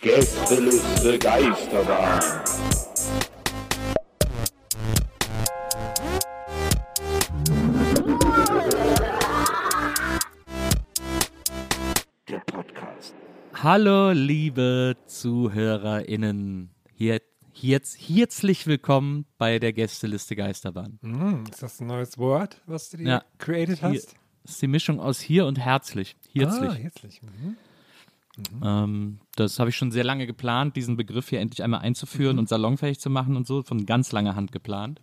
Gästeliste Geisterbahn. Der Podcast. Hallo, liebe ZuhörerInnen. Hier, jetzt, herzlich willkommen bei der Gästeliste Geisterbahn. Hm, ist das ein neues Wort, was du dir Ja. created Hier hast? Ist die Mischung aus hier und herzlich. Herzlich. Ah, herzlich. Mhm. Ähm, das habe ich schon sehr lange geplant, diesen Begriff hier endlich einmal Mhm. einzuführen und salonfähig zu machen und so, von ganz langer Hand geplant.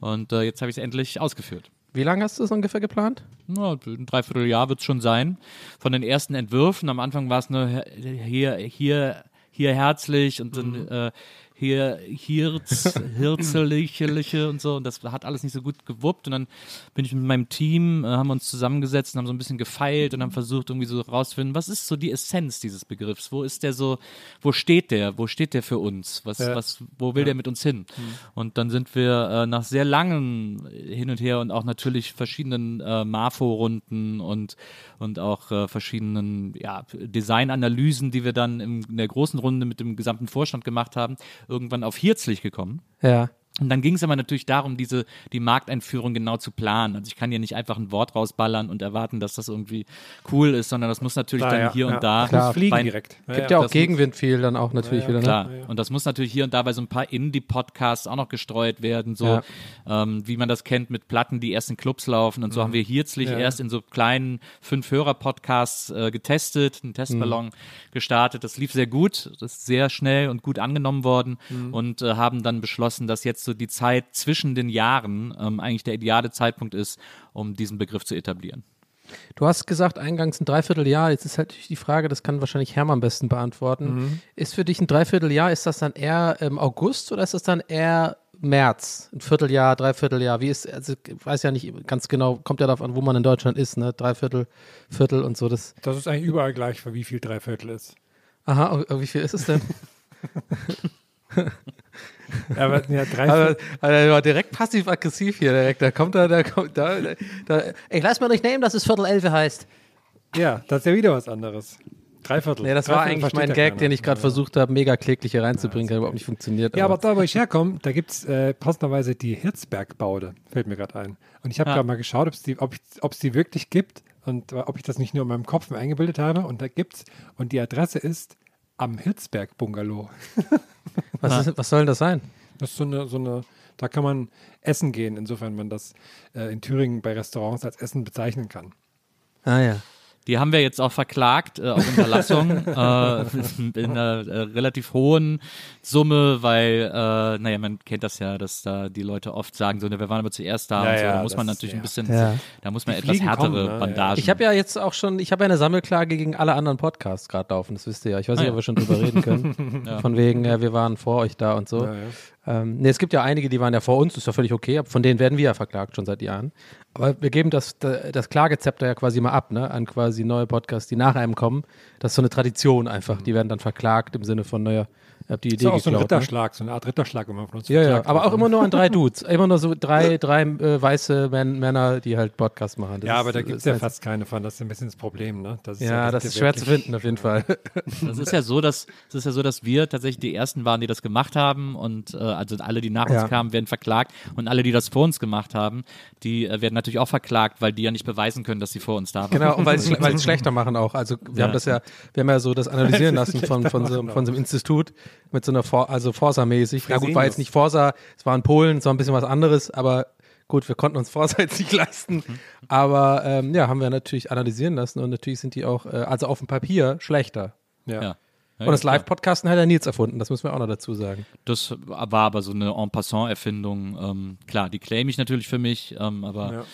Und äh, jetzt habe ich es endlich ausgeführt. Wie lange hast du es ungefähr geplant? Na, ein Dreivierteljahr wird es schon sein. Von den ersten Entwürfen, am Anfang war es nur hier, hier, hier herzlich und dann Mhm. äh, hier Hirz, Hirzeliche und so. Und das hat alles nicht so gut gewuppt. Und dann bin ich mit meinem Team, äh, haben wir uns zusammengesetzt und haben so ein bisschen gefeilt und haben versucht, irgendwie so rauszufinden, was ist so die Essenz dieses Begriffs? Wo ist der so, wo steht der? Wo steht der für uns? Was, Ja. was, wo will der mit uns hin? Und dann sind wir äh, nach sehr langen Hin und Her und auch natürlich verschiedenen äh, Marfo-Runden und, und auch äh, verschiedenen ja, Designanalysen, die wir dann im, in der großen Runde mit dem gesamten Vorstand gemacht haben, irgendwann auf Hirzlich gekommen. Ja. Und dann ging es aber natürlich darum, diese, die Markteinführung genau zu planen. Also ich kann hier nicht einfach ein Wort rausballern und erwarten, dass das irgendwie cool ist, sondern das muss natürlich Ah, dann ja, hier ja. und da Das muss fliegen bei- direkt. Gibt ja auch das muss- Gegenwind viel dann auch natürlich wieder. Ne? Klar. Und das muss natürlich hier und da bei so ein paar Indie-Podcasts auch noch gestreut werden, so Ja. ähm, wie man das kennt mit Platten, die erst in Clubs laufen. Und so haben wir Hirzlich Ja. erst in so kleinen Fünf-Hörer-Podcasts äh, getestet, einen Testballon gestartet. Das lief sehr gut, das ist sehr schnell und gut angenommen worden und äh, haben dann beschlossen, dass jetzt so die Zeit zwischen den Jahren ähm, eigentlich der ideale Zeitpunkt ist, um diesen Begriff zu etablieren. Du hast gesagt, eingangs ein Dreivierteljahr. Jetzt ist halt natürlich die Frage, das kann wahrscheinlich Hermann am besten beantworten. Ist für dich ein Dreivierteljahr, ist das dann eher ähm, August oder ist das dann eher März? Ein Vierteljahr, Dreivierteljahr? Wie ist, also ich weiß ja nicht ganz genau, kommt ja darauf an, wo man in Deutschland ist, ne? Dreiviertel, Viertel und so. Das, Das ist eigentlich überall gleich, für wie viel Dreiviertel ist. aha, wie viel ist es denn? Aber ja, Dreiviertel. Aber, aber er war direkt passiv-aggressiv hier, direkt. Da kommt er, da kommt, da, da, ich lass mir nicht nehmen, dass es Viertel elf heißt. ja, das ist ja wieder was anderes. Dreiviertel. Nee, das war Dreiviertel eigentlich versteht mein ja Gag, keiner. den ich gerade versucht habe, mega kläglich hier reinzubringen, der überhaupt nicht funktioniert. Ja, aber da, wo ich herkomme, da gibt es äh, passenderweise die Hirzbergbaude, fällt mir gerade ein. Und ich habe Ah. gerade mal geschaut, ob's die, ob es die wirklich gibt und äh, ob ich das nicht nur in meinem Kopf mir eingebildet habe. Und da gibt's und die Adresse ist am Hirzberg-Bungalow. was, ist, was soll das sein? Das ist so eine, so eine, da kann man essen gehen, insofern man das äh, in Thüringen bei Restaurants als Essen bezeichnen kann. Ah ja. Die haben wir jetzt auch verklagt äh, auf Unterlassung äh, in einer äh, relativ hohen Summe, weil, äh, naja, man kennt das ja, dass da die Leute oft sagen, so, ne, wir waren aber zuerst da Ja, und so. ja, Da muss man das- natürlich ja. ein bisschen, Ja. da muss man Die etwas Fliegen härtere kommen, ne? Ja. Bandagen. Ich habe ja jetzt auch schon, ich habe ja eine Sammelklage gegen alle anderen Podcasts gerade laufen, das wisst ihr ja. Ich weiß Ah, nicht, ja. ob wir schon drüber reden können. Von wegen, ja, wir waren vor euch da und so. Ähm, nee, es gibt ja einige, die waren ja vor uns, ist ja völlig okay, aber von denen werden wir ja verklagt schon seit Jahren. Aber wir geben das, das Klagezepter ja quasi mal ab, ne, an quasi neue Podcasts, die nach einem kommen. Das ist so eine Tradition einfach. Die werden dann verklagt im Sinne von, naja, Hab die Idee So auch so ein geklaut, ne? Ritterschlag, so eine Art Ritterschlag, wenn man von uns Ja, ja, aber auch ne? immer nur an drei Dudes. Immer nur so drei, drei äh, weiße Män Männer, die halt Podcast machen. Das Ja, ist- aber da das gibt es ist ja halt- fast keine von. Das ist ein bisschen das Problem, ne? Das ist Ja, das ja ist schwer zu finden, auf jeden Fall. Das ist ja so, dass es ist ja so, dass wir tatsächlich die ersten waren, die das gemacht haben und äh, also alle, die nach uns Ja. kamen, werden verklagt und alle, die das vor uns gemacht haben, die äh, werden natürlich auch verklagt, weil die ja nicht beweisen können, dass sie vor uns da waren. Genau, und weil sie es schlechter machen auch. Also wir Ja. haben das ja, wir haben ja so das analysieren lassen von, von, so, von so einem Institut mit so einer, For also Forsa-mäßig. Na gut, war jetzt nicht Forsa, es war in Polen, es war ein bisschen was anderes, aber gut, wir konnten uns Forsa jetzt nicht leisten. Aber ähm, ja, haben wir natürlich analysieren lassen und natürlich sind die auch, äh, also auf dem Papier schlechter. Ja. Ja. Ja, Und das. Live-Podcasten hat ja Nils erfunden, das müssen wir auch noch dazu sagen. Das war aber so eine En passant-Erfindung. Ähm, klar, die claim ich natürlich für mich, ähm, aber Ja.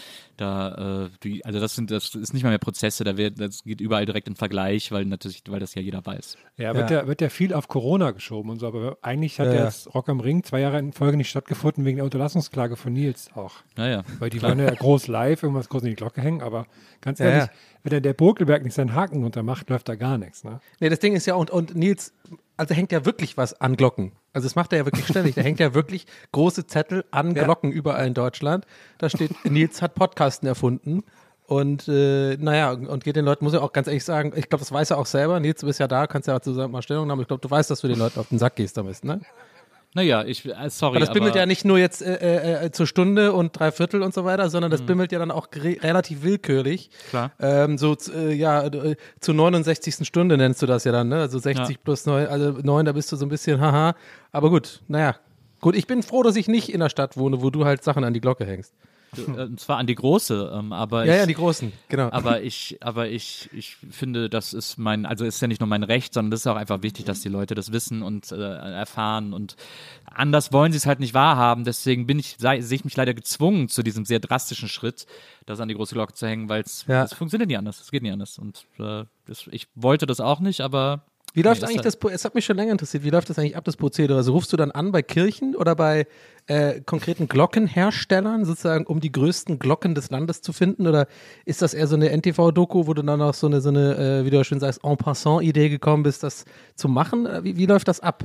Da, äh, die, also das sind, das ist nicht mal mehr Prozesse, da wird, das geht überall direkt in Vergleich, weil natürlich, weil das ja jeder weiß. Ja, wird ja. wird ja viel auf Corona geschoben und so, aber eigentlich hat Ja, ja, ja. jetzt Rock am Ring zwei Jahre in Folge nicht stattgefunden wegen der Unterlassungsklage von Nils auch. Naja. Weil die waren ja groß live, irgendwas groß in die Glocke hängen, aber ganz Ja, ehrlich, ja. wenn der, der Burkelberg nicht seinen Haken runter macht, läuft da gar nichts. Ne? Nee, das Ding ist ja, und, und Nils, also hängt ja wirklich was an Glocken. Also das macht er ja wirklich ständig. Da hängt ja wirklich große Zettel an Glocken überall in Deutschland. Da steht, Nils hat Podcasten erfunden. Und äh, naja, und geht den Leuten, muss ich auch ganz ehrlich sagen, ich glaube, das weiß er auch selber. Nils, du bist ja da, kannst ja dazu mal Stellung nehmen. Ich glaube, du weißt, dass du den Leuten auf den Sack gehst damit, ne? Naja, ich, äh, sorry. Aber das bimmelt aber, ja nicht nur jetzt äh, äh, zur Stunde und drei Viertel und so weiter, sondern Mhm. das bimmelt ja dann auch relativ willkürlich. Klar. Ähm, so äh, ja, äh, zur 69. Stunde nennst du das ja dann, ne? Also 60 Ja. plus 9, also 9, da bist du so ein bisschen, haha. Aber gut, naja. Gut, ich bin froh, dass ich nicht in der Stadt wohne, wo du halt Sachen an die Glocke hängst. Äh, und zwar an die große, ähm, aber Ja, ich, ja, die großen, genau. aber ich, aber ich, ich finde, das ist mein, also ist ja nicht nur mein Recht, sondern das ist auch einfach wichtig, dass die Leute das wissen und äh, erfahren und anders wollen sie es halt nicht wahrhaben. Deswegen bin ich, sehe ich mich leider gezwungen zu diesem sehr drastischen Schritt, das an die große Glocke zu hängen, weil es Ja. es funktioniert nicht anders, es geht nicht anders und äh, das, ich wollte das auch nicht, aber Wie läuft Nee, eigentlich das, es hat mich schon länger interessiert, wie läuft das eigentlich ab, das Prozedere? Also rufst du dann an bei Kirchen oder bei äh, konkreten Glockenherstellern, sozusagen, um die größten Glocken des Landes zu finden? Oder ist das eher so eine NTV-Doku, wo du dann auch so eine, so eine äh, wie du ja schön sagst, en passant Idee gekommen bist, das zu machen? Äh, Wie, wie läuft das ab?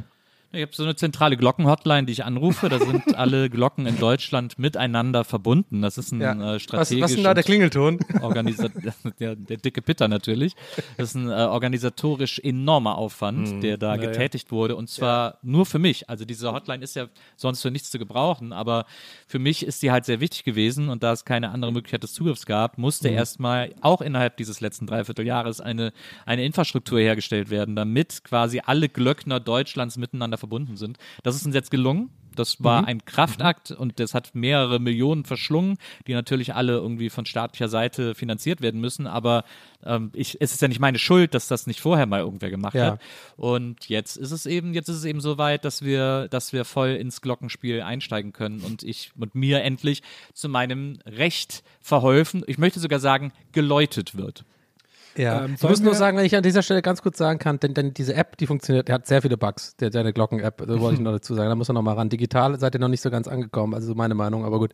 Ich habe so eine zentrale Glockenhotline, die ich anrufe. Da sind alle Glocken in Deutschland miteinander verbunden. Das ist ein äh, was, strategisch was ist denn da der Klingelton? Der, der dicke Pitter natürlich. Das ist ein äh, organisatorisch enormer Aufwand, der da getätigt wurde. Und zwar nur für mich. Also diese Hotline ist ja sonst für nichts zu gebrauchen, aber für mich ist die halt sehr wichtig gewesen. Und da es keine andere Möglichkeit des Zugriffs gab, musste erstmal auch innerhalb dieses letzten Dreivierteljahres eine, eine Infrastruktur hergestellt werden, damit quasi alle Glöckner Deutschlands miteinander verbunden sind. Das ist uns jetzt gelungen. Das war ein Kraftakt und das hat mehrere Millionen verschlungen, die natürlich alle irgendwie von staatlicher Seite finanziert werden müssen. Aber ähm, ich, es ist ja nicht meine Schuld, dass das nicht vorher mal irgendwer gemacht Ja. hat. Und jetzt ist es eben, jetzt ist es eben so weit, dass wir, dass wir voll ins Glockenspiel einsteigen können und ich und mir endlich zu meinem Recht verholfen, ich möchte sogar sagen, geläutet wird. Ja, Ähm, ich muss nur sagen, wenn ich an dieser Stelle ganz kurz sagen kann, denn, denn diese App, die funktioniert, die hat sehr viele Bugs, der, deine Glocken-App, da wollte ich noch dazu sagen, da muss er noch mal ran. Digital seid ihr noch nicht so ganz angekommen, also so meine Meinung, aber gut.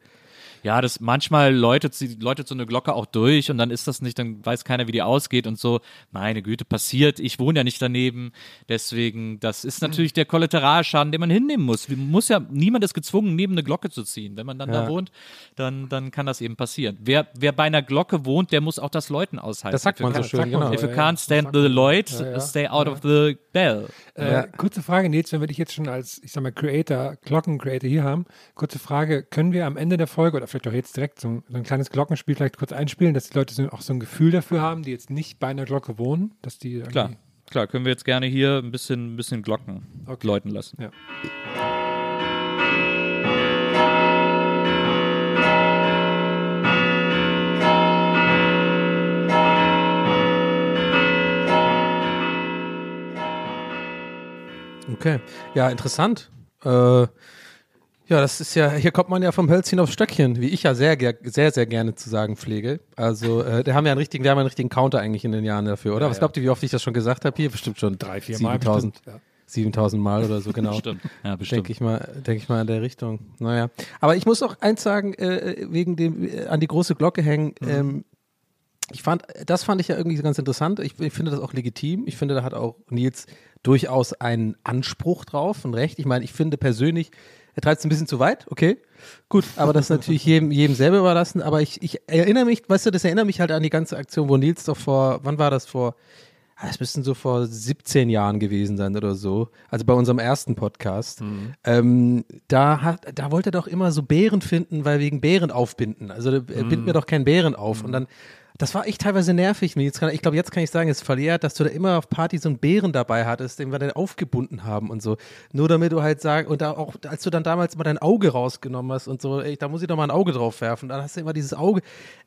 Ja, das manchmal läutet sie, läutet so eine Glocke auch durch und dann ist das nicht, dann weiß keiner, wie die ausgeht und so. Meine Güte, passiert. Ich wohne ja nicht daneben. Deswegen, das ist natürlich der Kollateralschaden, den man hinnehmen muss. Muss ja, niemand ist gezwungen, neben eine Glocke zu ziehen. Wenn man dann Ja. da wohnt, dann, dann kann das eben passieren. Wer, wer bei einer Glocke wohnt, der muss auch das Läuten aushalten. Das sagt If man you so can't- schön, genau. If you ja, can't stand the. Lloyd, Ja, ja. stay out of the bell. Äh, Ja. Kurze Frage, Nils, wenn wir dich jetzt schon als, ich sag mal, Creator, Glocken-Creator hier haben. Kurze Frage, können wir am Ende der Folge oder vielleicht auch jetzt direkt so, ein- so ein kleines Glockenspiel vielleicht kurz einspielen, dass die Leute so, auch so ein Gefühl dafür haben, die jetzt nicht bei einer Glocke wohnen, dass die Klar, klar, können wir jetzt gerne hier ein bisschen, ein bisschen Glocken Okay. läuten lassen. Ja. Okay. Ja, interessant. Äh, ja, das ist ja, hier kommt man ja vom Hölzchen aufs Stöckchen, wie ich ja sehr, sehr, sehr gerne zu sagen pflege. Also, äh, da haben wir einen richtigen, wir haben einen richtigen Counter eigentlich in den Jahren dafür, oder? Was glaubt ihr, wie oft ich das schon gesagt habe hier? Bestimmt schon Drei, vier Mal 7000, bestimmt, ja. 7000 Mal oder so, genau. Bestimmt. Ja, bestimmt. Denke ich mal, denke ich mal in der Richtung. Naja. Aber ich muss auch eins sagen, äh, wegen dem äh, an die große Glocke hängen. Ähm, ich fand, das fand ich ja irgendwie ganz interessant. Ich, ich finde das auch legitim. Ich finde, da hat auch Nils durchaus einen Anspruch drauf und Recht. Ich meine, ich finde persönlich, er treibt es ein bisschen zu weit, okay. Gut, aber das ist natürlich jedem, jedem selber überlassen. Aber ich, ich erinnere mich, weißt du, das erinnert mich halt an die ganze Aktion, wo Nils doch vor, wann war das vor? Ah, Es müssten so vor 17 Jahren gewesen sein oder so. Also bei unserem ersten Podcast. Ähm, da, hat, da wollte er doch immer so Bären finden, weil wegen Bären aufbinden. Also äh, bind mir doch keinen Bären auf. Und dann, das war echt teilweise nervig. Jetzt kann, ich glaube, jetzt kann ich sagen, es ist verlehrt, dass du da immer auf Party so einen Bären dabei hattest, den wir dann aufgebunden haben und so. Nur damit du halt sagst, und da auch, als du dann damals mal dein Auge rausgenommen hast und so, ey, da muss ich doch mal ein Auge drauf werfen. Dann hast du immer dieses Auge.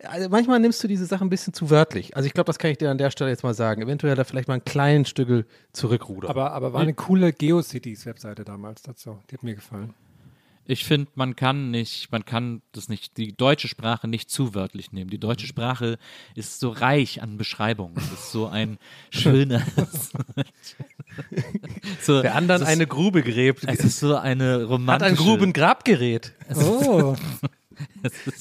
Also manchmal nimmst du diese Sachen ein bisschen zu wörtlich. Also ich glaube, das kann ich dir an der Stelle jetzt mal sagen. Eventuell da vielleicht mal ein kleines Stückel zurückrudern. Aber, aber war eine coole GeoCities-Webseite damals dazu. Die hat mir gefallen. Ich finde, man kann nicht, man kann das nicht, die deutsche Sprache nicht zu wörtlich nehmen. Die deutsche Sprache ist so reich an Beschreibungen. Es ist so ein schöner. so, der anderen ist, eine Grube gräbt. Es ist so eine Hat romantische. ein Grubengrabgerät. Oh,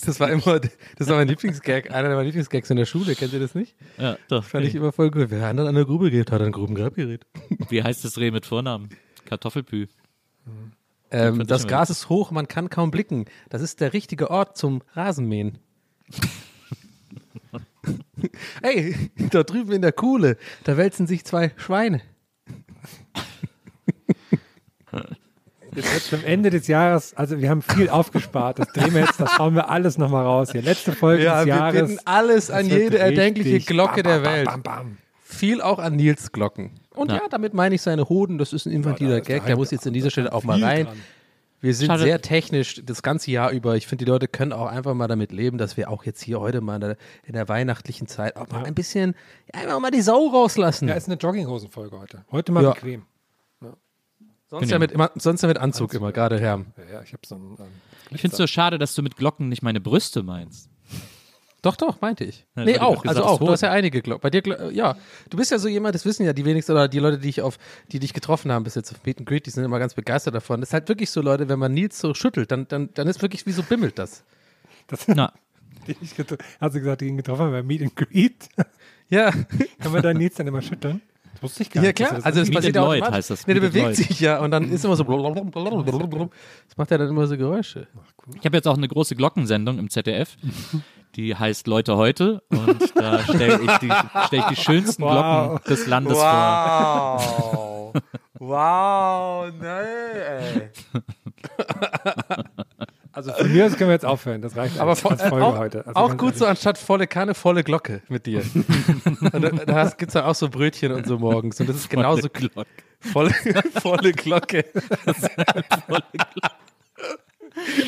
Das war immer, das war mein Lieblingsgag, einer meiner Lieblingsgags in der Schule. Kennt ihr das nicht? Ja, doch. Fand ich immer voll gut. Wer anderen an der Grube gräbt, hat ein Grubengrabgerät. Wie heißt das Reh mit Vornamen? Kartoffelpü. Ähm, das Gras ist hoch, man kann kaum blicken. Das ist der richtige Ort zum Rasenmähen. Ey, da drüben in der Kuhle, da wälzen sich zwei Schweine. das wird zum Ende des Jahres, also wir haben viel aufgespart. Das drehen wir jetzt, das hauen wir alles nochmal raus hier. Letzte Folge Ja, des wir Jahres. bitten alles an jede erdenkliche Glocke der bam, Welt. Bam, bam, bam. Viel auch an Nils Glocken. Und ja, Ja. damit meine ich seine Hoden. Das ist ein infantiler da ist Gag. da Der muss jetzt an dieser Stelle auch mal rein. dran. Wir sind Schade. sehr technisch das ganze Jahr über. Ich finde, die Leute können auch einfach mal damit leben, dass wir auch jetzt hier heute mal in der, in der weihnachtlichen Zeit auch mal ein bisschen, ja, einfach mal die Sau rauslassen. Ja, ist eine Jogginghosenfolge heute. Heute mal Ja. bequem. sonst, ja mit, immer, sonst ja mit Anzug immer, gerade Herr. Ja, ja ich habe so einen. Ähm, Ich finde es so schade, dass du mit Glocken nicht meine Brüste meinst. Doch, doch, meinte ich. Ja, nee, auch. Also auch. Du hast ja einige Glocken. Bei dir, ja. Du bist ja so jemand, das wissen ja die wenigsten oder die Leute, die ich auf, die dich getroffen haben bis jetzt auf Meet and Greet, die sind immer ganz begeistert davon. Das ist halt wirklich so, Leute, wenn man Nils so schüttelt, dann, dann, dann ist wirklich wie so bimmelt das. das, Na, hast du gesagt, die ihn getroffen haben bei Meet and Greet? Ja. Kann man da Nils dann immer schütteln? Das wusste ich gar Ja, nicht. klar. dass er Also, das es passiert and ja Lloyd heißt das. Nee, der bewegt Lloyd. sich ja und dann ist immer so. Das macht ja dann immer so Geräusche. ich habe jetzt auch eine große Glockensendung im ZDF. Die heißt Leute heute und da stelle ich, die- stell ich die schönsten Wow. Glocken des Landes vor. Wow. wow, nein, ey. Also von mir aus können wir jetzt aufhören. Das reicht Aber als, als Folge auch, heute. Also auch gut ehrlich. so anstatt volle Kanne, volle Glocke mit dir. und da gibt es dann auch so Brötchen und so morgens. Und das ist genauso Volle Glocke. volle, volle Glocke.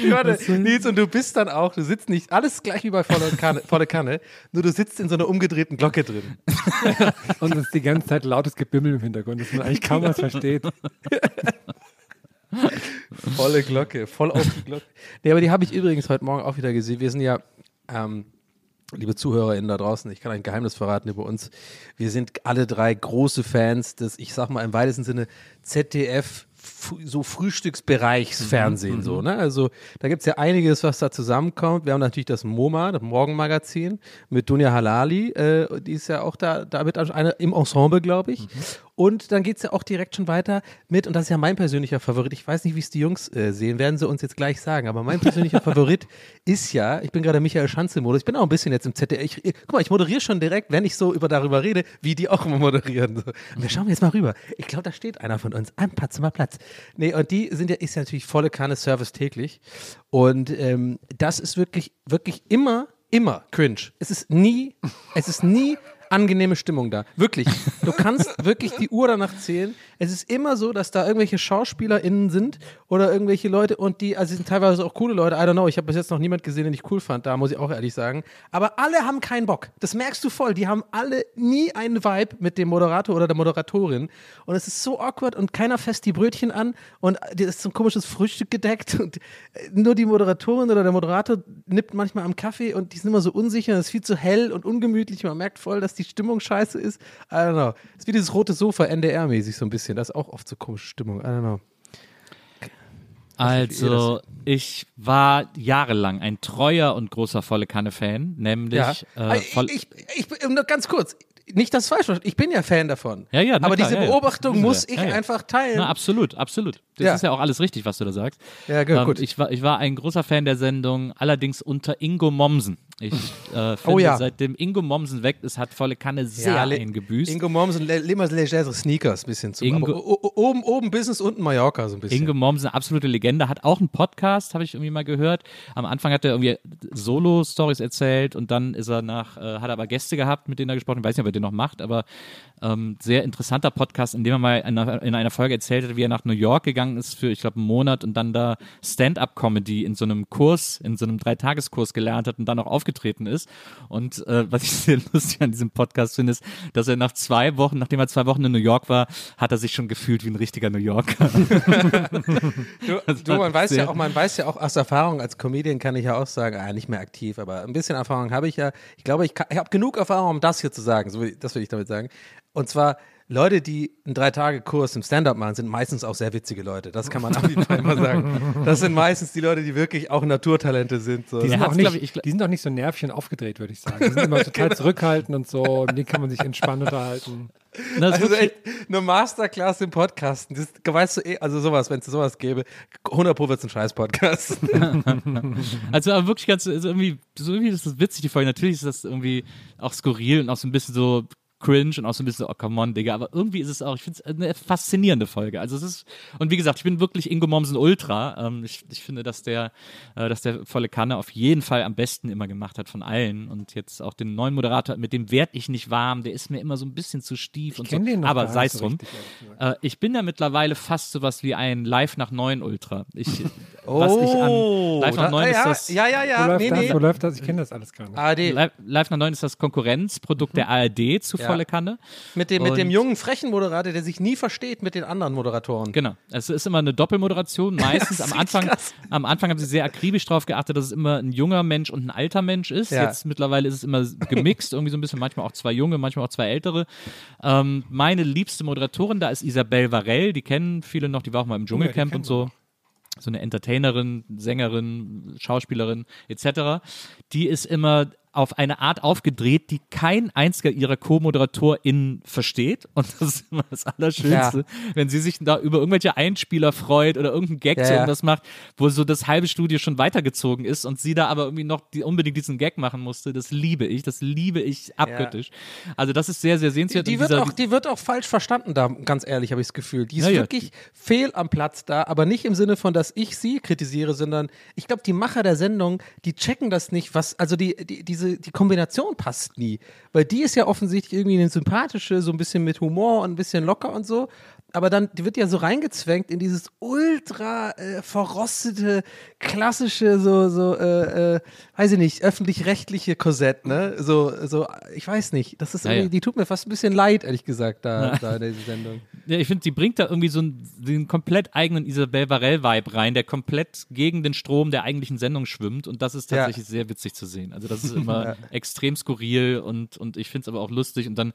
Warte, Nils, und du bist dann auch, du sitzt nicht, alles gleich wie bei volle Kanne, volle Kanne, nur du sitzt in so einer umgedrehten Glocke drin. Und es ist die ganze Zeit lautes Gebimmel im Hintergrund, dass man eigentlich kaum was versteht. Volle Glocke, voll auf die Glocke. Nee, aber die habe ich übrigens heute Morgen auch wieder gesehen. Wir sind ja, ähm, liebe ZuhörerInnen da draußen, ich kann ein Geheimnis verraten über uns. Wir sind alle drei große Fans des, ich sag mal im weitesten Sinne, ZDF so Frühstücksbereichsfernsehen so, ne? Also da gibt es ja einiges, was da zusammenkommt. Wir haben natürlich das MoMA, das Morgenmagazin mit Dunja Halali, äh, die ist ja auch da, da mit eine im Ensemble, glaube ich. Und dann geht es ja auch direkt schon weiter mit, und das ist ja mein persönlicher Favorit, ich weiß nicht, wie es die Jungs äh, sehen, werden sie uns jetzt gleich sagen, aber mein persönlicher Favorit ist ja, ich bin gerade Michael Schanze-Modus, ich bin auch ein bisschen jetzt im ZDF, ich, ich, guck mal, ich moderiere schon direkt, wenn ich so über darüber rede, wie die auch immer moderieren. So. Und wir schauen jetzt mal rüber. Ich glaube, da steht einer von uns. Ein Platz, mal Platz. Nee, und die sind ja, ist ja natürlich volle Kanne Service täglich. Und ähm, das ist wirklich, wirklich immer, immer cringe. Es ist nie, es ist nie angenehme Stimmung da. Wirklich. Du kannst wirklich die Uhr danach zählen. Es ist immer so, dass da irgendwelche SchauspielerInnen sind oder irgendwelche Leute und die, also sind teilweise auch coole Leute. I don't know. Ich habe bis jetzt noch niemand gesehen, den ich cool fand. Da muss ich auch ehrlich sagen. Aber alle haben keinen Bock. Das merkst du voll. Die haben alle nie einen Vibe mit dem Moderator oder der Moderatorin. Und es ist so awkward und keiner fässt die Brötchen an und das ist so ein komisches Frühstück gedeckt und äh, nur die Moderatorin oder der Moderator nippt manchmal am Kaffee und die sind immer so unsicher. Es ist viel zu hell und ungemütlich. Man merkt voll, dass die Stimmung scheiße ist. I don't know. Es ist wie dieses rote Sofa, NDR-mäßig so ein bisschen. Das ist auch oft so komische Stimmung. I don't know. Also, ich war jahrelang ein treuer und großer Volle Kanne-Fan, nämlich Ja. äh, ich, voll, ich, ich, nur ganz kurz. nicht das falsch, ich bin ja Fan davon. Ja, ja, Aber klar, diese ja, ja. Beobachtung wir. muss ich Ja, ja. einfach teilen. Na, absolut, absolut. Das Ja. ist ja auch alles richtig, was du da sagst. Ja, gut, Ähm, gut. Ich, war, ich war ein großer Fan der Sendung, allerdings unter Ingo Mommsen. Ich äh, finde, Oh ja. seitdem Ingo Mommsen weg ist, hat volle Kanne sehr le- eingebüßt. Ingo Mommsen, immer legere Sneakers ein bisschen zu. Ingo- oben, oben Business, unten Mallorca so ein bisschen. Inge Mommsen, absolute Legende, hat auch einen Podcast, habe ich irgendwie mal gehört. Am Anfang hat er irgendwie Solo-Stories erzählt und dann ist er nach, äh, hat er aber Gäste gehabt, mit denen er gesprochen hat. Ich weiß nicht, ob er den noch macht, aber ähm, sehr interessanter Podcast, in dem er mal in einer, in einer Folge erzählt hat, wie er nach New York gegangen ist für, ich glaube, einen Monat und dann da Stand-up-Comedy in so einem Kurs, in so einem Dreitageskurs gelernt hat und dann auch aufgetreten ist. Und äh, was ich sehr lustig an diesem Podcast finde, ist, dass er nach zwei Wochen, nachdem er zwei Wochen in New York war, hat er sich schon gefühlt wie ein richtiger New Yorker. Du, du, man weiß ja auch, man weiß ja auch aus Erfahrung als Comedian kann ich ja auch sagen, ah, nicht mehr aktiv, aber ein bisschen Erfahrung habe ich ja. Ich glaube, ich, kann- ich habe genug Erfahrung, um das hier zu sagen. So das will ich damit sagen. Und zwar Leute, die einen Drei-Tage-Kurs im Stand-up machen, sind meistens auch sehr witzige Leute. Das kann man auf jeden Fall mal sagen. Das sind meistens die Leute, die wirklich auch Naturtalente sind. So. Die sind, auch nicht, ich, die sind auch nicht so Nervchen aufgedreht, würde ich sagen. Die sind immer total zurückhaltend und so. Und die kann man sich entspannt unterhalten. Das ist Also wirklich- echt eine Masterclass im Podcasten. Das weißt du eh, also sowas, wenn es sowas gäbe, 100 Pro wird es ein Scheiß-Podcast. Also aber wirklich ganz, also irgendwie, so irgendwie ist das witzig, die Folge. Natürlich ist das irgendwie auch skurril und auch so ein bisschen so cringe und auch so ein bisschen so, oh come on, Digga, aber irgendwie ist es auch, ich finde es eine faszinierende Folge. Also es ist, und wie gesagt, ich bin wirklich Ingo Mommsen Ultra. Ähm, ich, ich finde, dass der, äh, dass der volle Kanne auf jeden Fall am besten immer gemacht hat von allen. Und jetzt auch den neuen Moderator, mit dem werd ich nicht warm, der ist mir immer so ein bisschen zu stief und so. den noch aber sei es so drum. Äh, ich bin ja mittlerweile fast sowas wie ein Live nach neun Ultra. Ich, was ich an Live nach neun ist ja, das. ja, ja, Wo ja, läuft nee, das? nee. Wo läuft das? Ich kenne das alles gar nicht. ARD. Live, Live nach 9 ist das Konkurrenzprodukt der ARD zu Ja. Volle Kanne. Mit dem, mit dem jungen, frechen Moderator, der sich nie versteht mit den anderen Moderatoren. Genau. Es ist immer eine Doppelmoderation. Meistens am Anfang, am Anfang haben sie sehr akribisch darauf geachtet, dass es immer ein junger Mensch und ein alter Mensch ist. Ja. Jetzt mittlerweile ist es immer gemixt, irgendwie so ein bisschen, manchmal auch zwei junge, manchmal auch zwei ältere. Ähm, meine liebste Moderatorin da ist Isabelle Varell, die kennen viele noch, die war auch mal im Dschungelcamp kennen und so. So eine Entertainerin, Sängerin, Schauspielerin etc. Die ist immer auf eine Art aufgedreht, die kein einziger ihrer Co-ModeratorInnen versteht. Und das ist immer das Allerschönste, wenn sie sich da über irgendwelche Einspieler freut oder irgendeinen Gag Ja, zu ja. macht, wo so das halbe Studio schon weitergezogen ist und sie da aber irgendwie noch die, unbedingt diesen Gag machen musste. Das liebe ich, das liebe ich abgöttisch. Also das ist sehr, sehr Die, sehenswert. die, Und wird auch, die wird auch falsch verstanden da, ganz ehrlich, habe ich das Gefühl. Die ist Ja, ja. wirklich fehl am Platz da, aber nicht im Sinne von, dass ich sie kritisiere, sondern ich glaube, die Macher der Sendung, die checken das nicht, was, also die, die, diese, die Kombination passt nie. Weil die ist ja offensichtlich irgendwie eine sympathische, so ein bisschen mit Humor und ein bisschen locker und so. Aber dann, die wird ja so reingezwängt in dieses ultra äh, verrostete, klassische, so, so, äh, äh, weiß ich nicht, öffentlich-rechtliche Korsett, ne? So, so, ich weiß nicht. Das ist Ja, irgendwie, ja. die tut mir fast ein bisschen leid, ehrlich gesagt, da, da in dieser Sendung. Ja, ich finde, die bringt da irgendwie so einen, den komplett eigenen Isabelle Varell-Vibe rein, der komplett gegen den Strom der eigentlichen Sendung schwimmt. Und das ist Ja. tatsächlich sehr witzig zu sehen. Also, das ist immer extrem skurril und, und ich finde es aber auch lustig. Und dann,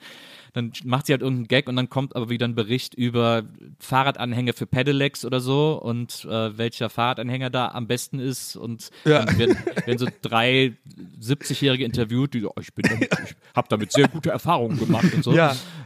dann macht sie halt irgendeinen Gag und dann kommt aber wieder ein Bericht über Fahrradanhänger für Pedelecs oder so und äh, welcher Fahrradanhänger da am besten ist. Und Ja. dann werden, werden so drei 70-Jährige interviewt, die so, oh, ich bin damit, ich habe damit sehr gute Erfahrungen gemacht und so.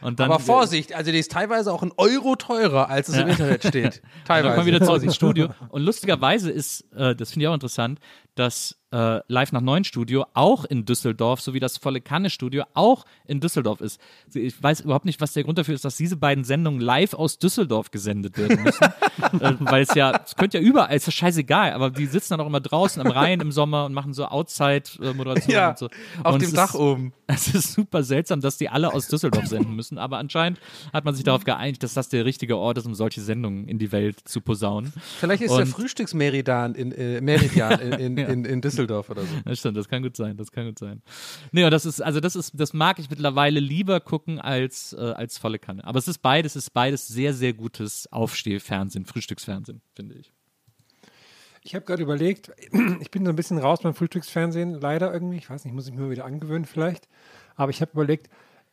Und dann, Aber Vorsicht, also die ist teilweise auch ein Euro teurer, als es im Internet steht. Dann Teilweise. kommen wir wieder zurück ins Studio. Und lustigerweise ist, äh, das finde ich auch interessant, dass äh, Live nach Neun Studio auch in Düsseldorf, sowie das volle Kanne Studio auch in Düsseldorf ist. Ich weiß überhaupt nicht, was der Grund dafür ist, dass diese beiden Sendungen live aus Düsseldorf gesendet werden müssen. äh, weil es ja, es könnte ja überall, ist ja scheißegal, aber die sitzen dann auch immer draußen am Rhein im Sommer und machen so Outside-Moderationen Ja, und so. auf und dem es Dach ist, oben. Es ist super seltsam, dass die alle aus Düsseldorf senden müssen, aber anscheinend hat man sich darauf geeinigt, dass das der richtige Ort ist, um solche Sendungen in die Welt zu posaunen. Vielleicht ist der Und- Frühstücksmeridian in, äh, Meridian in, in, in, in Düsseldorf oder so. Das stimmt, das kann gut sein, das kann gut sein. Nee, und das ist, also das ist, das mag ich mittlerweile lieber gucken als, äh, als volle Kanne. Aber es ist beides, es ist beides sehr, sehr gutes Aufstehfernsehen, Frühstücksfernsehen, finde ich. Ich habe gerade überlegt, ich bin so ein bisschen raus beim Frühstücksfernsehen, leider irgendwie. Ich weiß nicht, muss ich mir wieder angewöhnen vielleicht. Aber ich habe überlegt,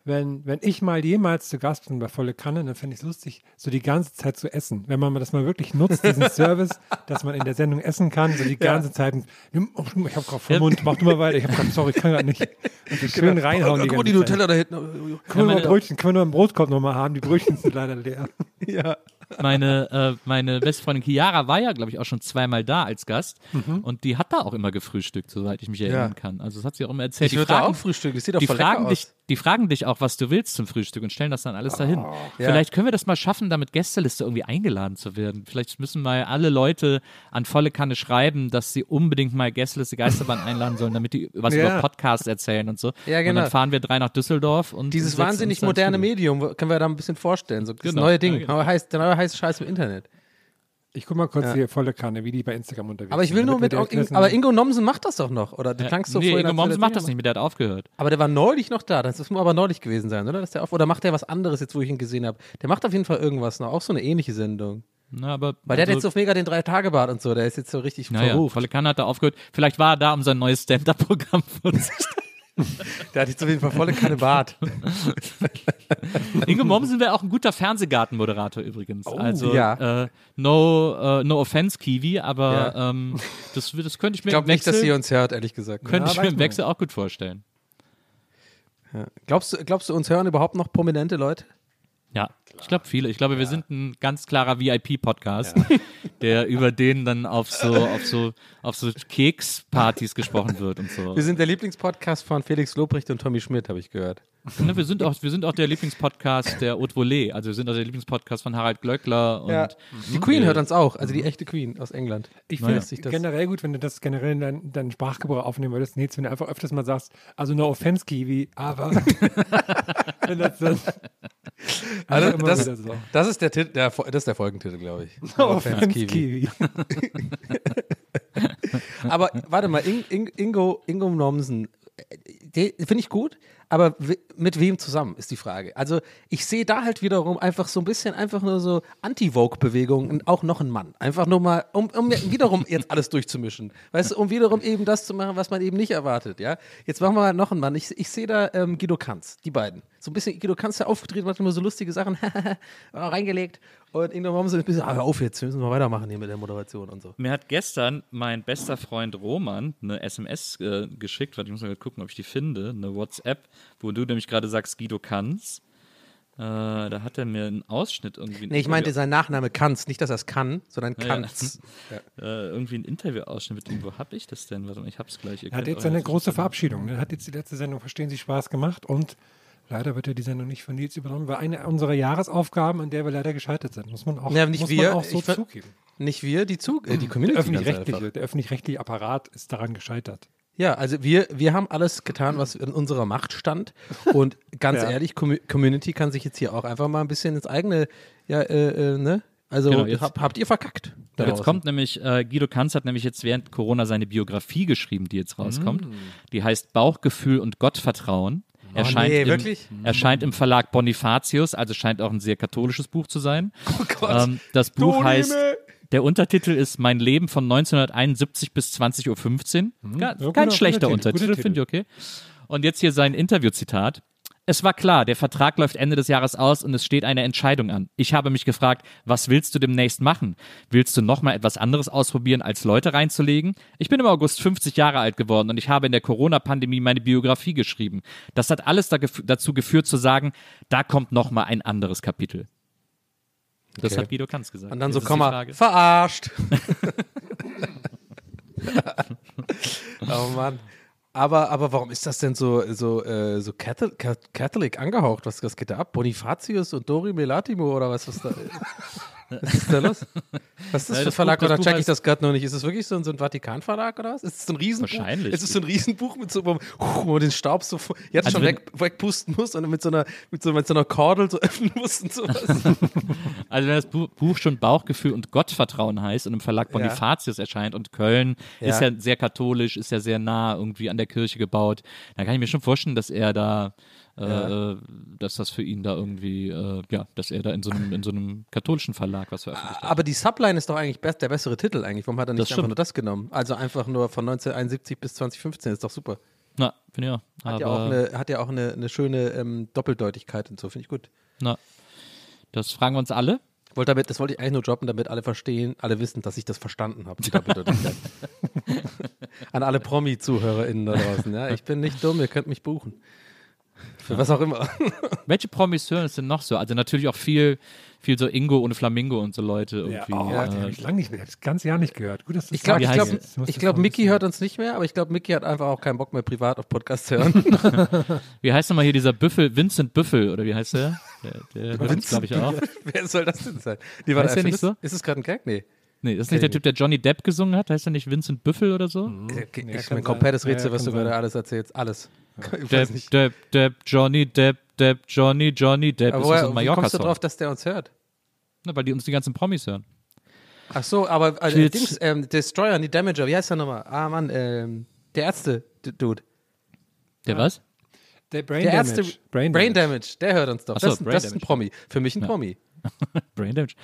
wenn, wenn ich mal jemals zu Gast bin bei Volle Kanne, dann fände ich es lustig, so die ganze Zeit zu essen. Wenn man das mal wirklich nutzt, diesen Service, dass man in der Sendung essen kann, so die ganze Zeit. Nimm- oh, Ich habe gerade vor Mund, mach du mal weiter. Ich habe gerade, sorry, ich kann gerade nicht. Und so schön reinhauen. Guck mal, die ganze Zeit. Nutella da hinten. Können wir noch Brötchen, können wir noch einen Brotkorb nochmal haben? Die Brötchen sind leider leer. Ja. meine, äh, meine beste Freundin Chiara war ja, glaube ich, auch schon zweimal da als Gast. Und die hat da auch immer gefrühstückt, soweit ich mich erinnern Ja. kann. Also das hat sie auch immer erzählt. Ich würde da auch frühstücken. Das sieht doch die voll fragen dich, aus. Die fragen dich auch, was du willst zum Frühstück und stellen das dann alles dahin. Vielleicht können wir das mal schaffen, damit Gästeliste irgendwie eingeladen zu werden. Vielleicht müssen mal alle Leute an volle Kanne schreiben, dass sie unbedingt mal Gästeliste Geisterbahn einladen sollen, damit die was Ja. über Podcasts erzählen und so. Ja, Und genau. dann fahren wir drei nach Düsseldorf und Dieses wahnsinnig moderne zu. Medium, können wir da ein bisschen vorstellen. So, das Genau, neue Ding. ja, genau. Heißt, der neue heiße Scheiß im Internet. Ich guck mal kurz hier Volle Kanne, wie die bei Instagram unterwegs Aber ich will sind, nur mit. wissen- Aber Ingo Nomsen macht das doch noch. Oder du Ja, klangst so nee, vorhin, Ingo er macht das nicht mehr, der hat aufgehört. Aber der war neulich noch da. Das muss aber neulich gewesen sein, oder? Dass der auf, oder macht der was anderes jetzt, wo ich ihn gesehen habe? Der macht auf jeden Fall irgendwas noch. Auch so eine ähnliche Sendung. Na, aber Weil der hat also- jetzt so mega den Drei-Tage-Bart und so. Der ist jetzt so richtig Naja, verruft. volle Kanne hat er aufgehört. Vielleicht war er da, um sein neues Stand-Up-Programm vorzustellen. Der hat jetzt auf jeden Fall volle Kanne Bart. Ingo Mommsen wäre auch ein guter Fernsehgartenmoderator übrigens. also ja. äh, no, äh, no offense, Kiwi, aber Ja. ähm, das, das könnte ich mir Ich glaube im nicht, dass Wechsel, sie uns hört, ehrlich gesagt. könnte Ja, ich mir im Wechsel auch gut vorstellen. Glaubst du, glaubst du, uns hören überhaupt noch prominente Leute? Ja, ich glaube viele. Ich glaube, wir sind ein ganz klarer VIP-Podcast, der über den dann auf so, auf so, auf so Kekspartys gesprochen wird und so. Wir sind der Lieblingspodcast von Felix Lobrecht und Tommy Schmidt, habe ich gehört. Ne, wir, sind auch, wir sind auch der Lieblingspodcast der Haute Volée. Also wir sind auch der Lieblingspodcast von Harald Glöckler und Ja. Die Queen hört uns auch, also die echte Queen aus England. Ich finde es Sich das- generell gut, wenn du das generell in deinen dein Sprachgebrauch aufnehmen würdest. Nils, wenn du einfach öfters mal sagst, also no offense, Kiwi, aber. das so, Also einfach immer das, so. das, ist der Titel, der, das ist der Folgentitel, glaube ich. No Offense, offense, Kiwi. Kiwi. Aber warte mal, In, In, Ingo, Ingo Nomsen, äh, finde ich gut, aber mit wem zusammen ist die Frage. Also ich sehe da halt wiederum einfach so ein bisschen einfach nur so Anti-Vogue-Bewegung und auch noch ein Mann. Einfach nur mal, um, um wiederum jetzt alles durchzumischen. Weißt du, um wiederum eben das zu machen, was man eben nicht erwartet, ja. Jetzt machen wir mal noch einen Mann. Ich, ich sehe da ähm, Guido Kanz, die beiden. So ein bisschen Guido Kanz, der aufgetreten hat, immer so lustige Sachen reingelegt. Und Ingo Nomsen ist ein bisschen, ah, hör auf jetzt, wir müssen mal weitermachen hier mit der Moderation und so. Mir hat gestern mein bester Freund Roman eine SMS äh, geschickt, warte, ich muss mal gucken, ob ich die finde, eine WhatsApp, wo du nämlich gerade sagst, Guido Kanz. Äh, da hat er mir einen Ausschnitt irgendwie. Nee, ich meinte sein Nachname Kanz, nicht, dass er es kann, sondern Ja, Kanz. äh, irgendwie ein Interview-Ausschnitt mit ihm. Wo hab ich das denn? Warte mal, ich hab's gleich. Er hat jetzt auch seine große Verabschiedung. Er hat jetzt die letzte Sendung Verstehen Sie Spaß gemacht und leider wird ja die Sendung nicht von Nils übernommen, war eine unserer Jahresaufgaben, an der wir leider gescheitert sind. Muss man auch, Ja, nicht muss wir, man auch so zugeben. Nicht wir, die Zug, äh, die Der Community. öffentlich-rechtliche, der öffentlich-rechtliche Apparat ist daran gescheitert. Ja, also wir, wir haben alles getan, was in unserer Macht stand. Und ganz Ja. ehrlich, Commu- Community kann sich jetzt hier auch einfach mal ein bisschen ins eigene, ja, äh, äh, ne? Also Genau, jetzt- hab, habt ihr verkackt. da Jetzt kommt nämlich, äh, Guido Kanz hat nämlich jetzt während Corona seine Biografie geschrieben, die jetzt rauskommt. Die heißt Bauchgefühl und Gottvertrauen. Erscheint, nee, im, erscheint im Verlag Bonifatius, also scheint auch ein sehr katholisches Buch zu sein. Oh Gott. Ähm, das Buch Du heißt, der Untertitel ist Mein Leben von 1971 bis 20.15 Uhr. Ja, guter- Kein guter schlechter Titel, Untertitel, guter finde ich okay. Und jetzt hier sein Interviewzitat. Es war klar, der Vertrag läuft Ende des Jahres aus und es steht eine Entscheidung an. Ich habe mich gefragt, was willst du demnächst machen? Willst du nochmal etwas anderes ausprobieren, als Leute reinzulegen? Ich bin im August 50 Jahre alt geworden und ich habe in der Corona-Pandemie meine Biografie geschrieben. Das hat alles dazu geführt zu sagen, da kommt nochmal ein anderes Kapitel. Das Okay. hat Guido Kanz gesagt. Und dann Jetzt so, Komma, Frage- verarscht. oh Mann. Aber, aber warum ist das denn so, so, äh, so Catholic, Catholic angehaucht? Was, was geht da ab? Bonifatius und Dori Melatimo oder was? Was, da, was ist da los? Was ist das Ja, für das Verlag? Buch- das oder Buch check ich das gerade noch nicht? Ist es wirklich so ein, so ein Vatikan-Verlag oder was? Ist es so ein Riesenbuch? Wahrscheinlich. Ist es so ein Riesenbuch mit so, wo man, den Staub so jetzt Also schon wenn- weg, wegpusten muss und mit so einer, mit so, mit so einer Kordel so öffnen muss und sowas? Also wenn das Bu- Buch schon Bauchgefühl und Gottvertrauen heißt und im Verlag Bonifatius erscheint und Köln ist Ja. ja sehr katholisch, ist ja sehr nah irgendwie an der Kirche gebaut, dann kann ich mir schon vorstellen, dass er da, äh, äh, dass das für ihn da irgendwie, äh, ja, dass er da in so einem, in so einem katholischen Verlag was veröffentlicht hat. Aber die Subline ist doch eigentlich best, der bessere Titel eigentlich. Warum hat er nicht Das einfach nur das genommen? Also einfach nur von 1971 bis 2015 ist doch super. Na, finde ich auch. Hat ja Aber, auch eine, hat ja auch eine, eine schöne ähm, Doppeldeutigkeit und so, finde ich gut. na, das fragen wir uns alle. Wollte damit, das wollte ich eigentlich nur droppen, damit alle verstehen, alle wissen, dass ich das verstanden habe, die Doppeldeutigkeit. An alle Promi-ZuhörerInnen da draußen. Ja? Ich bin nicht dumm, ihr könnt mich buchen. Für was auch immer. Welche Promis hören es denn noch so? Also natürlich auch viel, viel so Ingo und Flamingo und so Leute irgendwie. oh, äh, den habe ich lange nicht mehr, ich habe das ganze Jahr nicht gehört. Gut, dass du Ich glaube, ich glaube, schon Mickey hört uns nicht mehr, aber ich glaube, Mickey hat einfach auch keinen Bock mehr privat auf Podcasts hören. wie heißt nochmal hier dieser Büffel, Vincent Büffel, oder wie heißt der? Der, der hört glaube ich, auch. Wer soll das denn sein? Nee, warte, Heißt der nicht so? Ist es gerade ein Gag? Nee. Nee, das ist nicht der Typ, der Johnny Depp gesungen hat? Heißt der nicht Vincent Büffel oder so? Okay, Ja, ich mein komplettes Ja, Rätsel, ja, was du gerade alles erzählst. Alles. Depp. Depp, Depp, Johnny Depp, Depp, Johnny, Johnny Depp. Aber ist woher, wie kommst du drauf, dass der uns hört? Na, weil die uns die ganzen Promis hören. Ach so, aber also, Dings, ähm, Destroyer, die Damager, wie heißt der nochmal? Ah, Mann, ähm, der Ärzte-Dude. Der was? Der Brain Der Damage. Ärzte, Brain, Brain Damage. Damage, der hört uns doch. Ach so, das, das ist ein Damage. Promi. Für mich ein Promi. Brain Damage.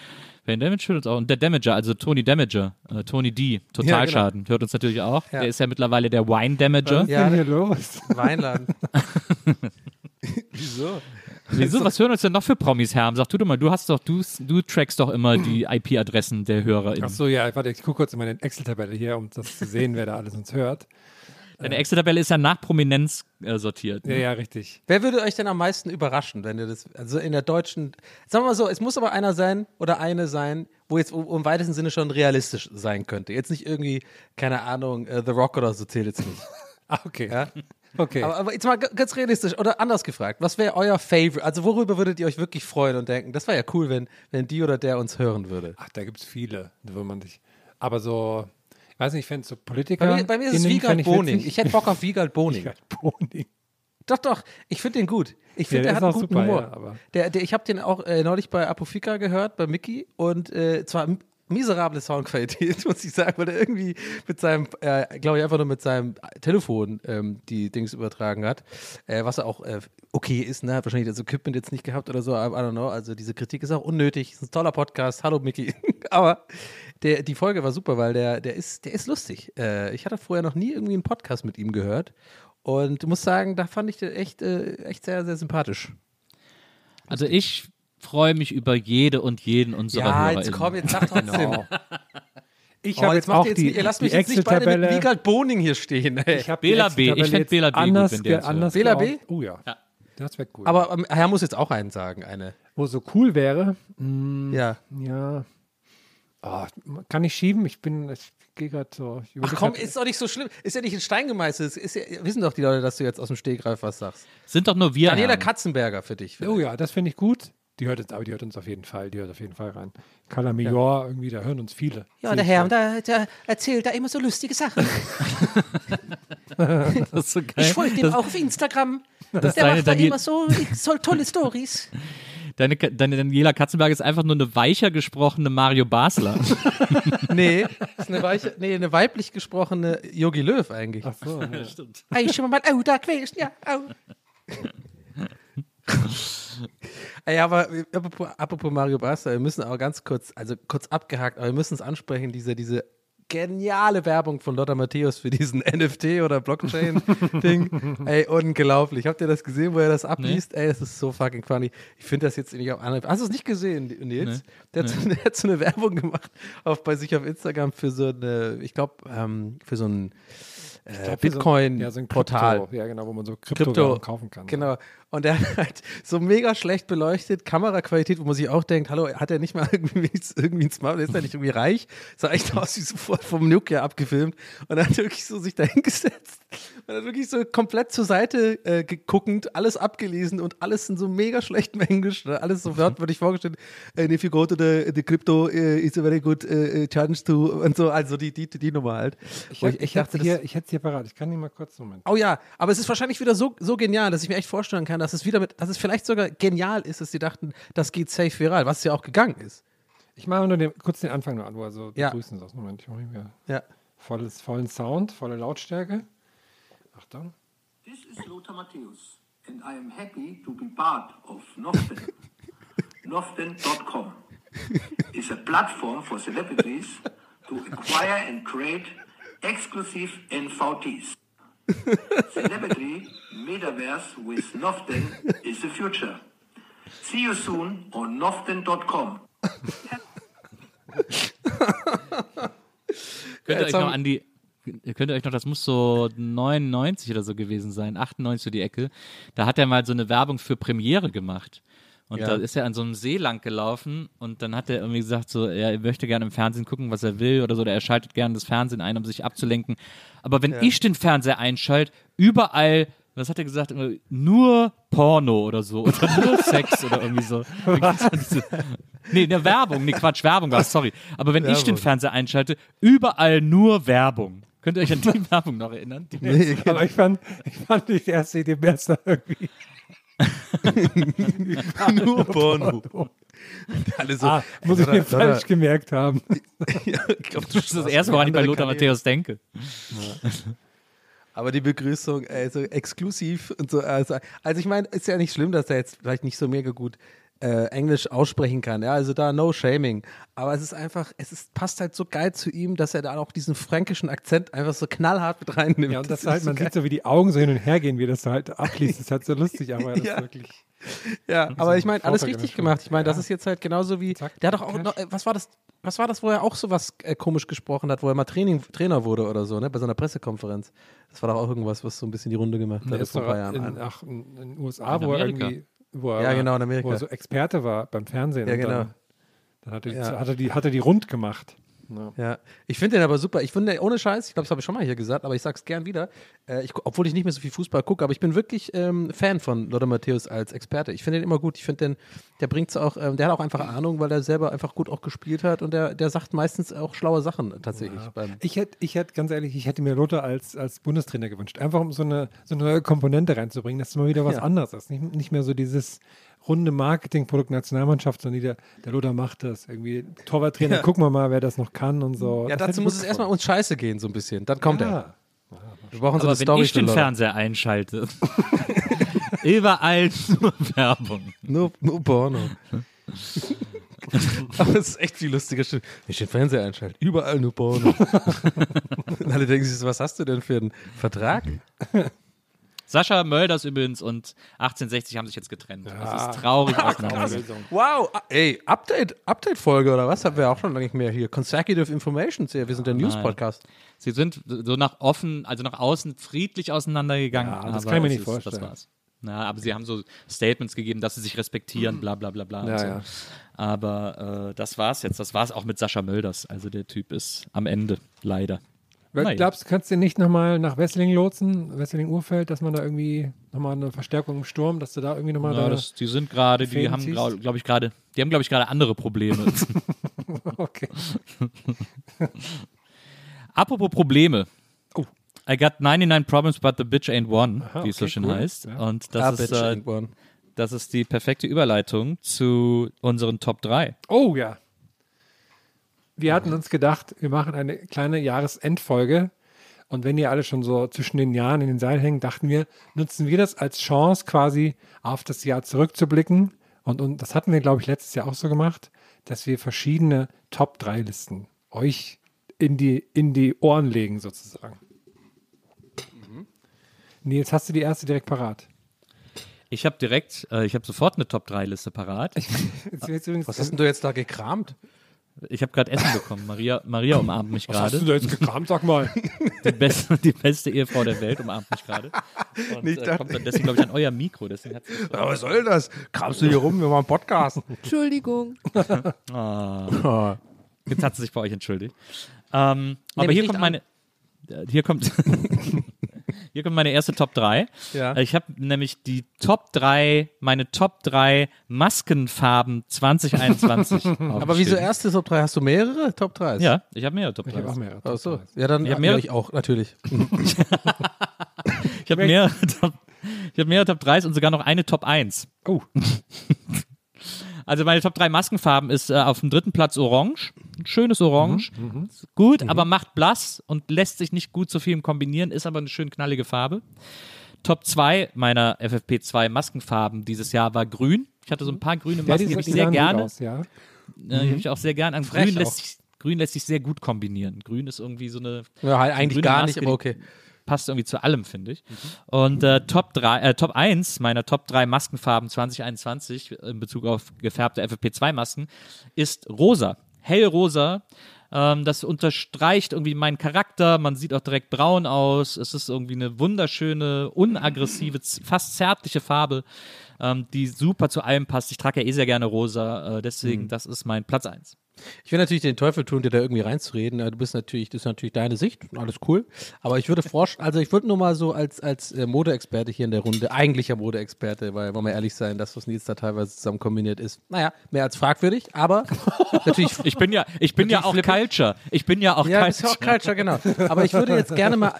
Brain Damage hört uns auch. Und der Damager, also Tony Damager, äh, Tony D, Totalschaden, hört uns natürlich auch. Ja. Der ist ja mittlerweile der Wine Damager. Was ist Ja, denn hier los? Weinladen. Wieso? Wieso? Was hören uns denn noch für Promis, Herm? Sag du doch mal, du hast doch, du, du trackst doch immer die IP-Adressen der HörerInnen. Ach so, ja, warte, ich gucke kurz in meine Excel-Tabelle hier, um das zu sehen, wer da alles uns hört. Deine Excel-Tabelle ist ja nach Prominenz äh, sortiert. Ja, ja, richtig. Wer würde euch denn am meisten überraschen, wenn ihr das, also in der deutschen, sagen wir mal so, es muss aber einer sein oder eine sein, wo jetzt im weitesten Sinne schon realistisch sein könnte. Jetzt nicht irgendwie, keine Ahnung, äh, The Rock oder so zählt jetzt nicht. Ah, okay. Ja? Okay. Aber, aber jetzt mal ganz realistisch oder anders gefragt, was wäre euer Favorite? Also worüber würdet ihr euch wirklich freuen und denken, das wäre ja cool, wenn, wenn die oder der uns hören würde? Ach, da gibt es viele, wo man sich. Aber so, ich weiß nicht, ich fände so Politiker. Bei mir, bei mir ist es Wiegald ich Boning. Ich hätte Bock auf Wiegald Boning. Wiegald Boning. Doch, doch. Ich finde den gut. Ich finde, der der, ist hat einen guten super, Humor. ja, aber- der, der, ich habe den auch äh, neulich bei Apofika gehört, bei Mickey. Und äh, zwar miserable Soundqualität, muss ich sagen, weil er irgendwie mit seinem, äh, glaube ich, einfach nur mit seinem Telefon ähm, die Dings übertragen hat. Äh, was auch äh, okay ist, ne? Hat wahrscheinlich das Equipment jetzt nicht gehabt oder so, aber I don't know. Also diese Kritik ist auch unnötig. Ist ein toller Podcast. Hallo Mickey. aber der, die Folge war super, weil der, der ist, der ist lustig. Äh, ich hatte vorher noch nie irgendwie einen Podcast mit ihm gehört. Und muss sagen, da fand ich den echt, äh, echt sehr, sehr sympathisch. Also ich freue mich über jede und jeden unserer Ja, HörerInnen. jetzt komm, jetzt sag trotzdem. Ich Oh, habe jetzt jetzt macht auch ihr jetzt, die, ihr lasst mich die jetzt nicht beide mit. Wiegald Boning hier stehen. Ey. Ich habe Bela B. Ich fänd Bela B. gut, anders, wenn der anders Bela. B? Oh ja. Ja. Das wäre cool. Aber ähm, Herr muss jetzt auch einen sagen, eine. wo so cool wäre, mh, Ja. ja. Oh, kann ich schieben? Ich bin, ich gehe gerade so. ich Ach komm, grad- ist doch nicht so schlimm. Ist ja nicht in Stein gemeißelt. Ist ja, wissen doch die Leute, dass du jetzt aus dem Stegreif was sagst. Sind doch nur wir. Daniela Herren. Katzenberger für dich. Oh ja, das finde ich gut. Die hört uns, aber die hört uns auf jeden Fall, die hört auf jeden Fall rein. Carla Major, irgendwie, da hören uns viele. Ja, der ich Herr, der, der erzählt da immer so lustige Sachen. Das ist so geil. Ich folge dem auch auf Instagram. das Der macht da immer so, so tolle Stories. deine, deine Daniela Katzenberg ist einfach nur eine weicher gesprochene Mario Basler. Nee, ist eine, weiche, nee, eine weiblich gesprochene Yogi Löw eigentlich. Ach so, ja. Ey, schon mal, oh, da gewesen, ja, au. Ey, aber apropos, apropos Mario Basler, wir müssen aber ganz kurz, also kurz abgehakt, aber wir müssen es ansprechen, diese, diese geniale Werbung von Lothar Matthäus für diesen NFT oder Blockchain-Ding. Ey, unglaublich. Habt ihr das gesehen, wo er das abliest? Ey, es ist so fucking funny. Ich finde das jetzt nicht auf andere. Hast du es nicht gesehen, Nils? Der, hat so, der hat so eine Werbung gemacht auf, bei sich auf Instagram für so eine, ich glaube, ähm, für so ein äh, glaub, so- ja, so Bitcoin-Portal. Ja, genau, wo man so Krypto Krypto kaufen kann. Genau. Und der hat halt so mega schlecht beleuchtet, Kameraqualität, wo man sich auch denkt, hallo, hat er nicht mal irgendwie, irgendwie ein Smart, ist er nicht irgendwie reich? Sah echt aus wie sofort vom Nokia abgefilmt. Und er hat wirklich so sich dahingesetzt und hat wirklich so komplett zur Seite äh, geguckend, alles abgelesen und alles in so mega schlechtem Englisch, ne? alles so wörtlich vorgestellt. And if you go to the, the crypto, uh, it's a very good uh, chance to, und so, also die, die, die Nummer halt. Ich, Wo ich, ich, dachte, hier, ich hätte es hier parat. Ich kann die mal kurz, Moment. Oh ja, aber es ist wahrscheinlich wieder so, so genial, dass ich mir echt vorstellen kann, dass es wieder mit, dass es vielleicht sogar genial ist, dass sie dachten, das geht safe viral, was ja auch gegangen ist. Ich mache nur den, kurz den Anfang noch an, wo er so Ja. begrüßen soll. Moment, ich mache hier Ja. volles, vollen Sound, volle Lautstärke. Achtung. This is Lothar Matthäus, and I am happy to be part of Noften. Noften.com is a platform for celebrities to acquire and create exclusive NFTs. Celebrity Metaverse with Noften is the future. See you soon on noften.com. Könnt ihr euch noch an die, könnt ihr euch noch, das muss so 99 oder so gewesen sein, 98 so die Ecke. Da hat er mal so eine Werbung für Premiere gemacht. Und Ja. da ist er an so einem See lang gelaufen und dann hat er irgendwie gesagt, so, er möchte gerne im Fernsehen gucken, was er will oder so, oder er schaltet gerne das Fernsehen ein, um sich abzulenken. Aber wenn ich den Fernseher einschalte, überall, was hat er gesagt, nur Porno oder so, oder nur Sex oder irgendwie so. nee, eine Werbung, nee, Quatsch, Werbung war sorry. Aber wenn ich den Werbung. Fernseher einschalte, überall nur Werbung. Könnt ihr euch an die Werbung noch erinnern? Die Nee, Aber ich fand, ich fand die erste Idee besser irgendwie. Nur Porno. Alle so, Ah, muss ich mir falsch Lothar- gemerkt haben. Ja, ich glaub, du das ist das erste, woran ich bei Lothar. Matthäus denke. Aber die Begrüßung, ey, so exklusiv und so. Also, also ich meine, ist ja nicht schlimm, dass er jetzt vielleicht nicht so mega gut äh, Englisch aussprechen kann. Ja, also da no shaming. Aber es ist einfach, es ist, passt halt so geil zu ihm, dass er da auch diesen fränkischen Akzent einfach so knallhart mit reinnimmt. Ja, und das ist halt, so man geil. sieht so, wie die Augen so hin und her gehen, wie das so halt abfließt. Das ist halt so lustig, aber das Ja. ist wirklich. Ja, aber ich meine, alles richtig gemacht. Ich meine, das Ja. ist jetzt halt genauso wie. Zack, der hat doch auch noch, äh, was war das? Was war das, wo er auch so was äh, komisch gesprochen hat, wo er mal Training, Trainer wurde oder so, ne? Bei seiner Pressekonferenz. Das war doch auch irgendwas, was so ein bisschen die Runde gemacht hat ist vor ein paar Jahren. in, ach, in, den USA, In wo er irgendwie. Wo er, Ja, genau, in Amerika. Wo er so Experte war beim Fernsehen. Ja, genau. Dann, dann hat, er, die- Ja. hat, er die, hat er die rund gemacht. Ja. Ja, ich finde den aber super. Ich finde, ohne Scheiß, ich glaube, das habe ich schon mal hier gesagt, aber ich sag's gern wieder. Äh, ich, obwohl ich nicht mehr so viel Fußball gucke, aber ich bin wirklich ähm, Fan von Lothar Matthäus als Experte. Ich finde den immer gut. Ich finde den, der bringt's auch, ähm, der hat auch einfach Ahnung, weil er selber einfach gut auch gespielt hat und der, der sagt meistens auch schlaue Sachen tatsächlich. Beim, Ich hätte, ich hätte, ganz ehrlich, ich hätte mir Lothar als, als Bundestrainer gewünscht. Einfach um so eine, so eine neue Komponente reinzubringen, dass es mal wieder was Ja. anderes ist. Nicht, nicht mehr so dieses runde Marketingprodukt Nationalmannschaft, sondern der, der Lothar macht das. Irgendwie Torwarttrainer, Ja. gucken wir mal, wer das noch kann und so. ja, Das dazu muss es erstmal uns scheiße gehen, so ein bisschen. Dann kommt er. Ja. Wir brauchen so Aber eine wenn Story ich den Lothar. Fernseher einschalte, überall nur Werbung. Nur, nur Porno. Aber es ist echt viel lustiger. Wenn ich den Fernseher einschalte, überall nur Porno. Und alle denken sich so, was hast du denn für einen Vertrag? Sascha Mölders übrigens und 1860 haben sich jetzt getrennt. Das ist traurig auseinander. Wow, ah, ey, Update, Update-Folge oder was? Haben wir auch schon lange nicht mehr hier. Consecutive Informations hier. Wir sind der News-Podcast. Sie sind so nach offen, also nach außen friedlich auseinandergegangen. Ja, das aber kann ich mir nicht ist, vorstellen. Das war's. Ja, aber sie haben so Statements gegeben, dass sie sich respektieren, bla bla bla bla. und Ja, so. ja. Aber äh, das war's jetzt. Das war's auch mit Sascha Mölders. Also der Typ ist am Ende, leider. Naja. Glaubst du, kannst du nicht nochmal nach Wesseling lotsen, Wesseling-Urfeld, dass man da irgendwie nochmal eine Verstärkung im Sturm, dass du da irgendwie nochmal Ja, da. das, die sind gerade, die haben, glaube ich, gerade, die haben, glaube ich, gerade andere Probleme. okay. Apropos Probleme. Oh. I got 99 problems, but the bitch ain't one, Aha, wie es so schön cool. heißt. Ja. Und Ah, das ist, bitch, äh, das ist die perfekte Überleitung zu unseren Top 3. Oh ja. Wir hatten uns gedacht, wir machen eine kleine Jahresendfolge. Und wenn ihr alle schon so zwischen den Jahren in den Seilen hängen, dachten wir, nutzen wir das als Chance, quasi auf das Jahr zurückzublicken. Und, und das hatten wir, glaube ich, letztes Jahr auch so gemacht, dass wir verschiedene Top-3-Listen euch in die, in die Ohren legen, sozusagen. Nils, hast du die erste direkt parat? Ich habe direkt, äh, ich habe sofort eine Top 3 Liste parat. Jetzt, jetzt übrigens, Was hast denn du jetzt da gekramt? Ich habe gerade Essen bekommen. Maria, Maria umarmt mich was hast du gerade. da jetzt gekramt? Sag mal. Die beste, die beste Ehefrau der Welt umarmt mich gerade. Und Nicht äh, das. kommt dann deswegen, glaube ich, an euer Mikro. Deswegen hat's Ja, was soll das? Kramst du hier rum? Wir machen einen Podcast. Entschuldigung. Ah. Jetzt hat sie sich bei euch entschuldigt. Ähm, aber mich hier kommt meine. äh, Hier kommt. hier kommt meine erste Top 3. Ja. Ich habe nämlich die Top 3, meine Top 3 Maskenfarben 2021. Aber wieso erste Top 3? Hast du mehrere Top 3? Ja, ich habe mehrere Top Ich 3. habe auch mehrere. Ach so. Ja, dann Ich hab ja, mehrere- ich auch, natürlich. Ich habe mehrere, Top, ich hab mehrere Top 3s und sogar noch eine Top 1. Oh. Also meine Top 3 Maskenfarben ist äh, auf dem dritten Platz Orange. Ein schönes Orange. Ist Gut, aber macht blass und lässt sich nicht gut zu vielem kombinieren, ist aber eine schön knallige Farbe. Top 2 meiner FFP2 Maskenfarben dieses Jahr war grün. Ich hatte so ein paar grüne Masken, die habe ich sehr gerne. Aus, ja. Äh, die habe ich auch sehr gerne. An Frech grün auch. lässt, sich, grün lässt sich sehr gut kombinieren. Grün ist irgendwie so eine Ja, halt eigentlich gar Maske, nicht, die- aber okay. Passt irgendwie zu allem, finde ich. Und äh, Top 3, äh, Top 1 meiner Top 3 Maskenfarben 2021 in Bezug auf gefärbte FFP2-Masken ist rosa. Hellrosa. Ähm, das unterstreicht irgendwie meinen Charakter. Man sieht auch direkt braun aus. Es ist irgendwie eine wunderschöne, unaggressive, fast zärtliche Farbe, ähm, die super zu allem passt. Ich trage ja eh sehr gerne rosa. Äh, deswegen, das ist mein Platz 1. Ich will natürlich den Teufel tun, dir da irgendwie reinzureden. Du bist natürlich, das ist natürlich deine Sicht, alles cool. Aber ich würde forschen, also ich würde nur mal so als, als äh, Modeexperte hier in der Runde, eigentlicher Modeexperte, weil, wollen wir ehrlich sein, das, was Nils da teilweise zusammen kombiniert ist, naja, mehr als fragwürdig, aber natürlich. Ich bin ja, ich bin ja auch flippig. Culture. Ich bin ja auch Ja, Culture. ist ja auch Culture, genau. Aber ich würde jetzt gerne mal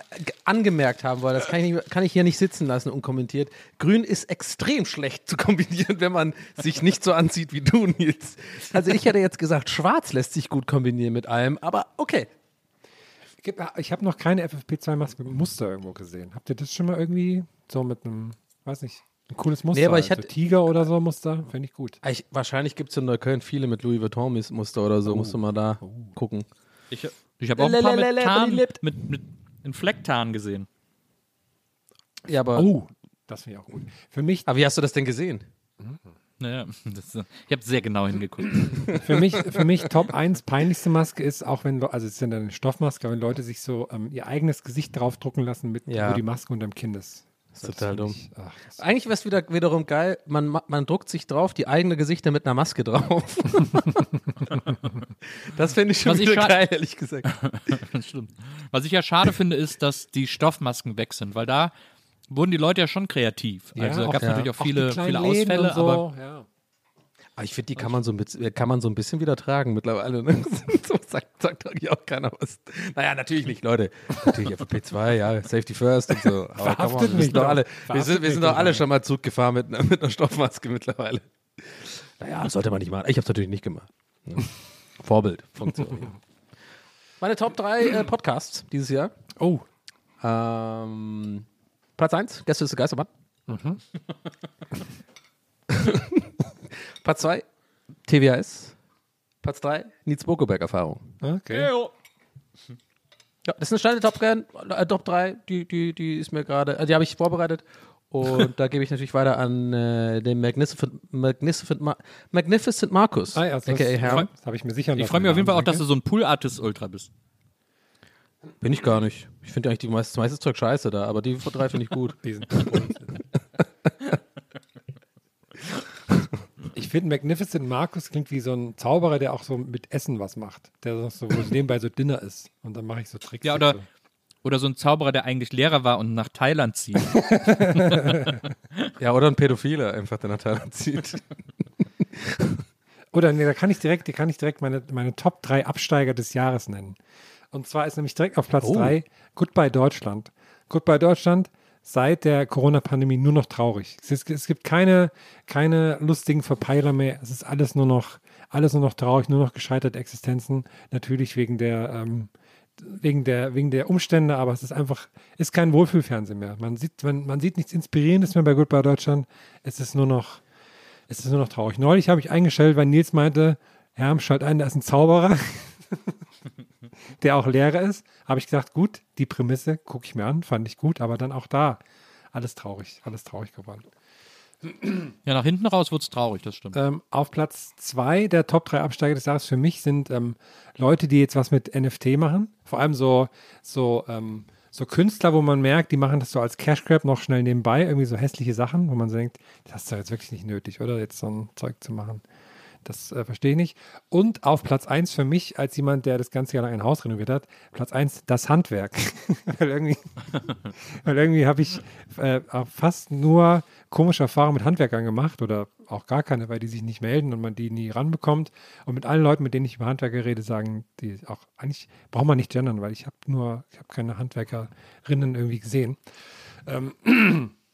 angemerkt haben, weil das kann ich, nicht, kann ich hier nicht sitzen lassen unkommentiert. Grün ist extrem schlecht zu kombinieren, wenn man sich nicht so anzieht wie du, Nils. Also ich hätte jetzt gesagt, schwarz lässt sich gut kombinieren mit allem, aber okay. Gibt- Ich habe noch keine FFP2-Maske mit Muster irgendwo gesehen. Habt ihr das schon mal irgendwie so mit einem, weiß nicht, ein cooles Muster? Nee, aber ich also hatte- Tiger oder so Muster, fände ich gut. Ich, wahrscheinlich gibt es in Neukölln viele mit Louis Vuitton-Muster oder so. Musst du mal da gucken. Ich, ich habe auch ein paar mit, Tarn, beliebt. mit, mit in Flecktarn gesehen. Ja, aber, Oh, das finde ich auch gut. Für mich, aber wie hast du das denn gesehen? Naja, das, ich habe sehr genau hingeguckt. für mich, für mich Top 1 peinlichste Maske ist, auch wenn, also es ist ja eine Stoffmaske, aber wenn Leute sich so ähm, ihr eigenes Gesicht draufdrucken lassen, mit, Ja. wo die Maske unterm Kinn ist. Das ist total dumm. Ich, ach, das, Eigentlich wäre es wieder, wiederum geil, man, ma- man druckt sich drauf, die eigene Gesichter mit einer Maske drauf. das finde ich schon Was ich wieder scha- geil, ehrlich gesagt. Das stimmt. Was ich ja schade finde, ist, dass die Stoffmasken weg sind, weil da wurden die Leute ja schon kreativ. also da auch- gab es ja. natürlich auch auch viele, kleinen viele Ausfälle, so, aber ja. Aber ich finde, die kann man, so ein bisschen, kann man so ein bisschen wieder tragen mittlerweile. Ne? so sagt, sagt eigentlich auch keiner was. Naja, natürlich nicht, Leute. Natürlich FFP2, ja, Safety First und so. Aber Verhaftet wir, sind doch doch. alle, wir, sind, wir sind doch doch alle schon mal Zug gefahren mit, einer- mit einer Stoffmaske mittlerweile. Naja, sollte man nicht machen. Ich habe es natürlich nicht gemacht. Ne? Vorbild, Funktion. Meine Top 3 äh, Podcasts dieses Jahr. Oh, Ähm, Platz 1, Gäste ist der Geistermann. Mhm. Platz 2, TWS. Platz 3, Nils Bokeberg-Erfahrung. okay. Ja, das ist eine steile Top, äh, Top 3, die, die, die ist mir gerade, äh, die habe ich vorbereitet. Und da gebe ich natürlich weiter an äh, den Magnificent, Magnificent, Ma Magnificent Markus, Ah, ja, das, aka das, das habe ich mir sicher ich freue mich auf jeden Fall auch, dass du so ein Pool-Artist-Ultra bist. Bin ich gar nicht. Ich finde eigentlich die meiste, das meiste Zeug scheiße da, aber die drei finde ich gut. Diesen ich finde, Magnificent Markus klingt wie so ein Zauberer, der auch so mit Essen was macht. Der so, wo nebenbei so Dinner ist. Und dann mache ich so Tricks. Ja, oder, so. oder so ein Zauberer, der eigentlich Lehrer war und nach Thailand zieht. Ja, oder ein Pädophiler einfach, der nach Thailand zieht. Oder nee, da kann ich direkt, da kann ich direkt meine, meine Top 3 Absteiger des Jahres nennen. Und zwar ist nämlich direkt auf Platz Oh. 3 Goodbye Deutschland. Goodbye Deutschland seit der Corona-Pandemie nur noch traurig. Es, es gibt keine, keine lustigen Verpeiler mehr. Es ist alles nur noch, alles nur noch traurig, nur noch gescheiterte Existenzen. Natürlich wegen der, ähm, wegen der, wegen der Umstände, aber es ist einfach, ist kein Wohlfühlfernsehen mehr. Man sieht, man, man sieht nichts Inspirierendes mehr bei Goodbye Deutschland. Es ist nur noch, es ist nur noch traurig. Neulich habe ich eingestellt, weil Nils meinte, Herr, schalt ein, da ist ein Zauberer, der auch Lehrer ist. Habe ich gesagt, gut, die Prämisse gucke ich mir an, fand ich gut, aber dann auch da alles traurig, alles traurig geworden. ja, nach hinten raus wird es traurig, das stimmt. Ähm, auf Platz zwei der Top 3 Absteiger des Jahres für mich sind ähm, Leute, die jetzt was mit NFT machen. Vor allem so, so, ähm, so Künstler, wo man merkt, die machen das so als Cash Grab noch schnell nebenbei, irgendwie so hässliche Sachen, wo man so denkt, das ist doch jetzt wirklich nicht nötig, oder? Jetzt so ein Zeug zu machen. Das äh, verstehe ich nicht. Und auf Platz 1 für mich, als jemand, der das ganze Jahr lang ein Haus renoviert hat, Platz 1 das Handwerk. weil irgendwie, weil irgendwie habe ich äh, fast nur komische Erfahrungen mit Handwerkern gemacht oder auch gar keine, weil die sich nicht melden und man die nie ranbekommt. Und mit allen Leuten, mit denen ich über Handwerker rede, sagen die auch, eigentlich braucht man nicht gendern, weil ich habe nur, ich habe keine Handwerkerinnen irgendwie gesehen. Ähm,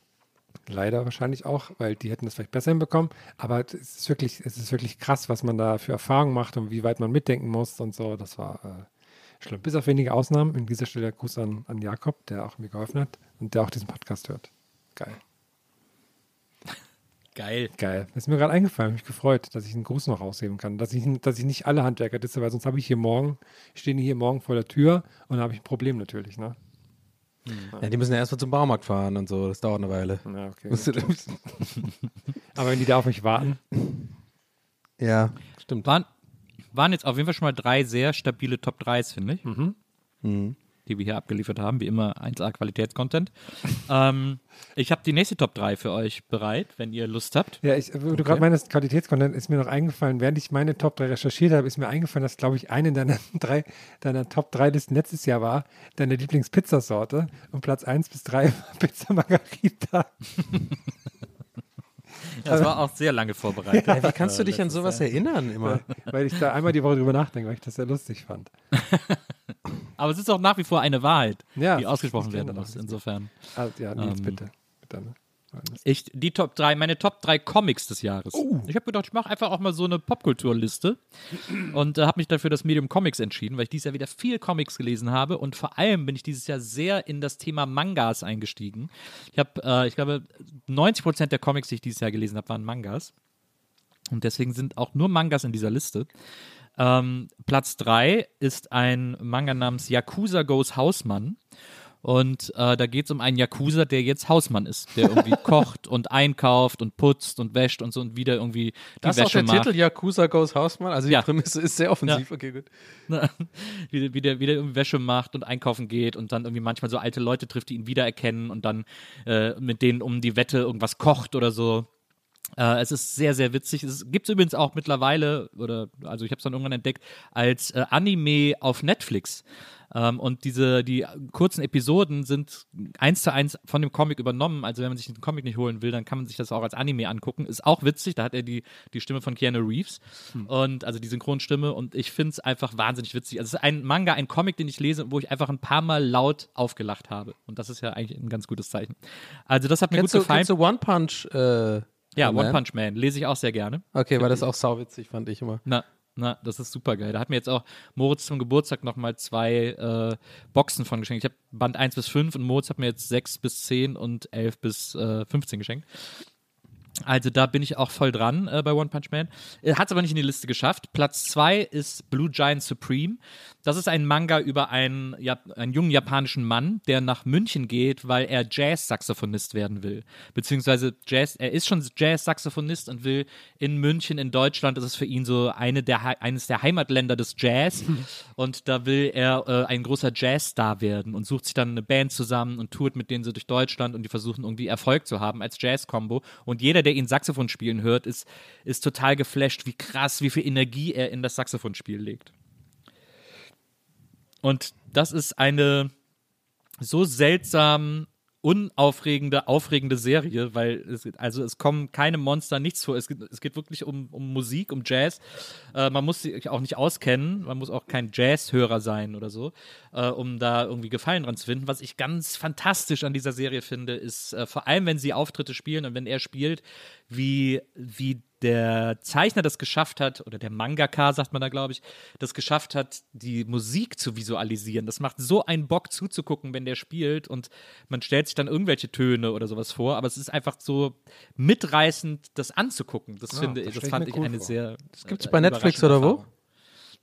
Leider wahrscheinlich auch, weil die hätten das vielleicht besser hinbekommen. Aber es ist wirklich, es ist wirklich krass, was man da für Erfahrungen macht und wie weit man mitdenken muss und so. Das war äh, schlimm. Bis auf wenige Ausnahmen. In dieser Stelle Gruß an, an Jakob, der auch mir geholfen hat und der auch diesen Podcast hört. Geil. Geil. Geil. Das ist mir gerade eingefallen, mich gefreut, dass ich einen Gruß noch rausheben kann. Dass ich, dass ich nicht alle Handwerker disse, weil sonst habe ich hier morgen, stehen die hier morgen vor der Tür und dann habe ich ein Problem natürlich, ne? Ja, die müssen ja erstmal zum Baumarkt fahren und so. Das dauert eine Weile. Ja, okay. Aber wenn die da auf mich warten, ja, stimmt. Waren, waren jetzt auf jeden Fall schon mal drei sehr stabile Top 3s, finde ich. Die wir hier abgeliefert haben, wie immer 1A Qualitätscontent. ähm, ich habe die nächste Top 3 für euch bereit, wenn ihr Lust habt. ja, ich, du gerade meinst, Qualitätscontent, ist mir noch eingefallen, während ich meine Top 3 recherchiert habe, ist mir eingefallen, dass, glaube ich, eine deiner, drei, deiner Top 3 Listen letztes Jahr war, deine Lieblingspizzasorte. Und Platz 1 bis 3 war Pizza Margarita. Das war auch sehr lange vorbereitet. Ja, wie kannst du dich an sowas erinnern immer? Weil ich da einmal die Woche drüber nachdenke, weil ich das sehr lustig fand. Aber es ist auch nach wie vor eine Wahrheit, Ja, die ausgesprochen werden muss. Insofern. Also, ja, Nils, Ähm, bitte. bitte ne? Ich, die Top 3, meine Top 3 Comics des Jahres. Ich habe gedacht, ich mache einfach auch mal so eine Popkulturliste und äh, habe mich dafür das Medium Comics entschieden, weil ich dieses Jahr wieder viel Comics gelesen habe und vor allem bin ich dieses Jahr sehr in das Thema Mangas eingestiegen. Ich habe, äh, ich glaube, 90 Prozent der Comics, die ich dieses Jahr gelesen habe, waren Mangas. Und deswegen sind auch nur Mangas in dieser Liste. Ähm, Platz 3 ist ein Manga namens Yakuza Goes Hausmann. Und äh, da geht es um einen Yakuza, der jetzt Hausmann ist, der irgendwie kocht und einkauft und putzt und wäscht und so und wieder irgendwie die Das ist auch Wäsche der macht. Titel Yakuza Goes Hausmann. Also die Ja. Prämisse ist sehr offensiv. Okay, gut. wie, wie, der, wie der irgendwie Wäsche macht und einkaufen geht und dann irgendwie manchmal so alte Leute trifft, die ihn wiedererkennen und dann äh, mit denen um die Wette irgendwas kocht oder so. Äh, es ist sehr, sehr witzig. Es gibt es übrigens auch mittlerweile, oder also ich habe es dann irgendwann entdeckt, als äh, Anime auf Netflix. Ähm, und diese, die kurzen Episoden sind eins zu eins von dem Comic übernommen. Also wenn man sich den Comic nicht holen will, dann kann man sich das auch als Anime angucken. Ist auch witzig, da hat er die, die Stimme von Keanu Reeves und also die Synchronstimme und ich finde es einfach wahnsinnig witzig. Also es ist ein Manga, ein Comic, den ich lese, wo ich einfach ein paar Mal laut aufgelacht habe. Und das ist ja eigentlich ein ganz gutes Zeichen. Also das hat mir Kennst gut du, gefallen. kennst du One Punch? Äh, Ja, Man? One Punch Man lese ich auch sehr gerne. Okay, weil das auch sauwitzig fand ich immer. Na, na, das ist super geil. Da hat mir jetzt auch Moritz zum Geburtstag nochmal zwei äh, Boxen von geschenkt. Ich habe Band 1 bis 5 und Moritz hat mir jetzt 6 bis 10 und 11 bis äh, 15 geschenkt. Also da bin ich auch voll dran äh, bei One Punch Man. Hat es aber nicht in die Liste geschafft. Platz 2 ist Blue Giant Supreme. Das ist ein Manga über einen, ja, einen jungen japanischen Mann, der nach München geht, weil er Jazz-Saxophonist werden will. Beziehungsweise Jazz, er ist schon Jazz-Saxophonist und will in München, in Deutschland, das ist für ihn so eine der, eines der Heimatländer des Jazz. und da will er äh, ein großer Jazzstar werden und sucht sich dann eine Band zusammen und tourt mit denen so durch Deutschland und die versuchen irgendwie Erfolg zu haben als Jazz-Combo. Und jeder, der ihn Saxophon spielen hört, ist, ist total geflasht, wie krass, wie viel Energie er in das Saxophonspiel legt. Und das ist eine so seltsam unaufregende, aufregende Serie, weil es, also es kommen keine Monster, nichts vor. Es geht, es geht wirklich um, um Musik, um Jazz. Äh, man muss sich auch nicht auskennen, man muss auch kein Jazzhörer sein oder so, äh, um da irgendwie Gefallen dran zu finden. Was ich ganz fantastisch an dieser Serie finde, ist äh, vor allem, wenn sie Auftritte spielen und wenn er spielt, wie, wie der Zeichner das geschafft hat, oder der Mangaka, sagt man da, glaube ich, das geschafft hat, die Musik zu visualisieren. Das macht so einen Bock zuzugucken, wenn der spielt und man stellt sich dann irgendwelche Töne oder sowas vor, aber es ist einfach so mitreißend, das anzugucken. Das finde das ich, das ich fand ich cool eine vor. sehr. Das gibt's äh, bei Netflix oder wo?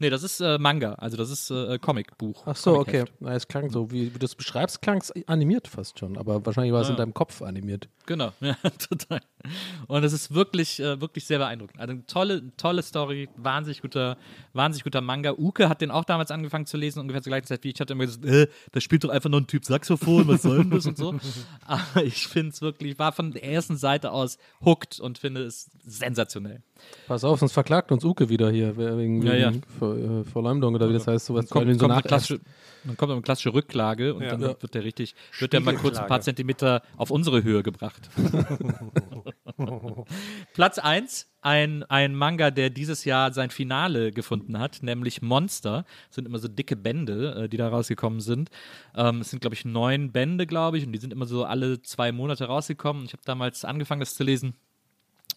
Nee, das ist äh, Manga, also das ist äh, Comicbuch. Ach so, okay. Na, es klang so, wie, wie du es beschreibst, klang es animiert fast schon. Aber wahrscheinlich war es in deinem Kopf animiert. Genau, ja, total. Und es ist wirklich, äh, wirklich sehr beeindruckend. Also eine tolle, tolle Story, wahnsinnig guter, wahnsinnig guter Manga. Uke hat den auch damals angefangen zu lesen, ungefähr zur gleichen Zeit wie ich. hatte immer gesagt, äh, da spielt doch einfach nur ein Typ Saxophon, was soll denn das und so. Aber ich finde es wirklich, war von der ersten Seite aus hooked und finde es sensationell. Pass auf, sonst verklagt uns Uke wieder hier wegen, Ja, ja. wegen Ver, äh, Verleumdung oder wie das heißt. Sowas, Kommt, so kommt, eine klassische, dann kommt eine klassische Rückklage und Ja. dann Ja. wird der richtig, wird der mal kurz ein paar. Zentimeter auf unsere Höhe gebracht. Platz 1, ein, ein Manga, der dieses Jahr sein Finale gefunden hat, nämlich Monster. Das sind immer so dicke Bände, äh, die da rausgekommen sind. Ähm, es sind, glaube ich, neun Bände, glaube ich, und die sind immer so alle zwei Monate rausgekommen. Ich habe damals angefangen, das zu lesen.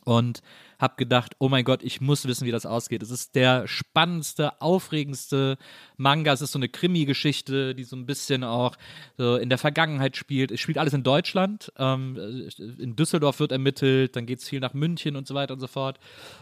und habe gedacht, oh mein Gott, ich muss wissen, wie das ausgeht. Es ist der spannendste, aufregendste Manga. Es ist so eine Krimi-Geschichte, die so ein bisschen auch so in der Vergangenheit spielt. Es spielt alles in Deutschland. Ähm, in Düsseldorf wird ermittelt, dann geht es viel nach München und so weiter und so fort.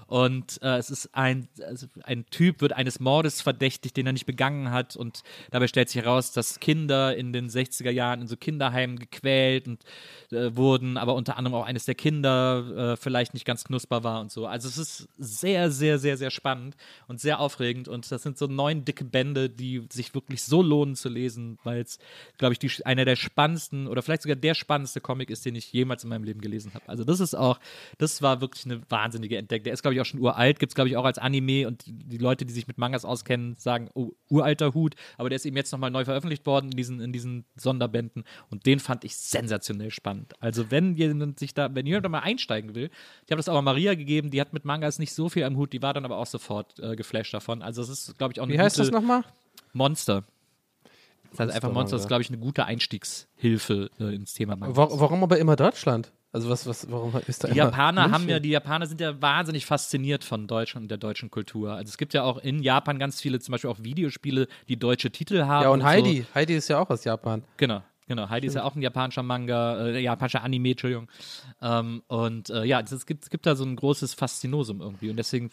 Und äh, es ist ein, also ein Typ, wird eines Mordes verdächtigt, den er nicht begangen hat. Und dabei stellt sich heraus, dass Kinder in den 60er Jahren in so Kinderheimen gequält und, äh, wurden, aber unter anderem auch eines der Kinder äh, vielleicht nicht ganz knusper war und so. Also es ist sehr, sehr, sehr, sehr spannend und sehr aufregend. Und das sind so neun dicke Bände, die sich wirklich so lohnen zu lesen, weil es, glaube ich, die, einer der spannendsten oder vielleicht sogar der spannendste Comic ist, den ich jemals in meinem Leben gelesen habe. Also das ist auch, das war wirklich eine wahnsinnige Entdeckung. Der ist, glaube ich, auch schon uralt, gibt es, glaube ich, auch als Anime und die Leute, die sich mit Mangas auskennen, sagen, oh, uralter Hut, aber der ist eben jetzt nochmal neu veröffentlicht worden in diesen, in diesen Sonderbänden und den fand ich sensationell spannend. Also wenn jemand sich da, wenn jemand da mal einsteigen will, ich habe das mal Maria gegeben, die hat mit Mangas nicht so viel am Hut, die war dann aber auch sofort äh, geflasht davon. Also es ist, glaube ich, auch eine Wie heißt gute das nochmal? Monster. Das heißt einfach Monster ist, glaube ich, eine gute Einstiegshilfe äh, ins Thema Manga. Wa- Warum aber immer Deutschland? Also was, was, warum ist da Die immer Japaner haben München? ja, die Japaner sind ja wahnsinnig fasziniert von Deutschland und der deutschen Kultur. Also es gibt ja auch in Japan ganz viele, zum Beispiel auch Videospiele, die deutsche Titel haben. Ja, und so. Heidi. Heidi ist ja auch aus Japan. Genau, genau. Heidi ist ja auch ein japanischer Manga, äh, japanischer Anime, Entschuldigung. Ähm, und äh, ja, es gibt, es gibt da so ein großes Faszinosum irgendwie und deswegen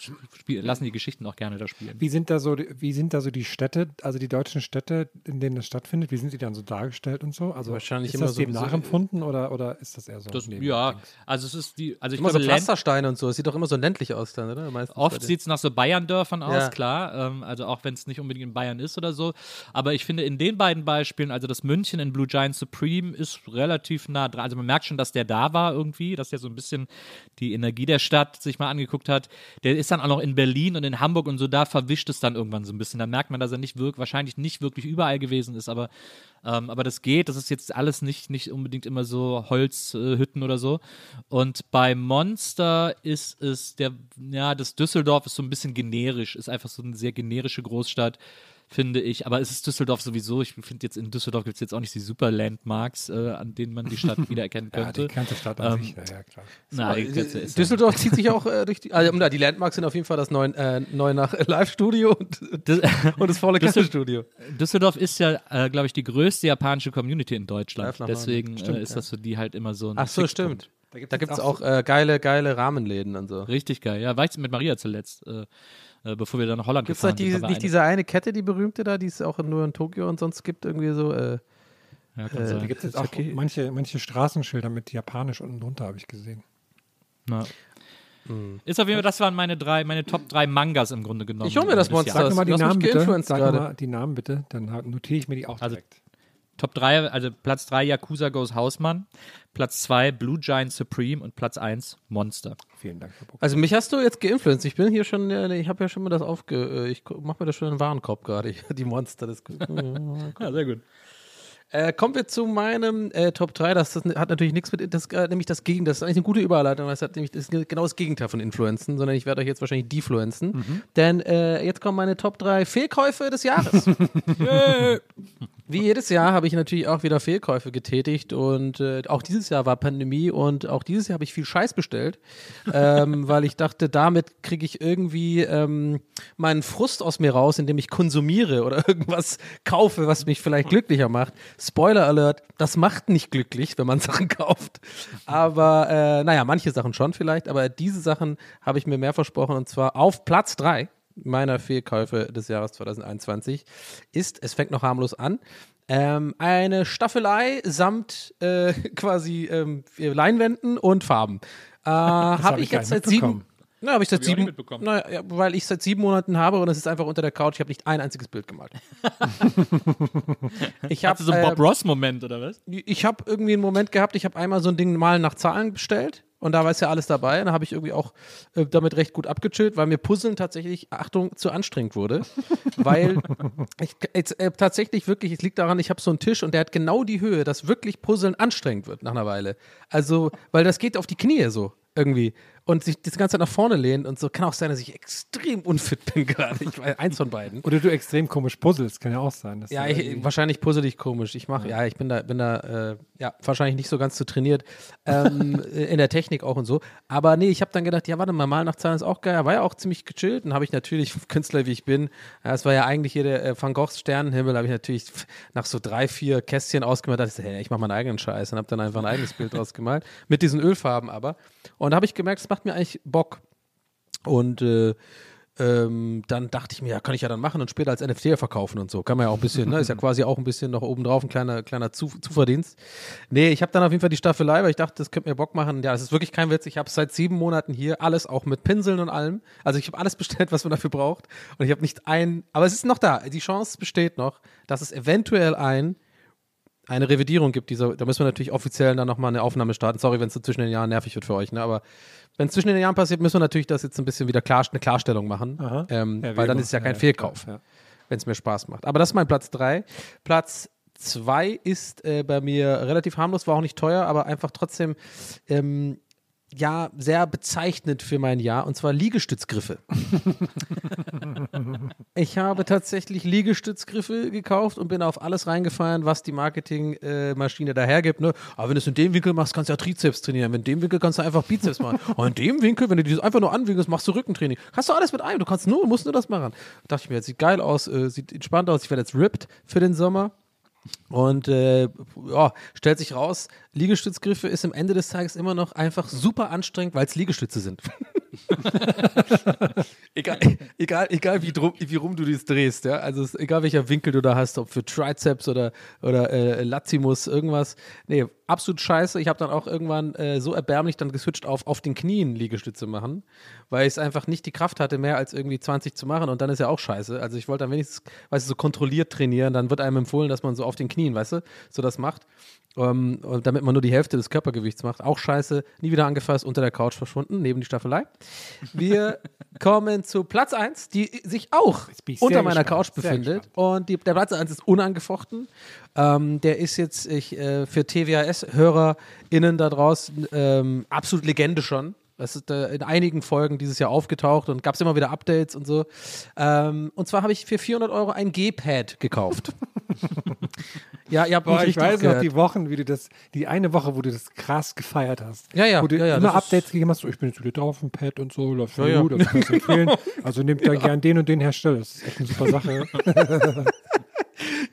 lassen die Geschichten auch gerne da spielen. Wie sind da so, die- wie sind da so die Städte, also die deutschen Städte, in denen das stattfindet? Wie sind die dann so dargestellt und so? Also Wahrscheinlich ist immer das so- dem so- nachempfunden oder, oder ist das eher so? Das, ja, Dings? also es ist die, also ich Immer so glaube, Land- Pflastersteine und so. Es sieht doch immer so ländlich aus dann, oder? Meistens Oft sieht es nach so Bayern-Dörfern aus, Ja. klar. Ähm, also auch wenn es nicht unbedingt in Bayern ist oder so. Aber ich finde, in den beiden Beispielen, also das München in Blue Giant Supreme ist relativ nah dran. Also man merkt schon, dass der da war irgendwie, dass der so ein bisschen die Energie der Stadt sich mal angeguckt hat. Der ist dann auch noch in Berlin und in Hamburg und so, da verwischt es dann irgendwann so ein bisschen. Da merkt man, dass er nicht wirk wahrscheinlich nicht wirklich überall gewesen ist, aber, ähm, aber das geht. Das ist jetzt alles nicht, nicht unbedingt immer so Holzhütten oder so. Und bei Monster ist es der, ja, das Düsseldorf ist so ein bisschen generisch, ist einfach so eine sehr generische Großstadt, finde ich. Aber es ist Düsseldorf sowieso. Ich finde jetzt in Düsseldorf gibt es jetzt auch nicht die super Landmarks, äh, an denen man die Stadt wiedererkennen Ja, könnte. die ganze Stadt an Ähm, sich, ja, ja, klar. Na, Äh, ist Düsseldorf zieht sich auch äh, durch die. Also, na, die Landmarks sind auf jeden Fall das neue, äh, neue nach Live-Studio und, und das volle Klasse-Studio. Düsseldorf ist ja, äh, glaube ich, die größte japanische Community in Deutschland. Deswegen Norden. Stimmt, äh, ist das für die halt immer so ein Ach so, Fixpunkt. stimmt. Da gibt es auch auch äh, geile, geile Rahmenläden und so. Richtig geil. Ja, war ich mit Maria zuletzt, äh, äh, bevor wir dann nach Holland Gibt es gefahren sind. da war nicht eine- diese eine Kette, die berühmte da, die es auch nur in Tokio und sonst gibt, irgendwie so. Äh, Ja, kann äh, sein. Da gibt es jetzt auch okay. manche, manche Straßenschilder mit Japanisch unten drunter, habe ich gesehen. Na. Ist auf jeden Fall, das waren meine drei, meine Top drei Mangas im Grunde genommen. Ich hol mir das Monster. Sag mir mal die Namen bitte. Sag mal die Namen bitte, dann notiere ich mir die auch Also- direkt. Top 3, also Platz 3 Yakuza Goes Hausmann, Platz 2 Blue Giant Supreme und Platz 1 Monster. Vielen Dank, Herr Buck. Also mich hast du jetzt geinfluenced. Ich bin hier schon, äh, ich habe ja schon mal das aufge, äh, ich mache mir das schon in den Warenkorb gerade. Die Monster, das Ja, sehr gut. Äh, kommen wir zu meinem äh, Top 3. Das, das hat natürlich nichts mit, das, äh, nämlich das Gegenteil. Das ist eigentlich eine gute Überleitung. Das hat nämlich das ist genau das Gegenteil von Influenzen, sondern ich werde euch jetzt wahrscheinlich defluenzen. Denn äh, jetzt kommen meine Top 3 Fehlkäufe des Jahres. Wie jedes Jahr habe ich natürlich auch wieder Fehlkäufe getätigt und äh, auch dieses Jahr war Pandemie und auch dieses Jahr habe ich viel Scheiß bestellt, ähm, weil ich dachte, damit kriege ich irgendwie ähm, meinen Frust aus mir raus, indem ich konsumiere oder irgendwas kaufe, was mich vielleicht glücklicher macht. Spoiler Alert, das macht nicht glücklich, wenn man Sachen kauft. Aber äh, naja, manche Sachen schon vielleicht, aber diese Sachen habe ich mir mehr versprochen und zwar auf Platz 3 meiner Fehlkäufe des Jahres 2021 ist, es fängt noch harmlos an, ähm, eine Staffelei samt äh, quasi ähm, Leinwänden und Farben. Äh, habe hab ich ich jetzt seit sieben. Na, habe ich seit ich nicht sieben. mitbekommen. Na, ja, weil ich seit sieben Monaten habe und es ist einfach unter der Couch. Ich habe nicht ein einziges Bild gemalt. ich habe Hast du so einen Bob Ross-Moment oder was? ich habe irgendwie einen Moment gehabt, ich habe einmal so ein Ding mal nach Zahlen bestellt und da war es ja alles dabei. Und da habe ich irgendwie auch äh, damit recht gut abgechillt, weil mir Puzzeln tatsächlich, Achtung, zu anstrengend wurde. weil ich jetzt, äh, tatsächlich wirklich, es liegt daran, ich habe so einen Tisch und der hat genau die Höhe, dass wirklich Puzzeln anstrengend wird nach einer Weile. Also, weil das geht auf die Knie so. irgendwie und sich das ganze Zeit nach vorne lehnen und so. Kann auch sein, dass ich extrem unfit bin gerade. Ich war eins von beiden. Oder du extrem komisch puzzelst, kann ja auch sein. Ja, ich, wahrscheinlich puzzle ich komisch. Ich mache, ja. ich bin da, bin da, äh, ja, wahrscheinlich nicht so ganz zu trainiert. Ähm, in der Technik auch und so. Aber nee, ich habe dann gedacht, ja, warte mal, Malen nach Zahlen ist auch geil. War ja auch ziemlich gechillt. Dann habe ich natürlich, Künstler wie ich bin, ja, es war ja eigentlich hier der äh, Van Goghs Sternenhimmel, habe ich natürlich nach so drei, vier Kästchen ausgemalt. Da dachte ich, hey, ich mache meinen eigenen Scheiß und habe dann einfach ein eigenes Bild ausgemalt. Mit diesen Ölfarben aber. Und habe ich gemerkt, es macht mir eigentlich Bock. Und äh, ähm, dann dachte ich mir, ja, kann ich ja dann machen und später als NFT verkaufen und so. Kann man ja auch ein bisschen, ne? Ist ja quasi auch ein bisschen noch obendrauf ein kleiner, kleiner Zu Zuverdienst. Nee, ich habe dann auf jeden Fall die Staffelei, weil ich dachte, das könnte mir Bock machen. Ja, das ist wirklich kein Witz. Ich habe seit sieben Monaten hier alles auch mit Pinseln und allem. Also ich habe alles bestellt, was man dafür braucht. Und ich habe nicht ein, aber es ist noch da. Die Chance besteht noch, dass es eventuell ein eine Revidierung gibt, dieser, da müssen wir natürlich offiziell dann nochmal eine Aufnahme starten. Sorry, wenn es so zwischen den Jahren nervig wird für euch, ne? Aber wenn es zwischen den Jahren passiert, müssen wir natürlich das jetzt ein bisschen wieder klar, eine Klarstellung machen. Ähm, Ja, weil dann ist es ja kein Ja, Fehlkauf, ja. wenn es mir Spaß macht. Aber das ist mein Platz 3. Platz 2 ist äh, bei mir relativ harmlos, war auch nicht teuer, aber einfach trotzdem ähm, ja sehr bezeichnend für mein Jahr und zwar Liegestützgriffe. Ich habe tatsächlich Liegestützgriffe gekauft und bin auf alles reingefallen, was die Marketingmaschine da hergibt. Ne? Aber wenn du es in dem Winkel machst, kannst du ja Trizeps trainieren. In dem Winkel kannst du einfach Bizeps machen. Und in dem Winkel, wenn du dieses einfach nur anwinkelst, machst du Rückentraining. Hast du alles mit einem. Du kannst nur, musst nur das machen. Da dachte ich mir, jetzt sieht geil aus, äh, sieht entspannt aus. Ich werde jetzt ripped für den Sommer. Und äh, ja, stellt sich raus, Liegestützgriffe ist am Ende des Tages immer noch einfach super anstrengend, weil es Liegestütze sind. egal, egal, egal wie, drum, wie rum du das drehst, ja. Also es, egal welcher Winkel du da hast, ob für Triceps oder, oder äh, Latimus, irgendwas. Nee, absolut scheiße. Ich habe dann auch irgendwann äh, so erbärmlich dann geswitcht auf auf den Knien Liegestütze machen, weil ich es einfach nicht die Kraft hatte, mehr als irgendwie 20 zu machen und dann ist ja auch scheiße. Also ich wollte dann wenigstens, weißt du, so kontrolliert trainieren, dann wird einem empfohlen, dass man so auf den Knien, weißt du, so das macht. Ähm, und damit man nur die Hälfte des Körpergewichts macht. Auch scheiße, nie wieder angefasst, unter der Couch verschwunden, neben die Staffelei. Wir kommen zu Platz 1, die sich auch unter meiner gespannt, Couch befindet. Und die, der Platz 1 ist unangefochten. Ähm, der ist jetzt ich, äh, für TWAS-HörerInnen da draußen ähm, absolut Legende schon. Das ist äh, in einigen Folgen dieses Jahr aufgetaucht und gab es immer wieder Updates und so. Ähm, und zwar habe ich für 400 Euro ein G-Pad gekauft. ja, ihr habt Boah, ich weiß noch die Wochen, wie du das, die eine Woche, wo du das krass gefeiert hast. Ja, ja, Wo du ja, ja, immer das Updates gegeben hast, so, ich bin jetzt wieder drauf im Pad und so, läuft schon Ja, ja. gut, also ich kann es empfehlen. Also nehmt da gern den und den Hersteller, das ist echt eine super Sache.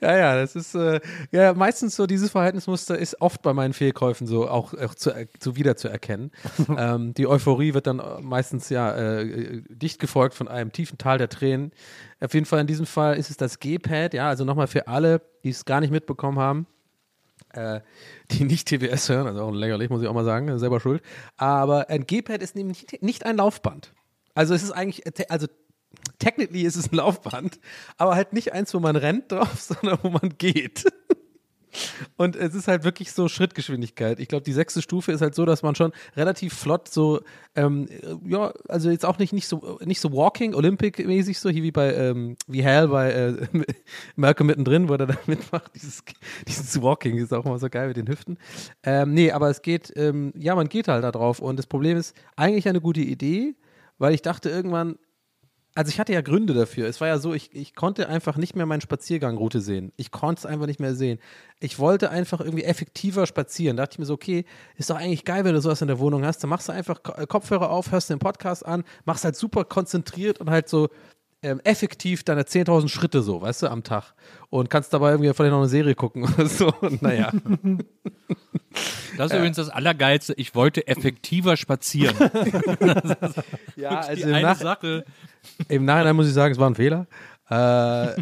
Ja, ja, das ist äh, ja meistens so dieses Verhaltensmuster ist oft bei meinen Fehlkäufen so auch, auch zu, er- zu wiederzuerkennen. ähm, die Euphorie wird dann äh, meistens ja äh, äh, dicht gefolgt von einem tiefen Tal der Tränen. Auf jeden Fall in diesem Fall ist es das G-Pad, ja, also nochmal für alle, die es gar nicht mitbekommen haben. Äh, die nicht TWS hören, also auch lächerlich, muss ich auch mal sagen, selber schuld. Aber ein G-Pad ist nämlich nicht, ein Laufband. Also es ist eigentlich, äh, also technically ist es ein Laufband, aber halt nicht eins, wo man rennt drauf, sondern wo man geht. Und es ist halt wirklich so Schrittgeschwindigkeit. Ich glaube, die sechste Stufe ist halt so, dass man schon relativ flott so, ähm, äh, ja, also jetzt auch nicht, nicht so, nicht so Walking, Olympic-mäßig so, hier wie bei, ähm, wie Hal bei äh, Malcolm mittendrin, wo er da mitmacht. Dieses, dieses Walking ist auch immer so geil mit den Hüften. Ähm, nee, aber es geht, ähm, ja, man geht halt da drauf. Und das Problem ist eigentlich eine gute Idee, weil ich dachte irgendwann, also ich hatte ja Gründe dafür. Es war ja so, ich, ich konnte einfach nicht mehr meine Spaziergangroute sehen. Ich konnte es einfach nicht mehr sehen. Ich wollte einfach irgendwie effektiver spazieren. Da dachte ich mir so, okay, ist doch eigentlich geil, wenn du sowas in der Wohnung hast. Dann machst du einfach äh, Kopfhörer auf, hörst den Podcast an, machst halt super konzentriert und halt so ähm, effektiv deine 10.000 Schritte so, weißt du, am Tag. Und kannst dabei irgendwie vielleicht noch eine Serie gucken oder so. Und naja. Das ist übrigens das Allergeilste. Ich wollte effektiver spazieren. ja, also im, Nach Sache. im Nachhinein muss ich sagen, es war ein Fehler. Äh,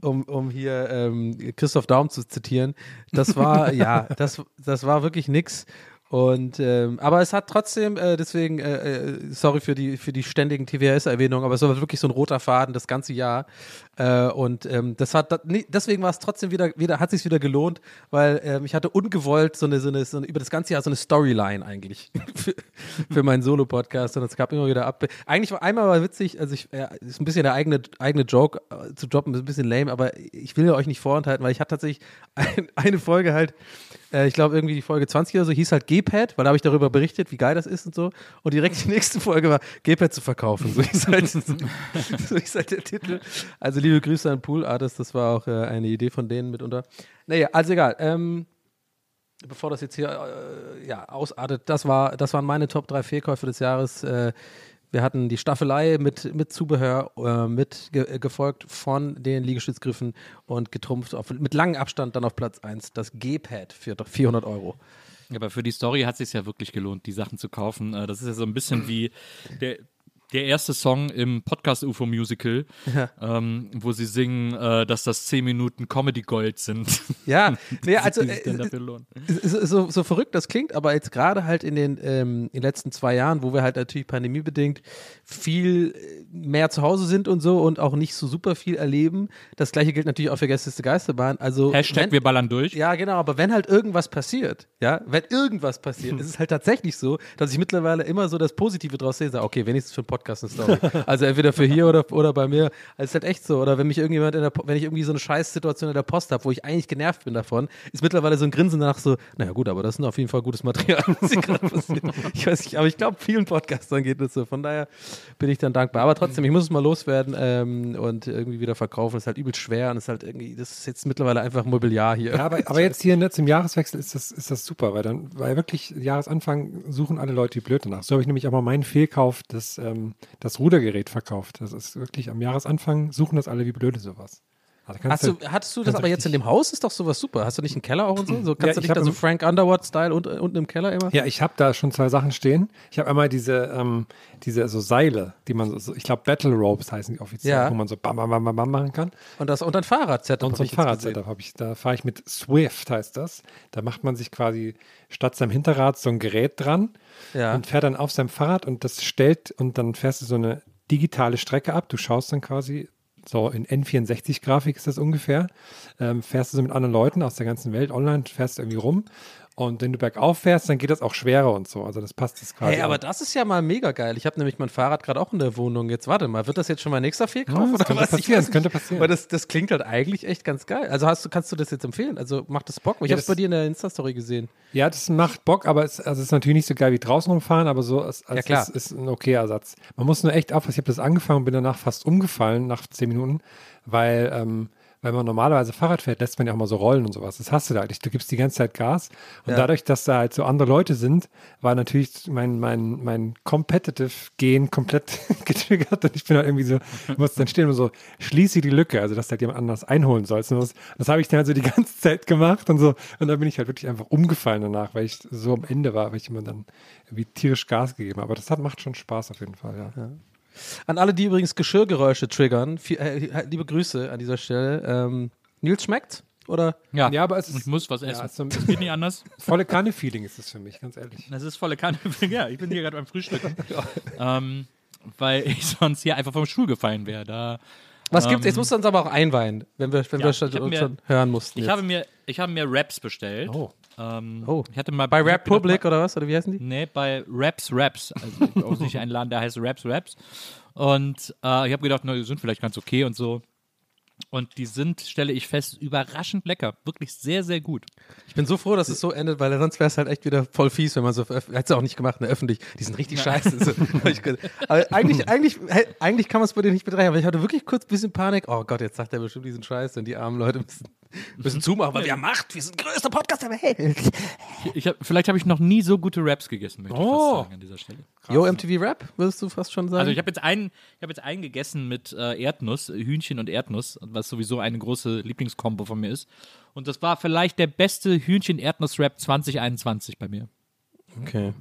um, um hier ähm, Christoph Daum zu zitieren. Das war, ja, das, das war wirklich nix. Und ähm, aber es hat trotzdem, äh, deswegen, äh, äh, sorry für die für die ständigen TWS-Erwähnungen, aber es war wirklich so ein roter Faden das ganze Jahr. Äh, und ähm, das hat deswegen war es trotzdem wieder, wieder hat sich wieder gelohnt, weil ähm, ich hatte ungewollt so eine, so eine, so eine über das ganze Jahr so eine Storyline eigentlich für, für meinen Solo-Podcast und es gab immer wieder ab. Eigentlich war einmal war witzig, also ich ja, ist ein bisschen der eigene eigene Joke äh, zu droppen, ist ein bisschen lame, aber ich will euch nicht vorenthalten, weil ich hatte tatsächlich ein, eine Folge halt Äh, ich glaube, irgendwie die Folge 20 oder so hieß halt G-Pad, weil da habe ich darüber berichtet, wie geil das ist und so. Und direkt die nächste Folge war G-Pad zu verkaufen. So hieß, halt, so hieß halt der Titel. Also liebe Grüße an Pool Artist, das war auch äh, eine Idee von denen mitunter. Naja, also egal. Ähm, bevor das jetzt hier äh, ja, ausartet, das, war, das waren meine Top 3 Fehlkäufe des Jahres. Äh, wir hatten die Staffelei mit, mit Zubehör, äh, mit ge äh, gefolgt von den Liegestützgriffen und getrumpft auf, mit langem Abstand dann auf Platz 1 das G-Pad für 400 Euro. Aber für die Story hat es sich ja wirklich gelohnt, die Sachen zu kaufen. Äh, Das ist ja so ein bisschen wie der, der erste Song im Podcast UFO Musical, ähm, wo sie singen, äh, dass das 10 Minuten Comedy Gold sind. Ja, nee, also äh, lohnen. so, so, so verrückt das klingt, aber jetzt gerade halt in den, ähm, in den letzten zwei Jahren, wo wir halt natürlich pandemiebedingt viel äh, mehr zu Hause sind und so und auch nicht so super viel erleben. Das gleiche gilt natürlich auch für Gästeste Geisterbahn. Also Hashtag wenn- wir ballern durch. Ja, genau, aber wenn halt irgendwas passiert, ja, wenn irgendwas passiert, ist es halt tatsächlich so, dass ich mittlerweile immer so das Positive draus sehe, sage, okay, wenigstens für einen Podcast eine Story. also entweder für hier oder, oder bei mir. Also es ist halt echt so. Oder wenn mich irgendjemand in der, wenn ich irgendwie so eine Scheißsituation in der Post habe, wo ich eigentlich genervt bin davon, ist mittlerweile so ein Grinsen danach so, naja gut, aber das ist auf jeden Fall gutes Material, was hier gerade passiert. Ich weiß nicht, aber ich glaube, vielen Podcastern geht das so. Von daher bin ich dann dankbar. Aber trotzdem, ich muss es mal loswerden ähm, und irgendwie wieder verkaufen. Das ist halt übel schwer und ist halt irgendwie, das ist jetzt mittlerweile einfach Mobiliar hier. Ja, aber, aber jetzt hier ne, zum Jahreswechsel ist das, ist das super, weil dann, weil wirklich Jahresanfang suchen alle Leute wie blöd danach. So habe ich nämlich auch mal meinen Fehlkauf, das, ähm, das Rudergerät verkauft. Das ist wirklich am Jahresanfang suchen das alle wie blöde sowas. Also Hast du, hattest du das aber jetzt in dem Haus? Ist doch sowas super. Hast du nicht einen Keller auch und so? so kannst Ja, du ich nicht da so Frank Underwood-Style und, unten im Keller immer? Ja, ich habe da schon zwei Sachen stehen. Ich habe einmal diese, ähm, diese so Seile, die man so- ich glaube Battle Ropes heißen die offiziell, Ja. wo man so bam, bam, bam, bam, machen kann. Und, das, und ein Fahrrad-Setup. Und so ein. Fahrradsetup habe ich. Da fahre ich mit Swift, heißt das. Da macht man sich quasi statt seinem Hinterrad so ein Gerät dran Ja. und fährt dann auf seinem Fahrrad und das stellt und dann fährst du so eine digitale Strecke ab. Du schaust dann quasi so in N64-Grafik ist das ungefähr. Ähm, fährst du so mit anderen Leuten aus der ganzen Welt online, fährst irgendwie rum. Und wenn du bergauf fährst, dann geht das auch schwerer und so. Also das passt das quasi. Hey, aber auch. das ist ja mal mega geil. Ich habe nämlich mein Fahrrad gerade auch in der Wohnung. Jetzt warte mal, wird das jetzt schon mein nächster Fehlkauf? Ja, das oder könnte was? Passieren, das könnte passieren. Weil das, das klingt halt eigentlich echt ganz geil. Also hast du, kannst du das jetzt empfehlen? Also macht das Bock? Ich Ja, habe es bei dir in der Insta-Story gesehen. Ja, das macht Bock, aber es, also es ist natürlich nicht so geil wie draußen rumfahren, aber so ist, Ja, es klar. ist ein okayer Ersatz. Man muss nur echt aufpassen. Ich habe das angefangen und bin danach fast umgefallen nach zehn Minuten, weil, ähm, weil man normalerweise Fahrrad fährt, lässt man ja auch mal so rollen und sowas. Das hast du da eigentlich. Du gibst die ganze Zeit Gas. Und Ja. dadurch, dass da halt so andere Leute sind, war natürlich mein, mein, mein Competitive-Gen komplett getriggert und ich bin halt irgendwie so, muss dann stehen und so, schließe die Lücke, also dass du halt jemand anders einholen sollst. Und das, das habe ich dann halt so die ganze Zeit gemacht und so. Und dann bin ich halt wirklich einfach umgefallen danach, weil ich so am Ende war, weil ich immer dann irgendwie tierisch Gas gegeben habe. Aber das hat, macht schon Spaß auf jeden Fall, ja. An alle, die übrigens Geschirrgeräusche triggern, viel, äh, liebe Grüße an dieser Stelle. Ähm, Nils schmeckt? Oder? Ja, Ja, aber es ist- ich muss was Ja, essen. es ist geht nicht anders. volle Kanne-Feeling ist es für mich, ganz ehrlich. Das ist volle Kanne. Ja, ich bin hier gerade beim Frühstücken. ähm, weil ich sonst hier einfach vom Stuhl gefallen wäre. Da, Was Ähm, gibt's? Jetzt musst du uns aber auch einweihen, wenn wir, wenn Ja, wir schon, mir- schon hören mussten. ich, jetzt. habe mir, ich habe mir Raps bestellt. Oh. Ähm, Oh. ich hatte mal Bei Rap Public oder was? Oder wie heißen die? Nee, bei Raps Raps. Also offensichtlich ein Laden, der heißt Raps Raps. Und äh, ich habe gedacht, na, die sind vielleicht ganz okay und so. Und die sind, stelle ich fest, überraschend lecker. Wirklich sehr, sehr gut. Ich bin so froh, dass es so endet, weil sonst wäre es halt echt wieder voll fies, wenn man so, hätte es auch nicht gemacht, ne, öffentlich. Die sind richtig scheiße. So. aber eigentlich, eigentlich, eigentlich kann man es bei denen nicht betreiben, aber ich hatte wirklich kurz ein bisschen Panik. Oh Gott, jetzt sagt er bestimmt, die sind scheiße und die armen Leute müssen, müssen zumachen, weil wir haben Macht, wir sind größter Podcast der Welt. Ich hab, vielleicht habe ich noch nie so gute Raps gegessen, möchte ich Oh. fast sagen an dieser Stelle. Yo, MTV Rap, würdest du fast schon sagen? Also ich habe jetzt einen, ich habe jetzt einen gegessen mit äh, Erdnuss, Hühnchen und Erdnuss, was sowieso eine große Lieblingskombo von mir ist. Und das war vielleicht der beste Hühnchen-Erdnuss-Rap 2021 bei mir. Okay.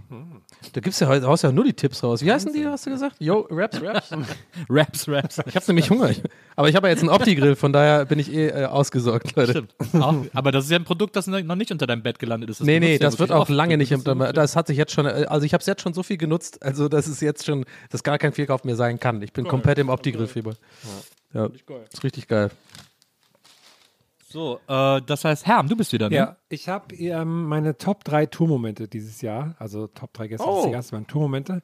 Da gibt's ja heute haust ja nur die Tipps raus. Wie heißen die, hast du gesagt? Yo, Raps, Raps. Raps, Raps. Ich habe nämlich Hunger. Aber ich habe ja jetzt einen Opti-Grill, von daher bin ich eh äh, ausgesorgt, Leute. Stimmt. Auch, aber das ist ja ein Produkt, das noch nicht unter deinem Bett gelandet ist. Das Nee, nee, ja das wird wirklich auch lange nicht. Das Im, das hat sich jetzt schon, äh, also ich habe es jetzt schon so viel genutzt, also das ist jetzt schon, das gar kein Fehlkauf mehr sein kann. Ich bin komplett im Opti-Grill-Fieber. Ja, ist richtig geil. So, äh, das heißt, Herm, du bist wieder, ne? Ja, ich habe ähm, meine Top 3 Tourmomente dieses Jahr, also Top 3 Gäste Oh. Jahres waren Tourmomente.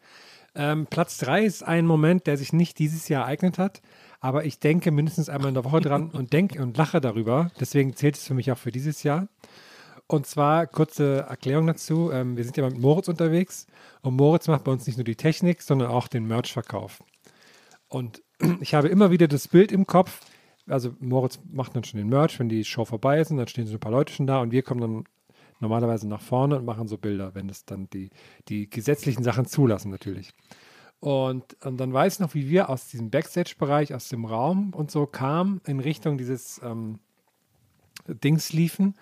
Ähm, Platz 3 ist ein Moment, der sich nicht dieses Jahr ereignet hat, aber ich denke mindestens einmal in der Woche dran und denke und lache darüber. Deswegen zählt es für mich auch für dieses Jahr. Und zwar kurze Erklärung dazu. Ähm, wir sind ja mit Moritz unterwegs und Moritz macht bei uns nicht nur die Technik, sondern auch den Merch-Verkauf. Und ich habe immer wieder das Bild im Kopf. Also Moritz macht dann schon den Merch, wenn die Show vorbei ist und dann stehen so ein paar Leute schon da und wir kommen dann normalerweise nach vorne und machen so Bilder, wenn es dann die, die gesetzlichen Sachen zulassen natürlich. Und, und dann weiß ich noch, wie wir aus diesem Backstage-Bereich, aus dem Raum und so kamen in Richtung dieses ähm, Dings liefen.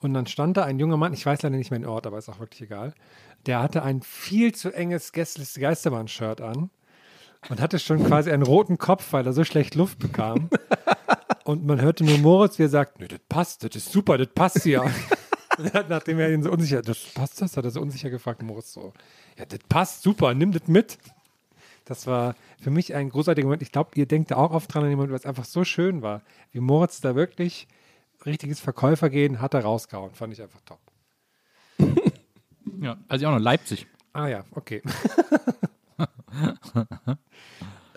Und dann stand da ein junger Mann, ich weiß leider nicht mehr den Ort, aber ist auch wirklich egal. Der hatte ein viel zu enges Gästeliste Geisterbahn-Shirt an und hatte schon quasi einen roten Kopf, weil er so schlecht Luft bekam. Und man hörte nur Moritz, wie er sagt, nö, das passt, das ist super, das passt ja. Nachdem er ihn so unsicher, das passt das, hat er so unsicher gefragt, Moritz so, ja, das passt super, nimm das mit. Das war für mich ein großartiger Moment. Ich glaube, ihr denkt da auch oft dran an den Moment, weil es einfach so schön war, wie Moritz da wirklich richtiges Verkäufergehen hat er rausgehauen. Fand ich einfach top. Ja, also auch noch Leipzig. Ah ja, okay.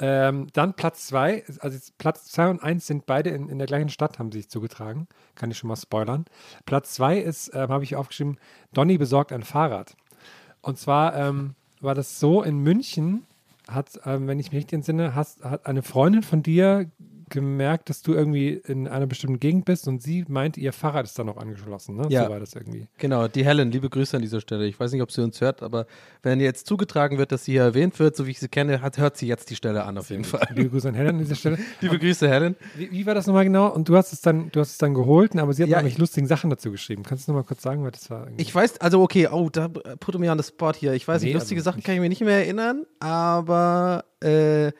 ähm, dann Platz zwei, also jetzt Platz zwei und eins sind beide in, in der gleichen Stadt, haben sie sich zugetragen. Kann ich schon mal spoilern. Platz zwei ist, ähm, habe ich aufgeschrieben, Donny besorgt ein Fahrrad. Und zwar ähm, war das so in München, hat, ähm, wenn ich mich richtig entsinne, hast, hat eine Freundin von dir gemerkt, dass du irgendwie in einer bestimmten Gegend bist und sie meint, ihr Fahrrad ist da noch angeschlossen, ne? Ja. So war das irgendwie. Genau, die Helen, liebe Grüße an dieser Stelle. Ich weiß nicht, ob sie uns hört, aber wenn jetzt zugetragen wird, dass sie hier erwähnt wird, so wie ich sie kenne, hat, hört sie jetzt die Stelle an auf jeden Fall. Liebe Grüße an Helen an dieser Stelle. Liebe Grüße, Helen. Wie, wie war das nochmal genau? Und du hast es dann, du hast es dann geholt, aber sie hat Ja, nämlich lustigen Sachen dazu geschrieben. Kannst du nochmal kurz sagen, was das war? irgendwie? Ich weiß, also okay, oh, da put me on the spot hier. Ich weiß Nee, nicht, lustige also Sachen nicht- kann ich mir nicht mehr erinnern, aber äh,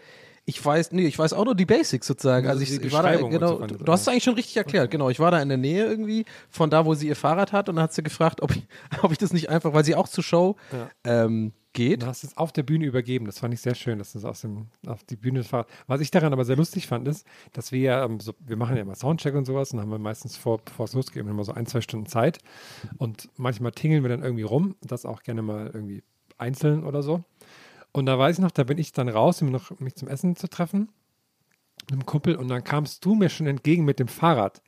ich weiß, nee, ich weiß auch nur die Basics sozusagen. Also Also ich, ich war da, genau, so du, du hast es eigentlich schon richtig erklärt, genau. Ich war da in der Nähe irgendwie von da, wo sie ihr Fahrrad hat und dann hat sie gefragt, ob ich, ob ich das nicht einfach, weil sie auch zur Show ähm, geht. Du hast es auf der Bühne übergeben. Das fand ich sehr schön, dass du es aus dem, auf die Bühne fahrst. Was ich daran aber sehr lustig fand, ist, dass wir ja, ähm, so, wir machen ja immer Soundcheck und sowas und haben wir meistens vor, bevor es losgeht, immer so ein, zwei Stunden Zeit. Und manchmal tingeln wir dann irgendwie rum, das auch gerne mal irgendwie einzeln oder so. Und da weiß ich noch, da bin ich dann raus, um noch mich zum Essen zu treffen mit einem Kumpel und dann kamst du mir schon entgegen mit dem Fahrrad.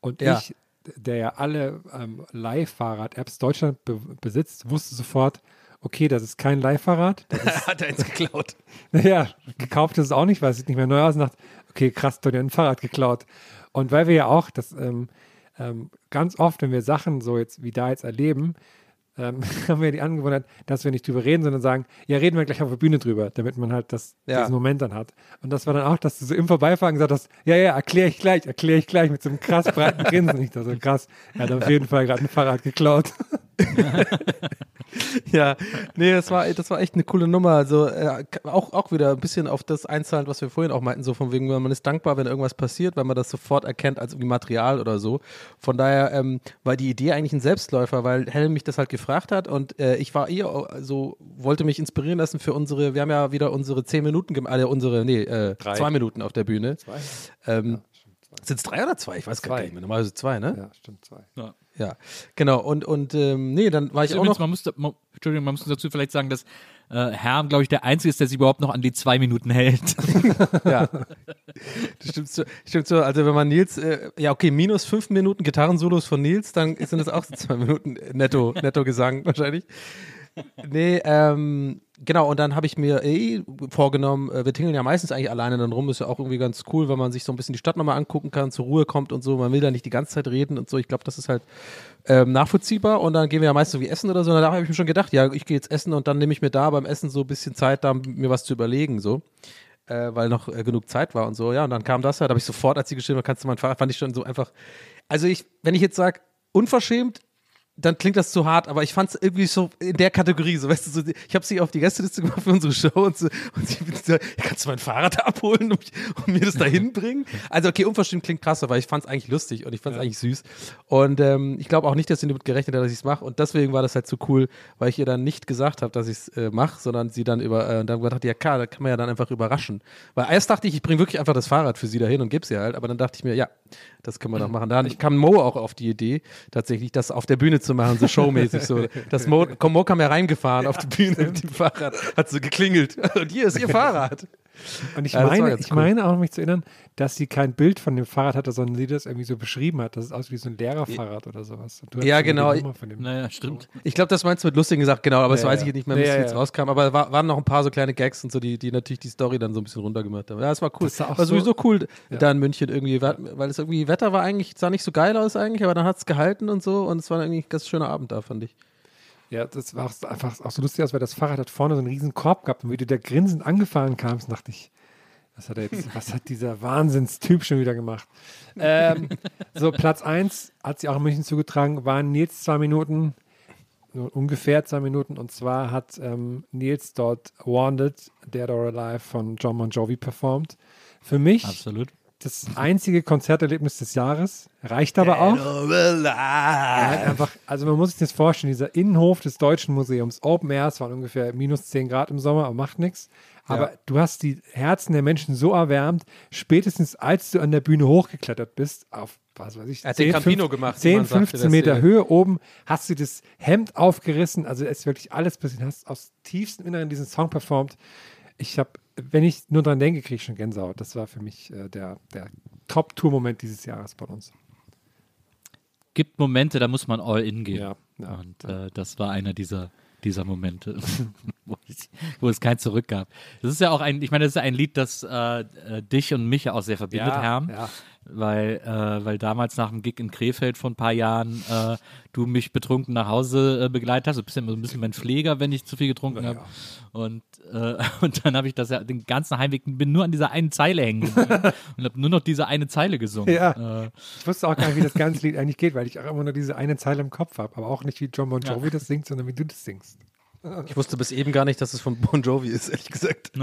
Und Ja. ich, der ja alle ähm, Leihfahrrad-Apps Deutschland be besitzt, wusste sofort, okay, das ist kein Leihfahrrad. Das hat er ins geklaut. naja, gekauft ist es auch nicht, weil es sieht nicht mehr neu aus. Und dachte, okay, krass, du hast dir ein Fahrrad geklaut. Und weil wir ja auch das ähm, ähm, ganz oft, wenn wir Sachen so jetzt wie da jetzt erleben, ähm, haben wir die Angewohnheit, dass wir nicht drüber reden, sondern sagen, ja, reden wir gleich auf der Bühne drüber, damit man halt das, Ja. diesen Moment dann hat. Und das war dann auch, dass du so im Vorbeifahren gesagt hast, ja, ja, erkläre ich gleich, erkläre ich gleich mit so einem krass breiten Grinsen. Ich dachte so, krass, er hat auf jeden Fall gerade ein Fahrrad geklaut. Ja, nee, das war, das war echt eine coole Nummer. Also äh, auch, auch wieder ein bisschen auf das einzahlen, was wir vorhin auch meinten, so von wegen, man ist dankbar, wenn irgendwas passiert, weil man das sofort erkennt als irgendwie Material oder so. Von daher ähm, war die Idee eigentlich ein Selbstläufer, weil Helen mich das halt gefragt hat und äh, ich war eh auch so, wollte mich inspirieren lassen für unsere, wir haben ja wieder unsere zehn Minuten gemacht, äh, unsere, nee, äh, zwei Minuten auf der Bühne. Zwei? Ähm, Sind es drei oder zwei? Ich weiß gar Zwei. nicht mehr. Normalerweise zwei, ne? Ja, stimmt, zwei. Ja, genau. Und, und ähm, nee, dann war ich auch Übrigens, noch. man muss, man, Entschuldigung, man muss dazu vielleicht sagen, dass äh, Herr, glaube ich, der Einzige ist, der sich überhaupt noch an die zwei Minuten hält. Ja. Das stimmt so, stimmt so. Also wenn man Nils, äh, ja okay, minus fünf Minuten Gitarrensolos von Nils, dann sind das auch so zwei Minuten netto, netto Gesang wahrscheinlich. Nee, ähm, genau, und dann habe ich mir eh vorgenommen, äh, wir tingeln ja meistens eigentlich alleine dann rum, ist ja auch irgendwie ganz cool, wenn man sich so ein bisschen die Stadt nochmal angucken kann, zur Ruhe kommt und so, man will da nicht die ganze Zeit reden und so, ich glaube, das ist halt ähm, nachvollziehbar. Und dann gehen wir ja meistens so wie essen oder so, und da habe ich mir schon gedacht, ja, ich gehe jetzt essen und dann nehme ich mir da beim Essen so ein bisschen Zeit, da mir was zu überlegen, so. Äh, weil noch genug Zeit war und so. Ja, und dann kam das halt, habe ich sofort, als sie geschrieben hat, kannst du mein Fahrrad, fand ich schon so einfach. Also ich, wenn ich jetzt sage, unverschämt, dann klingt das zu hart, aber ich fand es irgendwie so in der Kategorie, so weißt du, so, ich habe sie auf die Gästeliste gemacht für unsere Show und, so, und sie so, kannst du mein Fahrrad abholen und, und mir das da hinbringen? Also okay, unverschämt klingt krass, aber ich fand es eigentlich lustig und ich fand es eigentlich süß. Und ähm, ich glaube auch nicht, dass sie damit gerechnet hat, dass ich es mache und deswegen war das halt so cool, weil ich ihr dann nicht gesagt habe, dass ich es äh, mache, sondern sie dann über, äh, dann gedacht, ja klar, da kann man ja dann einfach überraschen. Weil erst dachte ich, ich bringe wirklich einfach das Fahrrad für sie dahin und gebe sie halt, aber dann dachte ich mir, ja, das können wir doch machen. Dann kam Mo auch auf die Idee, tatsächlich das auf der Bühne zu machen, so showmäßig so. Das Mo, komm, Mo kam ja reingefahren auf die Bühne mit dem Fahrrad, hat so geklingelt und hier ist ihr Fahrrad. Und ich war meine, ich cool. meine auch mich zu erinnern, dass sie kein Bild von dem Fahrrad hatte, sondern sie das irgendwie so beschrieben hat, dass es aussieht wie so ein Lehrerfahrrad oder sowas. Und du Ja, genau. die Nummer Von dem. Naja, stimmt. Ich glaube, das meinst du mit lustigen gesagt, genau, aber das Ja, weiß ja. ich nicht mehr, Ja, wie es ja, jetzt ja. rauskam. Aber war, waren noch ein paar so kleine Gags und so, die, die natürlich die Story dann so ein bisschen runtergemacht haben. Ja, es war cool. Das war so- sowieso cool Ja. da in München irgendwie, weil weil es irgendwie Wetter war eigentlich, sah nicht so geil aus eigentlich, aber dann hat es gehalten und so und es war irgendwie ein ganz schöner Abend da, fand ich. Ja, das war auch so- einfach auch so lustig aus, weil das Fahrrad hat vorne so einen riesen Korb gehabt und wie du da grinsend angefahren kamst, dachte ich, was hat er jetzt, was hat dieser Wahnsinnstyp schon wieder gemacht? ähm, so, Platz 1 hat sie auch in München zugetragen, waren Nils zwei Minuten, nur ungefähr zwei Minuten, und zwar hat ähm, Nils dort Wanted, Dead or Alive von John Bon Jovi performt. Für mich Absolut. das einzige Konzerterlebnis des Jahres, reicht aber auch. Er hat einfach, also man muss sich das vorstellen, dieser Innenhof des Deutschen Museums, Open Air, es waren ungefähr minus 10 Grad im Sommer, aber macht nichts. Aber du hast die Herzen der Menschen so erwärmt, spätestens als du an der Bühne hochgeklettert bist, auf was weiß ich, Er hat den Campino gemacht, wie 10, man sagte, 15 das Meter. Höhe oben, hast du das Hemd aufgerissen, also es ist wirklich alles bisschen, hast aus tiefstem Inneren diesen Song performt. Ich habe, wenn ich nur dran denke, kriege ich schon Gänsehaut. Das war für mich äh, der, der Top-Tour-Moment dieses Jahres bei uns. Gibt Momente, da muss man all in gehen. Ja, ja, Und Äh, das war einer dieser, dieser Momente, wo, ich, wo es kein Zurück gab. Das ist ja auch ein, ich meine, das ist ja ein Lied, das äh, äh, dich und mich auch sehr verbindet, Ja, Herm. ja. Weil, äh, weil damals nach dem Gig in Krefeld vor ein paar Jahren äh, du mich betrunken nach Hause äh, begleitet hast. Du bist ja immer so ein bisschen mein Pfleger, wenn ich zu viel getrunken habe. Und, äh, und dann habe ich das ja den ganzen Heimweg, bin nur an dieser einen Zeile hängen geblieben und habe nur noch diese eine Zeile gesungen. Ja. Äh, Ich wusste auch gar nicht, wie das ganze Lied eigentlich geht, weil ich auch immer nur diese eine Zeile im Kopf habe. Aber auch nicht, wie John Bon Jovi das singt, sondern wie du das singst. Ich wusste bis eben gar nicht, dass es von Bon Jovi ist, ehrlich gesagt.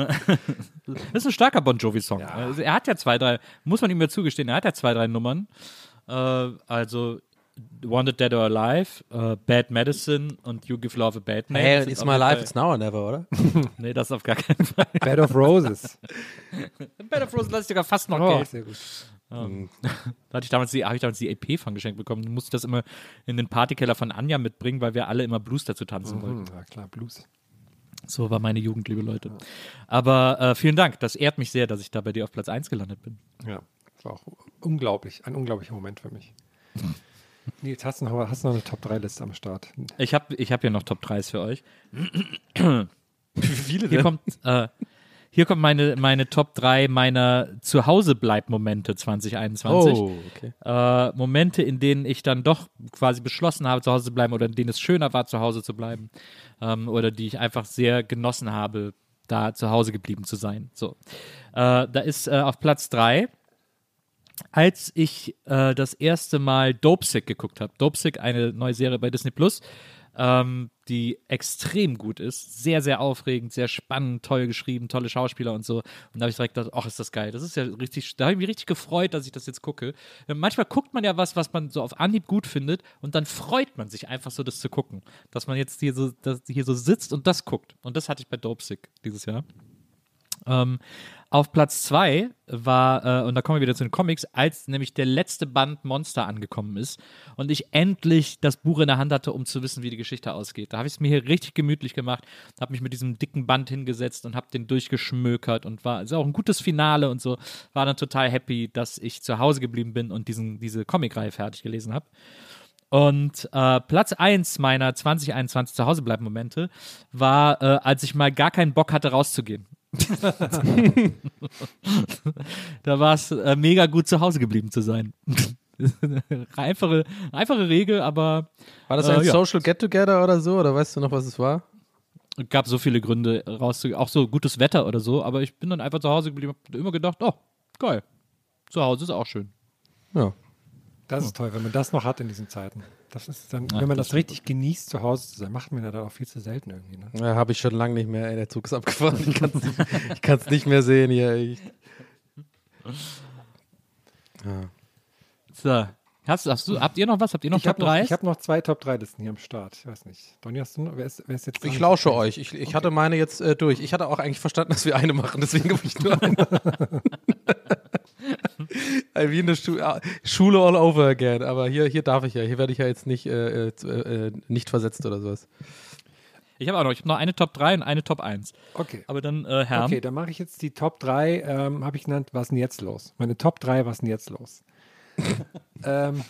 Das ist ein starker Bon Jovi-Song. Also er hat ja zwei, drei, muss man ihm ja zugestehen, er hat ja zwei, drei Nummern. Äh, also Wanted Dead or Alive, äh, Bad Medicine und You Give Love a Bad Name. Hey, it's my life, it's now or never, oder? Nee, das auf gar keinen Fall. Bed of Roses. Bad of Roses lasse ich sogar fast noch Oh, Geld. sehr gut. Da hatte ich damals die, habe ich damals die EP von geschenkt bekommen. Du musste das immer in den Partykeller von Anja mitbringen, weil wir alle immer Blues dazu tanzen wollten. Hm, ja, klar, Blues. So war meine Jugend, liebe Leute. Aber äh, vielen Dank. Das ehrt mich sehr, dass ich da bei dir auf Platz 1 gelandet bin. Ja, das war auch unglaublich. Ein unglaublicher Moment für mich. Nils, hast du noch, hast du noch eine Top-3-Liste am Start? Ich habe ich hab hier noch Top 3s für euch. Wie viele Hier kommt, äh, hier kommt meine, meine Top 3 meiner Zuhause-Bleib-Momente 2021. Oh, okay. Äh, Momente, in denen ich dann doch quasi beschlossen habe, zu Hause zu bleiben oder in denen es schöner war, zu Hause zu bleiben. Ähm, oder die ich einfach sehr genossen habe, da zu Hause geblieben zu sein. So. Äh, da ist äh, auf Platz 3 als ich äh, das erste Mal Dopesick geguckt habe. Dopesick, eine neue Serie bei Disney Plus, ähm, die extrem gut ist, sehr, sehr aufregend, sehr spannend, toll geschrieben, tolle Schauspieler und so. Und da habe ich direkt gedacht, ach, ist das geil. Das ist ja richtig, da habe ich mich richtig gefreut, dass ich das jetzt gucke. Äh, Manchmal guckt man ja was, was man so auf Anhieb gut findet und dann freut man sich einfach so, das zu gucken. Dass man jetzt hier so, hier so sitzt und das guckt. Und das hatte ich bei Dopesick dieses Jahr. Ähm, auf Platz 2 war, äh, und da kommen wir wieder zu den Comics, als nämlich der letzte Band Monster angekommen ist und ich endlich das Buch in der Hand hatte, um zu wissen, wie die Geschichte ausgeht. Da habe ich es mir hier richtig gemütlich gemacht, habe mich mit diesem dicken Band hingesetzt und habe den durchgeschmökert und war ist auch ein gutes Finale und so. War dann total happy, dass ich zu Hause geblieben bin und diesen, diese Comicreihe fertig gelesen habe. Und äh, Platz 1 meiner 2021 Zuhausebleiben-Momente war, äh, als ich mal gar keinen Bock hatte, rauszugehen. Da war es äh, mega gut, zu Hause geblieben zu sein. einfache, einfache Regel, aber War das Äh, ein ja. Social Get-Together oder so? Oder weißt du noch, was es war? es gab so viele Gründe rauszugehen. Auch so gutes Wetter oder so, aber ich bin dann einfach zu Hause geblieben und immer gedacht, oh, geil. Zu Hause ist auch schön. Ja. Das ist toll, wenn man das noch hat in diesen Zeiten. Das ist dann, Ach, wenn man das das, richtig genießt, zu Hause zu sein, macht man ja dann auch viel zu selten irgendwie. Ne? Ja, habe ich schon lange nicht mehr. Ey, der Zug ist abgefahren. Ich kann es nicht, nicht mehr sehen hier. Ich, So. Hast, hast du, habt ihr noch was? Habt ihr noch Ich habe Top noch, 3? ich hab noch zwei Top-3-Listen hier am Start. Ich weiß nicht. Donny, hast du noch? Wer ist, wer ist jetzt ich lausche euch. Ich, ich hatte meine jetzt äh, durch. Ich hatte auch eigentlich verstanden, dass wir eine machen. Deswegen habe ich nur eine. Äh, Wie in der Schu ah, Schule all over again. Aber hier, hier darf ich ja. Hier werde ich ja jetzt nicht, äh, äh, zu- äh, nicht versetzt oder sowas. Ich habe auch noch, ich habe noch eine Top 3 und eine Top 1. Okay. Aber dann, äh, Herr. Okay, dann mache ich jetzt die Top 3, ähm, habe ich genannt, was ist denn jetzt los? Meine Top 3, was ist denn jetzt los? ähm,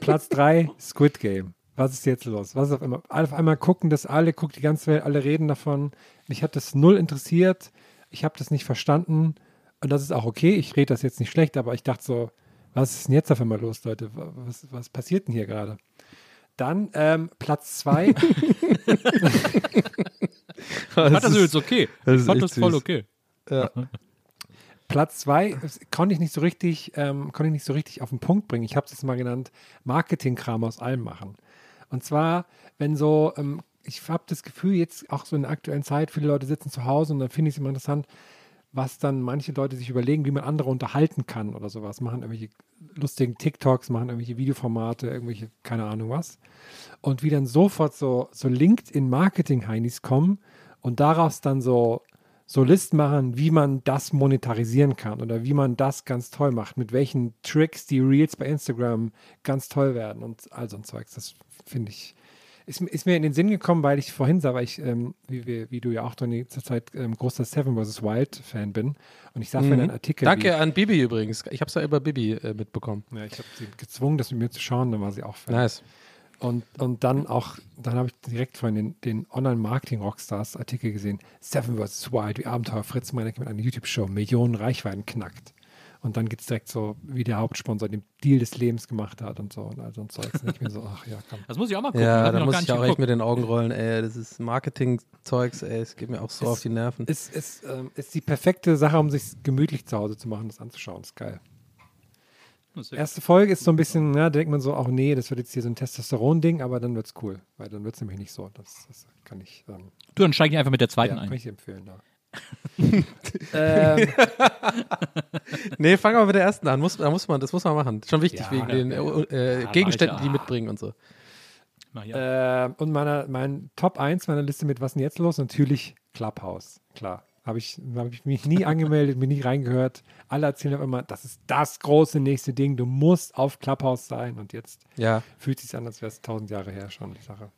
Platz 3, Squid Game. Was ist jetzt los? Was ist auf einmal? Auf einmal gucken das alle, guckt die ganze Welt, alle reden davon. Mich hat das null interessiert. Ich habe das nicht verstanden. Und das ist auch okay. Ich rede das jetzt nicht schlecht, aber ich dachte so, was ist denn jetzt auf einmal los, Leute? Was, was passiert denn hier gerade? Dann ähm, Platz 2. Ich fand das übrigens okay. das Ich ist fand das voll süß. okay. Platz zwei konnte ich nicht so richtig, ähm, konnte ich nicht so richtig auf den Punkt bringen. Ich habe es jetzt mal genannt, Marketingkram aus allem machen. Und zwar, wenn so, ähm, ich habe das Gefühl, jetzt auch so in der aktuellen Zeit, viele Leute sitzen zu Hause und dann finde ich es immer interessant, was dann manche Leute sich überlegen, wie man andere unterhalten kann oder sowas. Machen irgendwelche lustigen TikToks, machen irgendwelche Videoformate, irgendwelche, keine Ahnung was. Und wie dann sofort so, so LinkedIn-Marketing-Heinis kommen und daraus dann so, so Listen machen, wie man das monetarisieren kann oder wie man das ganz toll macht, mit welchen Tricks die Reels bei Instagram ganz toll werden und all so ein Zeugs. Das finde ich, ist, ist mir in den Sinn gekommen, weil ich vorhin sah, weil ich, ähm, wie, wir, wie du ja auch, Tony, zurzeit ähm, großer Seven vs. Wild Fan bin und ich sah vorhin einen Artikel. Danke an Bibi übrigens. Ich habe es ja über Bibi äh, mitbekommen. ja, ich habe sie gezwungen, das mit mir zu schauen, dann war sie auch Fan. Nice. Und, und dann auch, dann habe ich direkt von den, den Online-Marketing-Rockstars Artikel gesehen. Seven vs. Wild, wie Abenteuer Fritz Meinecke mit einer YouTube-Show Millionen Reichweiten knackt. Und dann geht es direkt so, wie der Hauptsponsor den Deal des Lebens gemacht hat und so und all so ein Zeugs. Und ich bin so, ach ja, komm. Das muss ich auch mal gucken. Ja, da muss gar ich auch echt mit den Augen rollen, ey. Das ist Marketing-Zeugs, ey. Es geht mir auch so Es- auf die Nerven. Ist, ist, ähm, ist die perfekte Sache, um sich gemütlich zu Hause zu machen, das anzuschauen. Ist geil. Das ist Erste Folge ist so ein bisschen, ja, da denkt man so, ach nee, das wird jetzt hier so ein Testosteron-Ding, aber dann wird's cool, weil dann wird's nämlich nicht so. Das, das kann ich, ähm, Du, dann steige ich einfach mit der zweiten ja, kann ein. ich empfehlen. Ja. Ähm, Nee, fang aber mit der ersten an. Muss, da muss man, das muss man machen. Schon wichtig, Ja, wegen ja, den ja, äh, äh, mach Gegenständen, die ja. mitbringen und so. Ja. Ähm, und meiner, mein Top 1 meiner Liste mit Was denn jetzt los? Natürlich Clubhouse. Klar. Habe ich, hab ich mich nie angemeldet, mir nie reingehört. Alle erzählen auch immer, das ist das große nächste Ding. Du musst auf Clubhouse sein. Und jetzt Ja. fühlt es sich an, als wäre es tausend Jahre her schon, die Sache.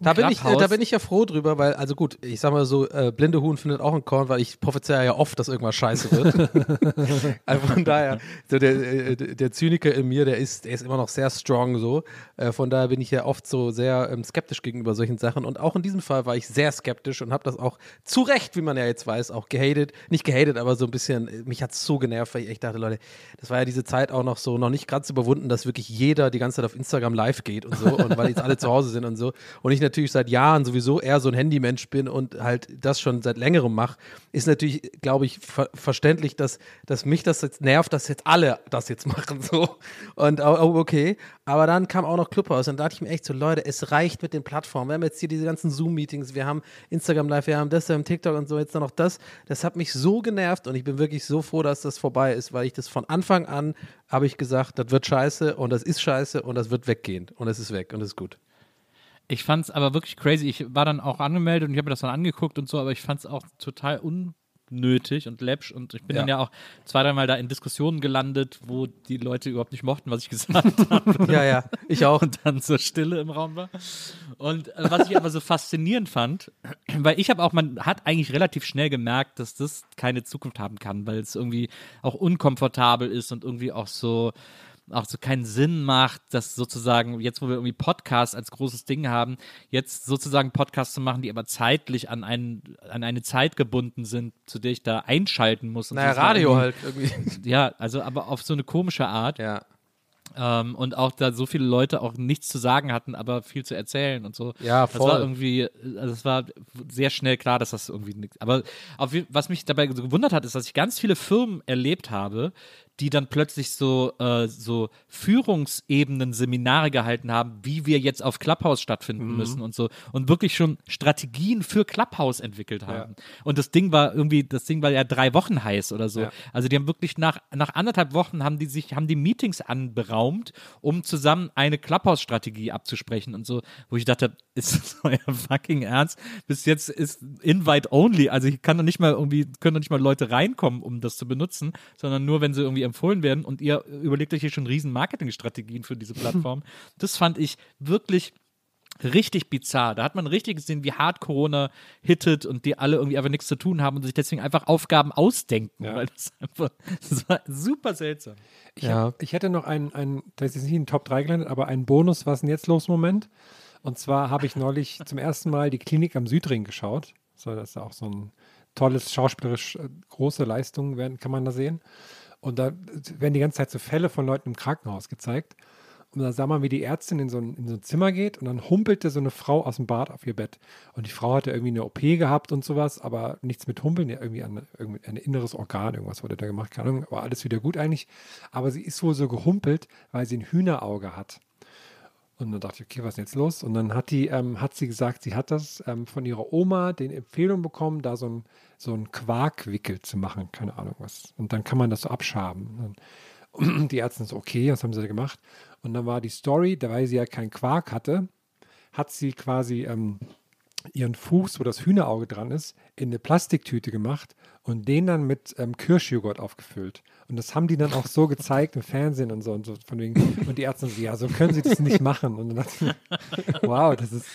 Da bin, ich, äh, da bin ich ja froh drüber, weil, also gut, ich sag mal so, äh, blinde Huhn findet auch einen Korn, weil ich prophezeie ja oft, dass irgendwas scheiße wird. also von daher, so der, äh, der Zyniker in mir, der ist, der ist immer noch sehr strong so. Äh, von daher bin ich ja oft so sehr ähm, skeptisch gegenüber solchen Sachen. Und auch in diesem Fall war ich sehr skeptisch und habe das auch zu Recht, wie man ja jetzt weiß, auch gehatet. Nicht gehatet, aber so ein bisschen, äh, mich hat es so genervt, weil ich echt dachte, Leute, das war ja diese Zeit auch noch so, noch nicht ganz überwunden, dass wirklich jeder die ganze Zeit auf Instagram live geht und so. Und weil jetzt alle zu Hause sind und so. Und ich natürlich seit Jahren sowieso eher so ein Handymensch bin und halt das schon seit längerem mache, ist natürlich, glaube ich, ver verständlich, dass, dass mich das jetzt nervt, dass jetzt alle das jetzt machen. So. Und oh, okay. Aber dann kam auch noch Clubhouse und da dachte ich mir echt so, Leute, es reicht mit den Plattformen. Wir haben jetzt hier diese ganzen Zoom-Meetings, wir haben Instagram Live, wir haben das, wir haben TikTok und so, jetzt noch das. Das hat mich so genervt und ich bin wirklich so froh, dass das vorbei ist, weil ich das von Anfang an habe ich gesagt, das wird scheiße und das ist scheiße und das wird weggehen und es ist weg und es ist gut. Ich fand es aber wirklich crazy. Ich war dann auch angemeldet und ich habe mir das dann angeguckt und so, aber ich fand es auch total unnötig und läppsch und ich bin Ja. dann ja auch zwei, dreimal da in Diskussionen gelandet, wo die Leute überhaupt nicht mochten, was ich gesagt habe. Ja, ja, ich auch. und dann so Stille im Raum war. Und äh, was ich aber so faszinierend fand, weil ich habe auch, man hat eigentlich relativ schnell gemerkt, dass das keine Zukunft haben kann, weil es irgendwie auch unkomfortabel ist und irgendwie auch so auch so keinen Sinn macht, dass sozusagen, jetzt wo wir irgendwie Podcasts als großes Ding haben, jetzt sozusagen Podcasts zu machen, die aber zeitlich an, einen, an eine Zeit gebunden sind, zu der ich da einschalten muss. Und Naja. Das Radio halt irgendwie. Ja, also aber auf so eine komische Art. Ja. Ähm, und auch da so viele Leute auch nichts zu sagen hatten, aber viel zu erzählen und so. Ja, Das voll. war irgendwie, also es war sehr schnell klar, dass das irgendwie nichts. Aber auf, was mich dabei so gewundert hat, ist, dass ich ganz viele Firmen erlebt habe, die dann plötzlich so, äh, so Führungsebenen Seminare gehalten haben, wie wir jetzt auf Clubhouse stattfinden Mhm. müssen und so. Und wirklich schon Strategien für Clubhouse entwickelt haben. Und das Ding war irgendwie, das Ding war ja drei Wochen heiß oder so. Ja. Also die haben wirklich nach, nach anderthalb Wochen haben die sich, haben die Meetings anberaumt, um zusammen eine Clubhouse-Strategie abzusprechen und so, wo ich dachte, ist das euer fucking Ernst? Bis jetzt ist Invite only. Also ich kann doch nicht mal irgendwie, können doch nicht mal Leute reinkommen, um das zu benutzen, sondern nur, wenn sie irgendwie empfohlen werden und ihr überlegt euch hier schon riesen Marketingstrategien für diese Plattform. das fand ich wirklich richtig bizarr. Da hat man richtig gesehen, wie hart Corona hittet und die alle irgendwie einfach nichts zu tun haben und sich deswegen einfach Aufgaben ausdenken. Ja. Weil das einfach, das war super seltsam. Ich, Ja. hab, ich hätte noch einen, einen, das ist nicht in den Top 3 gelandet, aber einen Bonus, was ist denn jetzt los Moment? Und zwar habe ich neulich zum ersten Mal die Klinik am Südring geschaut. So, das ist auch so ein tolles, schauspielerisch äh, große Leistung, werden, kann man da sehen. Und da werden die ganze Zeit so Fälle von Leuten im Krankenhaus gezeigt. Und da sah man, wie die Ärztin in so, ein, in so ein Zimmer geht und dann humpelte so eine Frau aus dem Bad auf ihr Bett. Und die Frau hatte irgendwie eine OP gehabt und sowas, aber nichts mit Humpeln, ja, irgendwie ein, irgendwie ein inneres Organ, irgendwas wurde da gemacht, keine Ahnung, war alles wieder gut eigentlich. Aber sie ist wohl so gehumpelt, weil sie ein Hühnerauge hat. Und dann dachte ich, okay, was ist jetzt los? Und dann hat, die, ähm, hat sie gesagt, sie hat das ähm, von ihrer Oma den Empfehlung bekommen, da so ein, so ein Quarkwickel zu machen, keine Ahnung was. Und dann kann man das so abschaben. Und die Ärzte so, okay, was haben sie da gemacht? Und dann war die Story, da weil sie ja keinen Quark hatte, hat sie quasi ähm, ihren Fuß, wo das Hühnerauge dran ist, in eine Plastiktüte gemacht und den dann mit ähm, Kirschjoghurt aufgefüllt. Und das haben die dann auch so gezeigt im Fernsehen und so und so von wegen. Und die Ärzte so, ja, so können sie das nicht machen. Und dann dachte ich, wow, das ist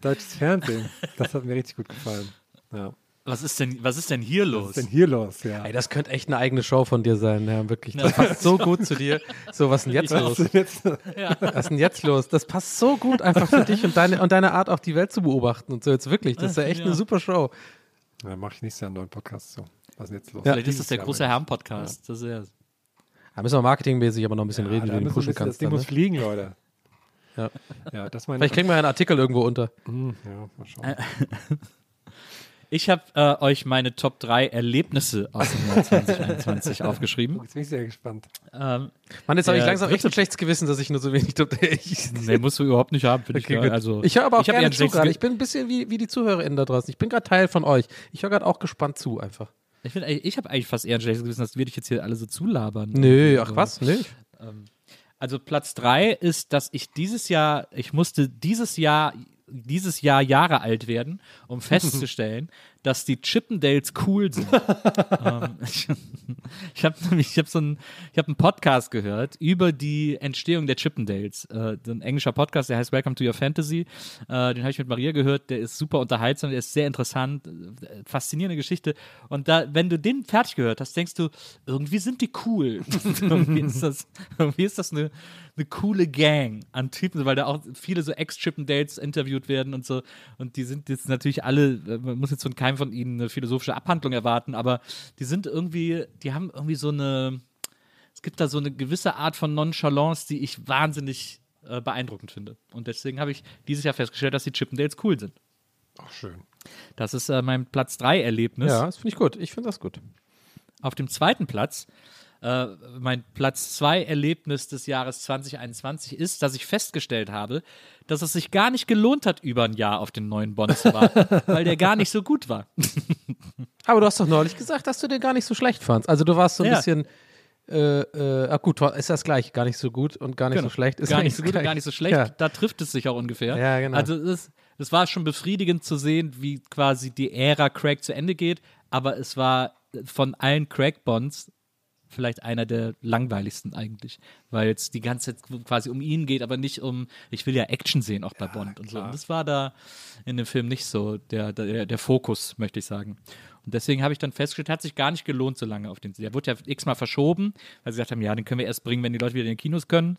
deutsches Fernsehen. Das hat mir richtig gut gefallen. Ja. Was ist denn, was ist denn hier Was los? ist denn hier los? Ja. Ey, das könnte echt eine eigene Show von dir sein, ja, wirklich. Das passt so gut zu dir. So, was ist denn jetzt Was los? ist denn jetzt? Was ist denn jetzt los? Das passt so gut einfach für dich und deine, und deine Art, auch die Welt zu beobachten und so. Jetzt wirklich, das ist ja echt eine super Show. Ja, mache ich nächstes Jahr einen neuen Podcast. So. Was ist denn jetzt los? Vielleicht ist das der Jahr große. Herren-Podcast. Das ist ja. Da müssen wir marketingmäßig aber noch ein bisschen Ja, reden, wie du den müssen wir pushen ein bisschen- kannst. Das Ding Dann, muss ne? fliegen, Leute. Ja. Ja, das meine Vielleicht kriegen wir einen Artikel irgendwo unter. Hm, ja, mal schauen. Ich habe äh, euch meine Top 3 Erlebnisse aus dem Jahr 2021 aufgeschrieben. Jetzt bin ich sehr gespannt. Ähm, Mann, jetzt habe ich Der langsam echt ein schlechtes Gewissen, dass ich nur so wenig ich, nee, musst du überhaupt nicht haben, finde Okay, ich. gut. Also, ich höre aber auch ich gerne ein zu gerade. Ge- Ich bin ein bisschen wie, wie die ZuhörerInnen da draußen. Ich bin gerade Teil von euch. Ich höre gerade auch gespannt zu einfach. Ich, find, ich habe eigentlich fast eher ein schlechtes Gewissen, dass wir dich jetzt hier alle so zulabern. Nö, ach Also, was? Nö. Also Platz 3 ist, dass ich dieses Jahr, ich musste dieses Jahr, dieses Jahr Jahre alt werden, um festzustellen, dass die Chippendales cool sind. ähm, ich ich habe nämlich, ich habe so einen, ich habe einen Podcast gehört über die Entstehung der Chippendales. Äh, ein englischer Podcast, der heißt Welcome to Your Fantasy. Äh, den habe ich mit Maria gehört. Der ist super unterhaltsam, der ist sehr interessant, äh, faszinierende Geschichte. Und da, wenn du den fertig gehört hast, denkst du, irgendwie sind die cool. irgendwie ist das, irgendwie ist das eine, eine coole Gang an Typen, weil da auch viele so Ex-Chippendales interviewt werden und so. Und die sind jetzt natürlich alle, äh, man muss jetzt von keinem von ihnen eine philosophische Abhandlung erwarten, aber die sind irgendwie, die haben irgendwie so eine, es gibt da so eine gewisse Art von Nonchalance, die ich wahnsinnig äh, beeindruckend finde. Und deswegen habe ich dieses Jahr festgestellt, dass die Chippendales cool sind. Ach, schön. Das ist äh, mein Platz 3 Erlebnis. Ja, das finde ich gut. Ich finde das gut. Auf dem zweiten Platz, äh, mein Platz 2 Erlebnis des Jahres 2021 ist, dass ich festgestellt habe, dass es sich gar nicht gelohnt hat, über ein Jahr auf den neuen Bond zu warten, weil der gar nicht so gut war. Aber du hast doch neulich gesagt, dass du den gar nicht so schlecht fandst. Also du warst so ein Ja. bisschen, äh, äh, ah gut, ist das gleich, gar nicht so gut und gar nicht Genau. so schlecht. Ist gar nicht so gut, gleich. gar nicht so schlecht. Ja. Da trifft es sich auch ungefähr. Ja, genau. Also es, es war schon befriedigend zu sehen, wie quasi die Ära Craig zu Ende geht, aber es war von allen Craig-Bonds vielleicht einer der langweiligsten eigentlich, weil es die ganze Zeit quasi um ihn geht, aber nicht um, ich will ja Action sehen auch bei Bond und so. Und das war da in dem Film nicht so der, der, der Fokus, möchte ich sagen. Und deswegen habe ich dann festgestellt, hat sich gar nicht gelohnt, so lange auf den. Der wurde ja x-mal verschoben, weil sie gesagt haben, ja, den können wir erst bringen, wenn die Leute wieder in den Kinos können.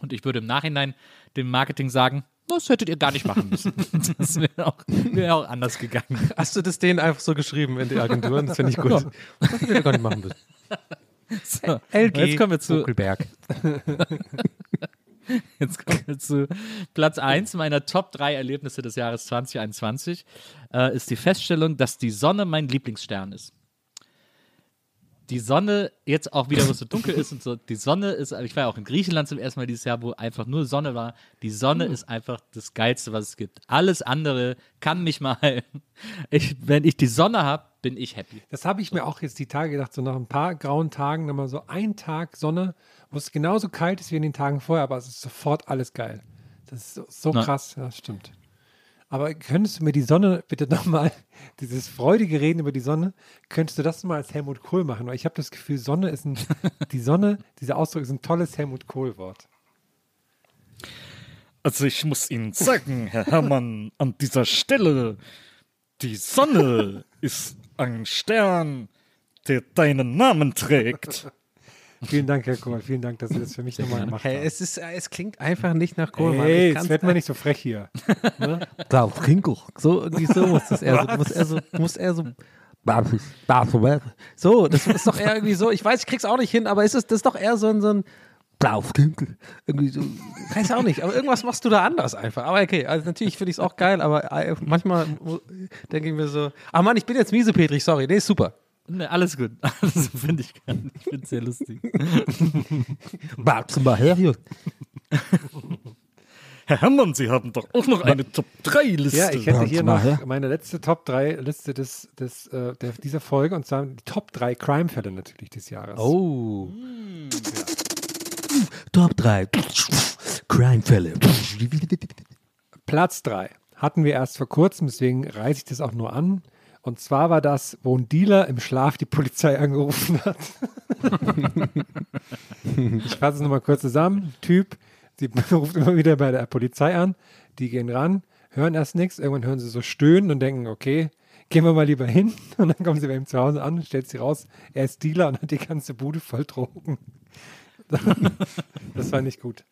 Und ich würde im Nachhinein dem Marketing sagen, das hättet ihr gar nicht machen müssen. Das wäre auch, wär auch anders gegangen. Hast du das denen einfach so geschrieben in die Agenturen? Das finde ich gut. Das hätten wir gar nicht machen müssen. So, LG jetzt kommen wir zu, Buckelberg. Jetzt kommen wir zu Platz 1 meiner Top 3 Erlebnisse des Jahres 2021. Äh, ist die Feststellung, dass die Sonne mein Lieblingsstern ist. Die Sonne, jetzt auch wieder, wo es so dunkel ist und so, die Sonne ist, ich war ja auch in Griechenland zum ersten Mal dieses Jahr, wo einfach nur Sonne war. Die Sonne ist einfach das Geilste, was es gibt. Alles andere kann mich mal, ich, wenn ich die Sonne habe, bin ich happy. Das habe ich mir auch jetzt die Tage gedacht, so nach ein paar grauen Tagen, nochmal so ein Tag Sonne, wo es genauso kalt ist wie in den Tagen vorher, aber es ist sofort alles geil. Das ist so, so krass, ja, das stimmt. Aber könntest du mir die Sonne bitte nochmal, dieses freudige Reden über die Sonne, könntest du das mal als Helmut Kohl machen? Weil ich habe das Gefühl, Sonne ist ein, die Sonne, dieser Ausdruck ist ein tolles Helmut Kohl-Wort. Also ich muss Ihnen sagen, Herr Herrmann, an dieser Stelle, die Sonne ist ein Stern, der deinen Namen trägt. Vielen Dank, Herr Kohl. Vielen Dank, dass Sie das für mich nochmal gemacht Hey, haben. es, ist, es klingt einfach nicht nach Kohlmann. Hey, Ich jetzt wird man nicht so frech hier. Klaus Kinkel. So, irgendwie so muss das eher so. Du musst eher so, du musst eher so. So, das ist doch eher irgendwie so. Ich weiß, ich krieg's auch nicht hin, aber ist es, das ist doch eher so ein, so ein Klaus Kinkel. Irgendwie so. Weiß auch nicht, aber irgendwas machst du da anders einfach. Aber okay, also natürlich finde ich es auch geil, aber äh, manchmal denke ich mir so, ah Mann, ich bin jetzt miese Petri, sorry. Nee, ist super. Ne, alles gut. Also finde ich gar nicht. Ich finde es sehr lustig. Warte mal her, hier. Herr Herrmann, Sie haben doch auch noch eine Top-3-Liste. Ja, ich hätte hier noch meine letzte Top 3 Liste des, des, äh, der, dieser Folge und zwar die Top 3 Crime-Fälle natürlich des Jahres. Oh. Top 3 Crime-Fälle. Platz 3 hatten wir erst vor kurzem, deswegen reiße ich das auch nur an. Und zwar war das, wo ein Dealer im Schlaf die Polizei angerufen hat. ich fasse es nochmal kurz zusammen. Typ, sie ruft immer wieder bei der Polizei an, die gehen ran, hören erst nichts, irgendwann hören sie so stöhnen und denken, okay, gehen wir mal lieber hin. Und dann kommen sie bei ihm zu Hause an, stellt sie raus, er ist Dealer und hat die ganze Bude voll Drogen. das war nicht gut.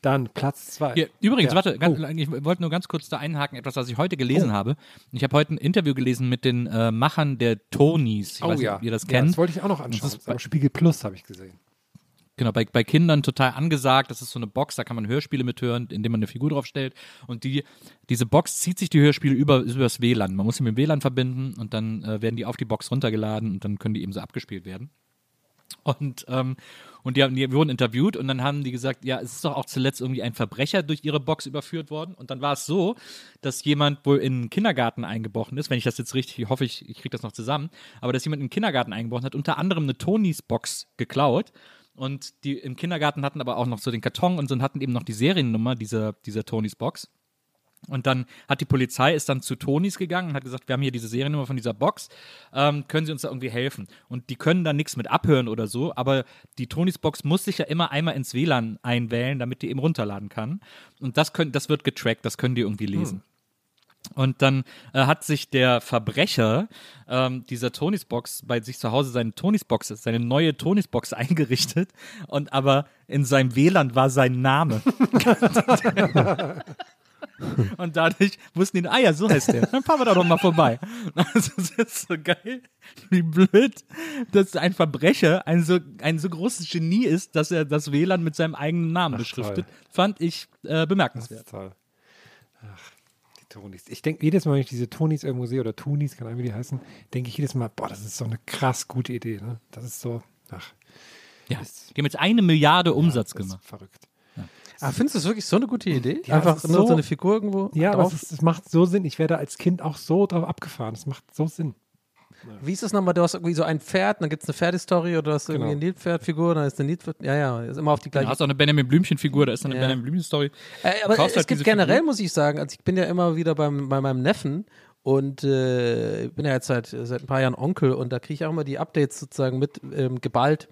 Dann Platz 2. Hier, übrigens, Ja. warte, ganz, Oh. ich wollte nur ganz kurz da einhaken, etwas, was ich heute gelesen habe. Ich habe heute ein Interview gelesen mit den äh, Machern der Tonys. Ich Oh weiß nicht, ja. ob ihr das Ja, kennt. das wollte ich auch noch anschauen. Das ist bei- Spiegel Plus habe ich gesehen. genau, bei, bei Kindern total angesagt. Das ist so eine Box, da kann man Hörspiele mithören, indem man eine Figur draufstellt. Und die, diese Box zieht sich die Hörspiele über, übers WLAN. Man muss sie mit dem WLAN verbinden und dann äh, werden die auf die Box runtergeladen und dann können die eben so abgespielt werden. Und, ähm, und die, haben, die wurden interviewt und dann haben die gesagt, ja, es ist doch auch zuletzt irgendwie ein Verbrecher durch ihre Box überführt worden. Und dann war es so, dass jemand wohl in den Kindergarten eingebrochen ist, wenn ich das jetzt richtig, ich hoffe, ich, ich kriege das noch zusammen, aber dass jemand in den Kindergarten eingebrochen hat, unter anderem eine Tonys Box geklaut. Und die im Kindergarten hatten aber auch noch so den Karton und so und hatten eben noch die Seriennummer dieser, dieser Tonys Box. Und dann hat die Polizei ist dann zu Tonis gegangen und hat gesagt, wir haben hier diese Seriennummer von dieser Box, ähm, können Sie uns da irgendwie helfen? Und die können da nichts mit abhören oder so, aber die Tonis Box muss sich ja immer einmal ins WLAN einwählen, damit die eben runterladen kann. Und das können, das wird getrackt, das können die irgendwie lesen. Und dann äh, hat sich der Verbrecher ähm, dieser Tonys Box bei sich zu Hause seine Tonys Box, seine neue Tonys Box eingerichtet und aber in seinem WLAN war sein Name. Und dadurch wussten die, ah ja, so heißt der. Dann fahren wir da doch mal vorbei. Also, das ist so geil, wie blöd, dass ein Verbrecher ein so, ein so großes Genie ist, dass er das WLAN mit seinem eigenen Namen beschriftet. Fand ich äh, bemerkenswert. ist toll. Ach, die Tonis. Ich denke jedes Mal, wenn ich diese Tonis irgendwo sehe oder Tunis, keine Ahnung, wie die heißen, denke ich jedes Mal, boah, das ist so eine krass gute Idee. Ne? Das ist so, ach, Ja, die haben jetzt eine Milliarde Umsatz das ist gemacht. verrückt. Ah, findest du das wirklich so eine gute Idee? Ja, Einfach nur so, so- eine Figur irgendwo Ja, aber drauf? es, ist, es macht so Sinn. Ich wäre da als Kind auch so drauf abgefahren. Es macht so Sinn. Wie ist das nochmal? Du hast irgendwie so ein Pferd, dann gibt es eine Pferdestory oder du hast irgendwie Genau. eine Nilpferdfigur, dann ist eine Nilpferd. Ja, ja, ist immer auf die Du gleiche. hast auch eine Benjamin Blümchen-Figur, da ist dann eine Ja. Benjamin Blümchen-Story. Äh, aber es halt gibt generell, Figur. muss ich sagen, also ich bin ja immer wieder beim, bei meinem Neffen und äh, bin ja jetzt seit, seit ein paar Jahren Onkel und da kriege ich auch immer die Updates sozusagen mit ähm, geballt,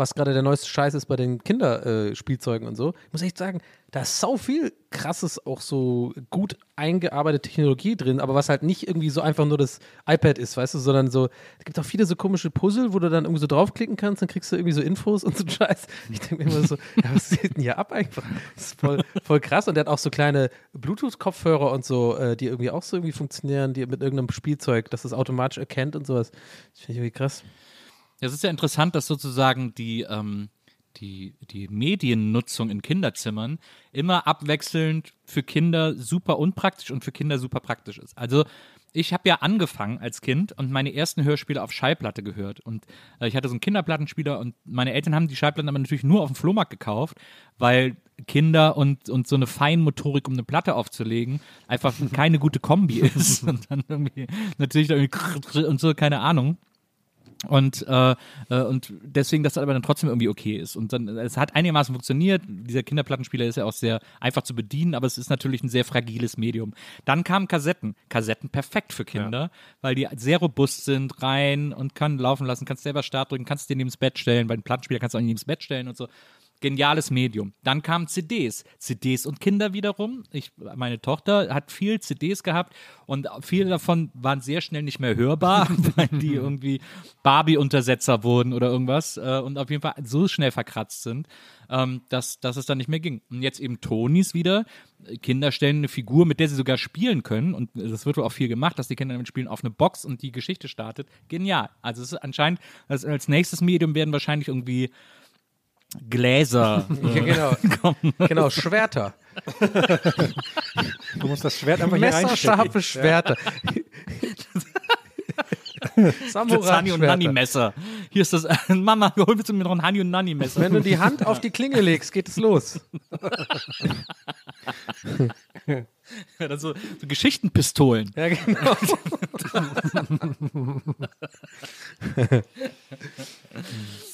was gerade der neueste Scheiß ist bei den Kinderspielzeugen Spielzeugen und so. Ich muss echt sagen, da ist sau viel krasses, auch so gut eingearbeitete Technologie drin, aber was halt nicht irgendwie so einfach nur das iPad ist, weißt du, sondern so, es gibt auch viele so komische Puzzle, wo du dann irgendwie so draufklicken kannst, dann kriegst du irgendwie so Infos und so Scheiß. Ich denke mir immer so, ja, was geht denn hier ab einfach? Das ist voll, voll krass und der hat auch so kleine Bluetooth-Kopfhörer und so, äh, die irgendwie auch so irgendwie funktionieren, die mit irgendeinem Spielzeug, das es automatisch erkennt und sowas. Das finde ich irgendwie krass. Es ist ja interessant, dass sozusagen die, ähm, die, die Mediennutzung in Kinderzimmern immer abwechselnd für Kinder super unpraktisch und für Kinder super praktisch ist. Also ich habe ja angefangen als Kind und meine ersten Hörspiele auf Schallplatte gehört. Und äh, ich hatte so einen Kinderplattenspieler und meine Eltern haben die Schallplatten aber natürlich nur auf dem Flohmarkt gekauft, weil Kinder und, und so eine Feinmotorik, um eine Platte aufzulegen, einfach keine gute Kombi ist. Und dann irgendwie natürlich irgendwie und so, keine Ahnung. Und, äh, äh, und deswegen, dass das aber dann trotzdem irgendwie okay ist. Und dann, es hat einigermaßen funktioniert. Dieser Kinderplattenspieler ist ja auch sehr einfach zu bedienen, aber es ist natürlich ein sehr fragiles Medium. Dann kamen Kassetten. Kassetten perfekt für Kinder, weil die sehr robust sind, rein und kann laufen lassen, kannst selber Start drücken, kannst den neben das Bett stellen. Bei dem Plattenspieler kannst du auch neben das Bett stellen und so. Geniales Medium. Dann kamen CDs. CDs und Kinder wiederum. Ich, meine Tochter hat viel CDs gehabt und viele davon waren sehr schnell nicht mehr hörbar, weil die irgendwie Barbie-Untersetzer wurden oder irgendwas äh, und auf jeden Fall so schnell verkratzt sind, ähm, dass, dass es dann nicht mehr ging. Und jetzt eben Tonys wieder. Kinder stellen eine Figur, mit der sie sogar spielen können und das wird wohl auch viel gemacht, dass die Kinder damit spielen, auf eine Box und die Geschichte startet. Genial. Also es ist anscheinend, als, als nächstes Medium werden wahrscheinlich irgendwie Gläser. Ja, genau. genau, Schwerter. Du musst das Schwert einfach hier reinstecken. Messerscharfe Schwerter. Das Hani und Samurai-Schwerter. Nanni-Messer. Hier ist das. Mama, hol bitte mir noch ein Hani und Nanni-Messer. Wenn du die Hand auf die Klinge legst, geht es los. Ja, dann so, so Geschichtenpistolen. Ja, genau.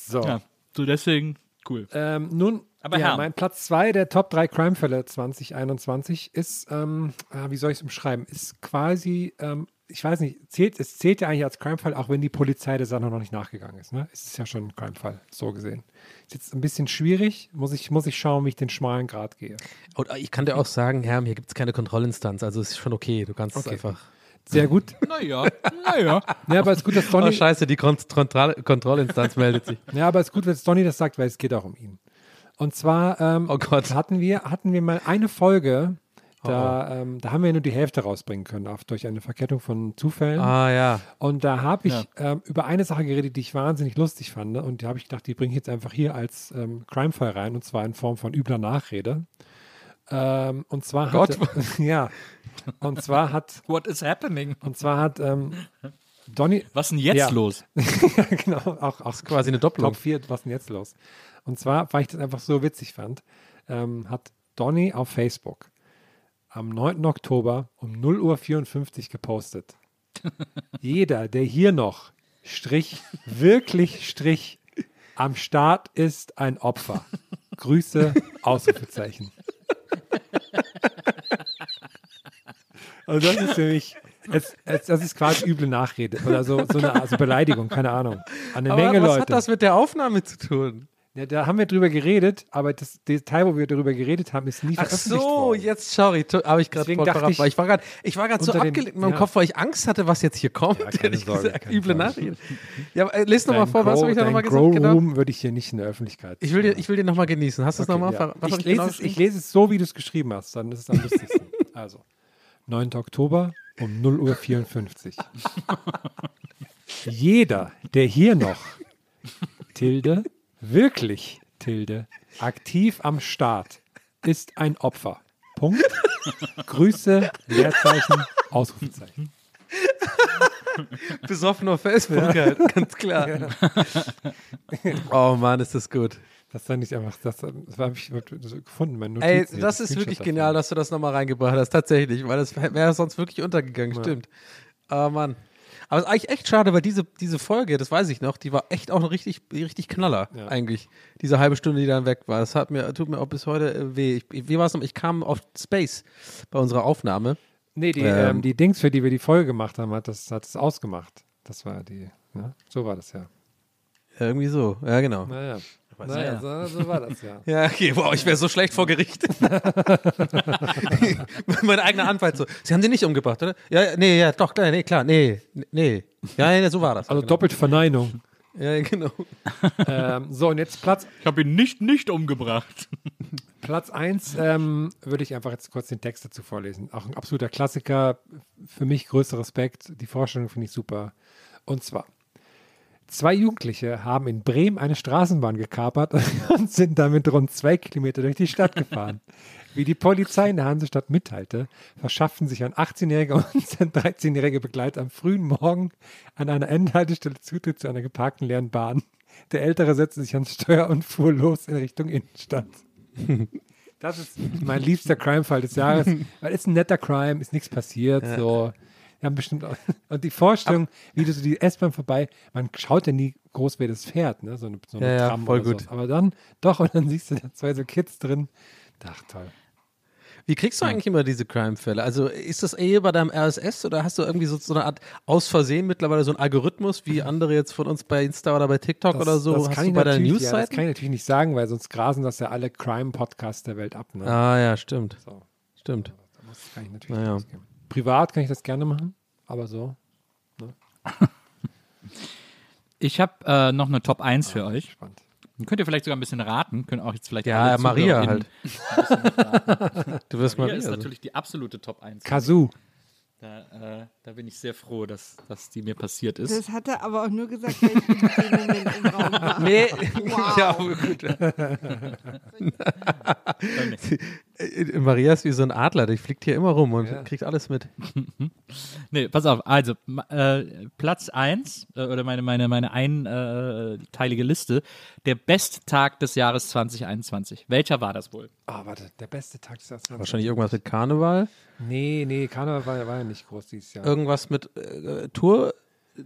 So. Ja, so deswegen cool. Ähm, nun, Aber ja, Herr. mein Platz 2 der Top 3 Crime-Fälle 2021 ist, ähm, ah, wie soll ich es umschreiben, ist quasi, ähm, ich weiß nicht, zählt, es zählt ja eigentlich als Crime-Fall, auch wenn die Polizei der Sache noch nicht nachgegangen ist. Ne? Es ist ja schon ein Crime-Fall, so gesehen. Ist jetzt ein bisschen schwierig, muss ich, muss ich schauen, wie ich den schmalen Grad gehe. Und ich kann dir auch sagen, Herr, hier gibt es keine Kontrollinstanz, also ist schon okay. Du kannst es Okay. einfach. Sehr gut. Naja, naja. ja, aber es ist gut, dass Oh, Donny, scheiße, die Kont Kontroll Kontrollinstanz meldet sich. ja, aber es ist gut, dass Donny das sagt, weil es geht auch um ihn. Und zwar ähm, Oh Gott. hatten wir hatten wir mal eine Folge, da, ähm, da haben wir nur die Hälfte rausbringen können, auf, durch eine Verkettung von Zufällen. Ah ja. Und da habe ich ähm, über eine Sache geredet, die ich wahnsinnig lustig fand. ne? Und die habe ich gedacht, die bringe ich jetzt einfach hier als ähm, Crime-Fall rein, und zwar in Form von übler Nachrede. Ähm, und zwar Gott. hat, ja, und zwar hat, What is happening? und zwar hat ähm, Donny, Was ist denn jetzt Ja. los? ja, genau, auch, auch Quasi eine Doppelung. Top 4, was ist denn jetzt los? Und zwar, weil ich das einfach so witzig fand, ähm, hat Donny auf Facebook am 9. Oktober um 0 Uhr 54 gepostet. Jeder, der hier noch Strich, wirklich Strich, am Start ist ein Opfer. Grüße, Ausrufezeichen. Und das ist für mich, es, es, das ist quasi üble Nachrede oder so, so eine also Beleidigung, keine Ahnung. An eine Aber Menge was Leute. hat das mit der Aufnahme zu tun? Ja, da haben wir drüber geredet, aber das Detail, wo wir darüber geredet haben, ist nie Ach veröffentlicht so, worden. jetzt sorry, habe ich gerade Deswegen voll dachte verrafft, ich, weil ich war gerade ich war gerade so abgelenkt in meinem ja. Kopf, weil ich Angst hatte, was jetzt hier kommt. Ja, keine Sorge, gesagt, keine üble. Nachricht. Ja, aber, äh, lest nochmal vor, was Grow- habe ich da nochmal Grow gesagt? Genau. Room würde ich hier nicht in der Öffentlichkeit. Ich will, dir, ich will den nochmal genießen. Hast du es Okay, nochmal? ja. Was ich, ich, genau lese es, ich lese es so, wie du es geschrieben hast, dann ist es am lustigsten. Also, 9. Oktober um 0 Uhr 54. Jeder, der hier noch, Tilde, wirklich, Tilde, aktiv am Start, ist ein Opfer. Punkt. Grüße, Leerzeichen, Ausrufezeichen. Besoffen auf Facebook halt, ganz klar. Oh Mann, ist das gut. Das fand ich einfach, das, das habe ich gefunden, mein Ey, Notizen hier, das ist wirklich davon. genial, dass du das nochmal reingebracht hast, tatsächlich, weil das wäre sonst wirklich untergegangen, stimmt. Oh Mann. Aber es ist eigentlich echt schade, weil diese, diese Folge, das weiß ich noch, die war echt auch noch richtig, richtig Knaller, Ja. eigentlich. Diese halbe Stunde, die dann weg war. Das hat mir, tut mir auch bis heute äh, weh. Ich, wie war es noch? Ich kam auf Space bei unserer Aufnahme. Nee, die, Ähm, ähm, die Dings, für die wir die Folge gemacht haben, hat das, hat das ausgemacht. Das war die, ne? so war das ja. Irgendwie so, ja, genau. Naja, ja. naja so, so war das ja. Ja, okay, wow, ich wäre so schlecht vor Gericht. mein eigener Anwalt so. Sie haben den nicht umgebracht, oder? Ja, ja, nee, ja, doch, klar, nee, klar, nee, nee. Ja, nee, so war das. Also genau. doppelte Verneinung. Ja, genau. ähm, so, und jetzt Platz, Ich habe ihn nicht nicht umgebracht. Platz 1 ähm, würde ich einfach jetzt kurz den Text dazu vorlesen. Auch ein absoluter Klassiker. Für mich größter Respekt. Die Vorstellung finde ich super. Und zwar: Zwei Jugendliche haben in Bremen eine Straßenbahn gekapert und sind damit rund zwei Kilometer durch die Stadt gefahren. Wie die Polizei in der Hansestadt mitteilte, verschafften sich ein 18-jähriger und sein 13-jähriger Begleiter am frühen Morgen an einer Endhaltestelle Zutritt zu einer geparkten leeren Bahn. Der Ältere setzte sich ans Steuer und fuhr los in Richtung Innenstadt. Das ist mein liebster Crime-Fall des Jahres, weil es ist ein netter Crime, ist nichts passiert, so. Haben bestimmt auch, und die Vorstellung, wie du so die S-Bahn vorbei, man schaut ja nie groß, wer das fährt, ne, so eine, so eine Ja, ja, Tram voll oder gut. sowas. Aber dann, doch, und dann siehst du da zwei so Kids drin. Ach, toll. Wie kriegst du eigentlich immer diese Crime-Fälle? Also ist das eh bei deinem RSS oder hast du irgendwie so, so eine Art aus Versehen mittlerweile so einen Algorithmus, wie andere jetzt von uns bei Insta oder bei TikTok oder so? das hast kann du ich bei deinen natürlich- ja, Das kann ich natürlich nicht sagen, weil sonst grasen das ja alle Crime-Podcasts der Welt ab. Ne? ah ja, stimmt. So, Stimmt. das kann ich natürlich Naja. nicht ausgeben. Privat kann ich das gerne machen, aber so. Ich habe äh, noch eine Top 1 für euch. Spannend. Dann könnt ihr vielleicht sogar ein bisschen raten. Können auch jetzt vielleicht Ja, Maria halt. Du wirst Maria Maria. ist also. natürlich die absolute Top 1. Kazoo. Da, äh, da bin ich sehr froh, dass, dass die mir passiert ist. Das hat er aber auch nur gesagt, weil ich in dem Moment im Raum war. Nee, Wow. ja, gut. Äh, Maria ist wie so ein Adler, die fliegt hier immer rum und Ja. kriegt alles mit. Nee, pass auf, also äh, Platz 1 äh, oder meine, meine, meine einteilige Liste, der beste Tag des Jahres 2021. Welcher war das wohl? Ah, warte, der beste Tag ist das. Wahrscheinlich irgendwas mit Karneval, Nee, nee, Karneval war, war ja nicht groß dieses Jahr. irgendwas mit äh, Tour,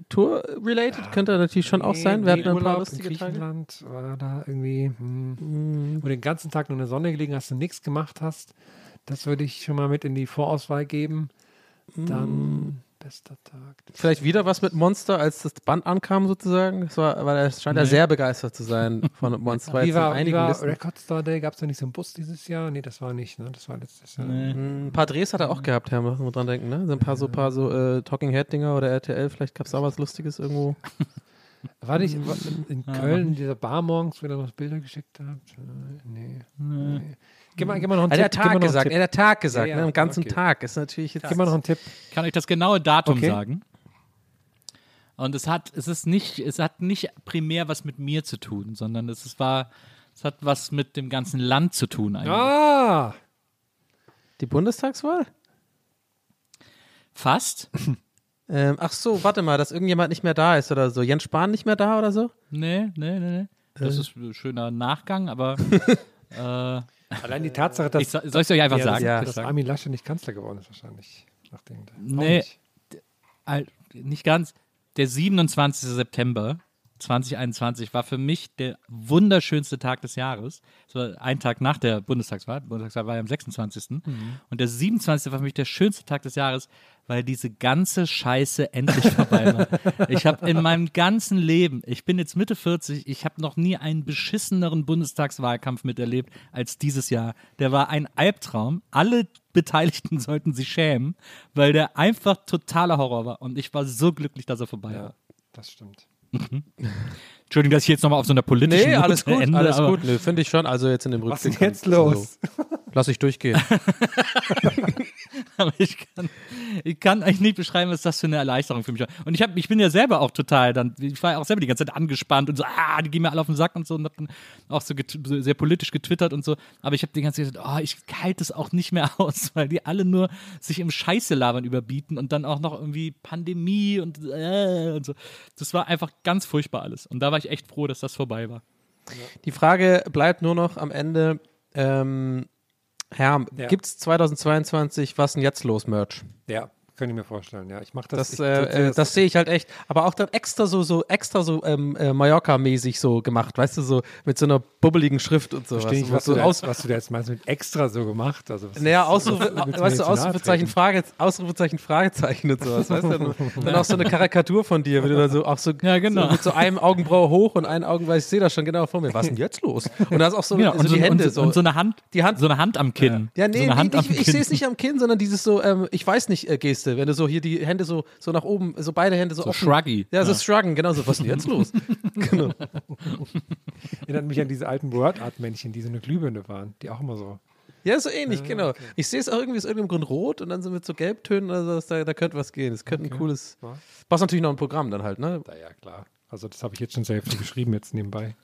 Tour-related, könnte natürlich schon auch Nee, sein. Wir nee, hatten ein paar Urlaub in lustige Tage. Griechenland war da irgendwie, hm. wo du den ganzen Tag nur in der Sonne gelegen hast und nichts gemacht hast. Das würde ich schon mal mit in die Vorauswahl geben. Dann bester Tag. Vielleicht wieder was mit Monster, als das Band ankam sozusagen. Das war, weil er scheint ja sehr begeistert zu sein von Monster. War Wie war, wie war. Record Store Day? Gab es da nicht so einen Bus dieses Jahr? Nee, das war nicht, ne? Das war letztes Jahr. Ein paar Drehs hat er auch gehabt, Herr, muss man dran denken, ne? So ein paar so, paar so äh, Talking Head Dinger oder RTL, vielleicht gab es da was Lustiges irgendwo. War nicht war in, in Köln in dieser Bar morgens, wo ihr noch Bilder geschickt habt? Nee. nee. Gib, mal, gib mal noch einen Er hat Tipp. der Tag gesagt, Tipp. er hat der Tag gesagt, Ja, ja, ne? Am ganzen okay. Tag. Ist natürlich jetzt. Gib mal noch einen Tipp. Ich kann euch das genaue Datum Okay. sagen. Und es hat, es ist nicht, es hat nicht primär was mit mir zu tun, sondern es ist, war, es hat was mit dem ganzen Land zu tun eigentlich. Ah! Die Bundestagswahl? Fast? Ähm, ach so, warte mal, dass irgendjemand nicht mehr da ist oder so. Jens Spahn nicht mehr da oder so? Nee, nee, nee, nee. Das ist ein schöner Nachgang, aber äh, Allein die Tatsache, dass, ich, so- soll ich euch einfach ja, sagen? Ja. Soll dass sagen? Armin Lasche nicht Kanzler geworden ist, wahrscheinlich. Nachdem der- Nee. nicht. Nicht ganz. Der 27. September 2021 war für mich der wunderschönste Tag des Jahres. Es war ein Tag nach der Bundestagswahl. Die Bundestagswahl war ja am 26. Mhm. Und der 27. war für mich der schönste Tag des Jahres, weil diese ganze Scheiße endlich vorbei war. Ich habe in meinem ganzen Leben, ich bin jetzt Mitte 40, ich habe noch nie einen beschisseneren Bundestagswahlkampf miterlebt als dieses Jahr. Der war ein Albtraum. Alle Beteiligten sollten sich schämen, weil der einfach totaler Horror war. Und ich war so glücklich, dass er vorbei war. Ja, das stimmt. Entschuldigung, dass ich jetzt nochmal auf so einer politischen Nee, Note alles gut, ende, alles gut. Nö, finde ich schon. Also jetzt in dem Was Rückblick. ist denn jetzt los? Lass ich durchgehen. Aber ich kann, ich kann eigentlich nicht beschreiben, was das für eine Erleichterung für mich war. Und ich, hab, ich bin ja selber auch total dann, ich war ja auch selber die ganze Zeit angespannt und so, ah, die gehen mir alle auf den Sack und so und hab dann auch so sehr politisch getwittert und so. Aber ich habe die ganze Zeit gesagt, oh, ich halte es auch nicht mehr aus, weil die alle nur sich im Scheiße labern überbieten und dann auch noch irgendwie Pandemie und, äh, und so. Das war einfach ganz furchtbar alles. Und da war ich echt froh, dass das vorbei war. Die Frage bleibt nur noch am Ende. Ähm, Herr, Ja. gibt es 2022 was denn jetzt los, Merch? Ja, kann ich mir vorstellen. Ja, ich mache das. Das, ich, äh, äh, das sehe ich halt echt. Aber auch dann extra so, so extra so ähm, äh, Mallorca-mäßig so gemacht, weißt du, so mit so einer bubbeligen Schrift und so. verstehe weißt was, du, du da, aus, jetzt- was du da jetzt meinst mit extra so gemacht. Also, was naja, Ausrufe, weißt du, Ausrufezeichen? Frage, Ausrufezeichen, Fragezeichen und sowas, weißt du? Dann auch so eine Karikatur von dir, wenn du dann so auch so, Ja, genau. so mit so einem Augenbraue hoch und einem Augenbraue, ich sehe das schon genau vor mir. Was ist denn jetzt los? Und da ist auch so, Genau, so die Hände und, so. und so eine Hand, Die Hand- so eine Hand am Kinn. Ja, nee, so eine Hand nee am ich, ich sehe es nicht am Kinn, sondern dieses so, ähm, ich weiß nicht, äh, Geste, wenn du so hier die Hände so, so nach oben, so beide Hände so, So offen. shruggy. Ja, so Ja. shruggen, genau so. Was ist denn jetzt los? genau. Erinnert mich an diese alten Word-Art-Männchen, die so eine Glühbirne waren, die auch immer so. Ja, so ähnlich, genau. Ich sehe es auch irgendwie aus irgendeinem Grund rot und dann so mit so Gelbtönen oder so, dass da, da könnte was gehen. Das könnte ein cooles. Ja. Passt natürlich noch ein Programm dann halt, ne? Na ja, klar. Also, das habe ich jetzt schon sehr viel geschrieben, jetzt nebenbei.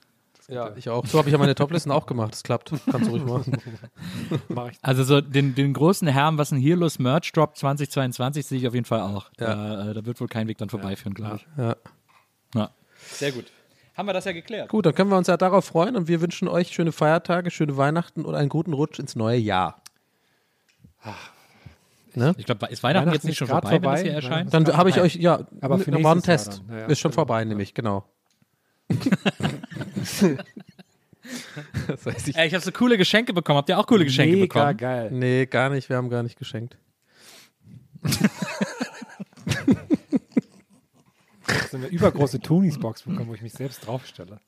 Ja, ich auch. So habe ich ja meine Toplisten auch gemacht. Das klappt. Kannst du ruhig machen. Mach ich. Also so den, den großen Herrn, was denn hier los, Merch Drop 2022 sehe ich auf jeden Fall auch. Da, äh, da wird wohl kein Weg dann vorbeiführen, glaube ich. Ja. Ja. Sehr gut. Haben wir das ja geklärt. Gut, dann können wir uns ja darauf freuen und wir wünschen euch schöne Feiertage, schöne Weihnachten und einen guten Rutsch ins neue Jahr. Ne? Ich glaube, ist Weihnachten, Weihnachten jetzt nicht schon grad vorbei, wenn das vorbei. hier erscheint? Dann habe ich euch, ja, Aber für war ein Test. dann. Ja, ja, ist schon genau. vorbei, nämlich, genau. Das weiß ich. Ey, ich habe so coole Geschenke bekommen. Habt ihr auch coole Geschenke Mega bekommen? geil. Nee, gar nicht. Wir haben gar nicht geschenkt. so eine übergroße Toonies-Box bekommen, wo ich mich selbst draufstelle.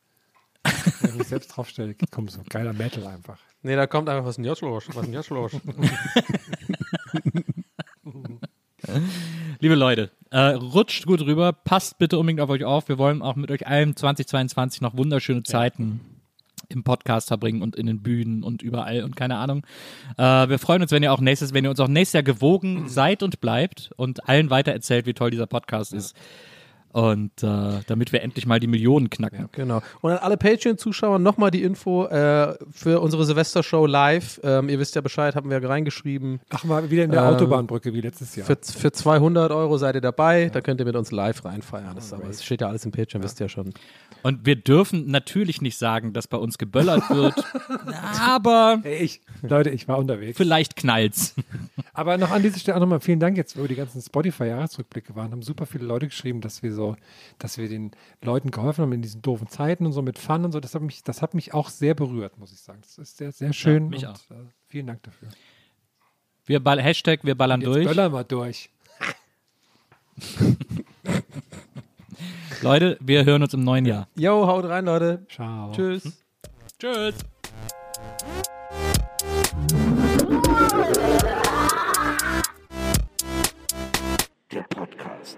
Wenn ich mich selbst draufstelle, kommt so geiler Metal einfach. Nee, da kommt einfach was ein los. Was los? Liebe Leute, äh, rutscht gut rüber, passt bitte unbedingt auf euch auf. Wir wollen auch mit euch allen 2022 noch wunderschöne Zeiten im Podcast verbringen und in den Bühnen und überall und keine Ahnung. Äh, wir freuen uns, wenn ihr auch nächstes, wenn ihr uns auch nächstes Jahr gewogen seid und bleibt und allen weiter erzählt, wie toll dieser Podcast ist. Und äh, damit wir endlich mal die Millionen knacken. Genau. Und an alle Patreon-Zuschauer nochmal die Info äh, für unsere Silvestershow live. Ähm, ihr wisst ja Bescheid, haben wir reingeschrieben. Ach, mal wieder in der Ähm, Autobahnbrücke wie letztes Jahr. Für, für 200 Euro seid ihr dabei. Da könnt ihr mit uns live reinfeiern. Das, aber, das steht ja alles im Patreon, wisst ihr ja schon. Und wir dürfen natürlich nicht sagen, dass bei uns geböllert wird, aber Ey, ich, Leute, ich war unterwegs. vielleicht knallt's. Aber noch an dieser Stelle auch nochmal vielen Dank jetzt, wo die ganzen Spotify-Jahresrückblicke waren, haben super viele Leute geschrieben, dass wir so, dass wir den Leuten geholfen haben in diesen doofen Zeiten und so mit Fun und so. Das hat mich, das hat mich auch sehr berührt, muss ich sagen. Das ist sehr, sehr schön. mich und, auch. Äh, vielen Dank dafür. Wir ball Hashtag, wir ballern Jetzt durch. böllern wir durch. Leute, wir hören uns im neuen Jahr. Yo, haut rein, Leute. Ciao. Tschüss. Tschüss. Der Podcast.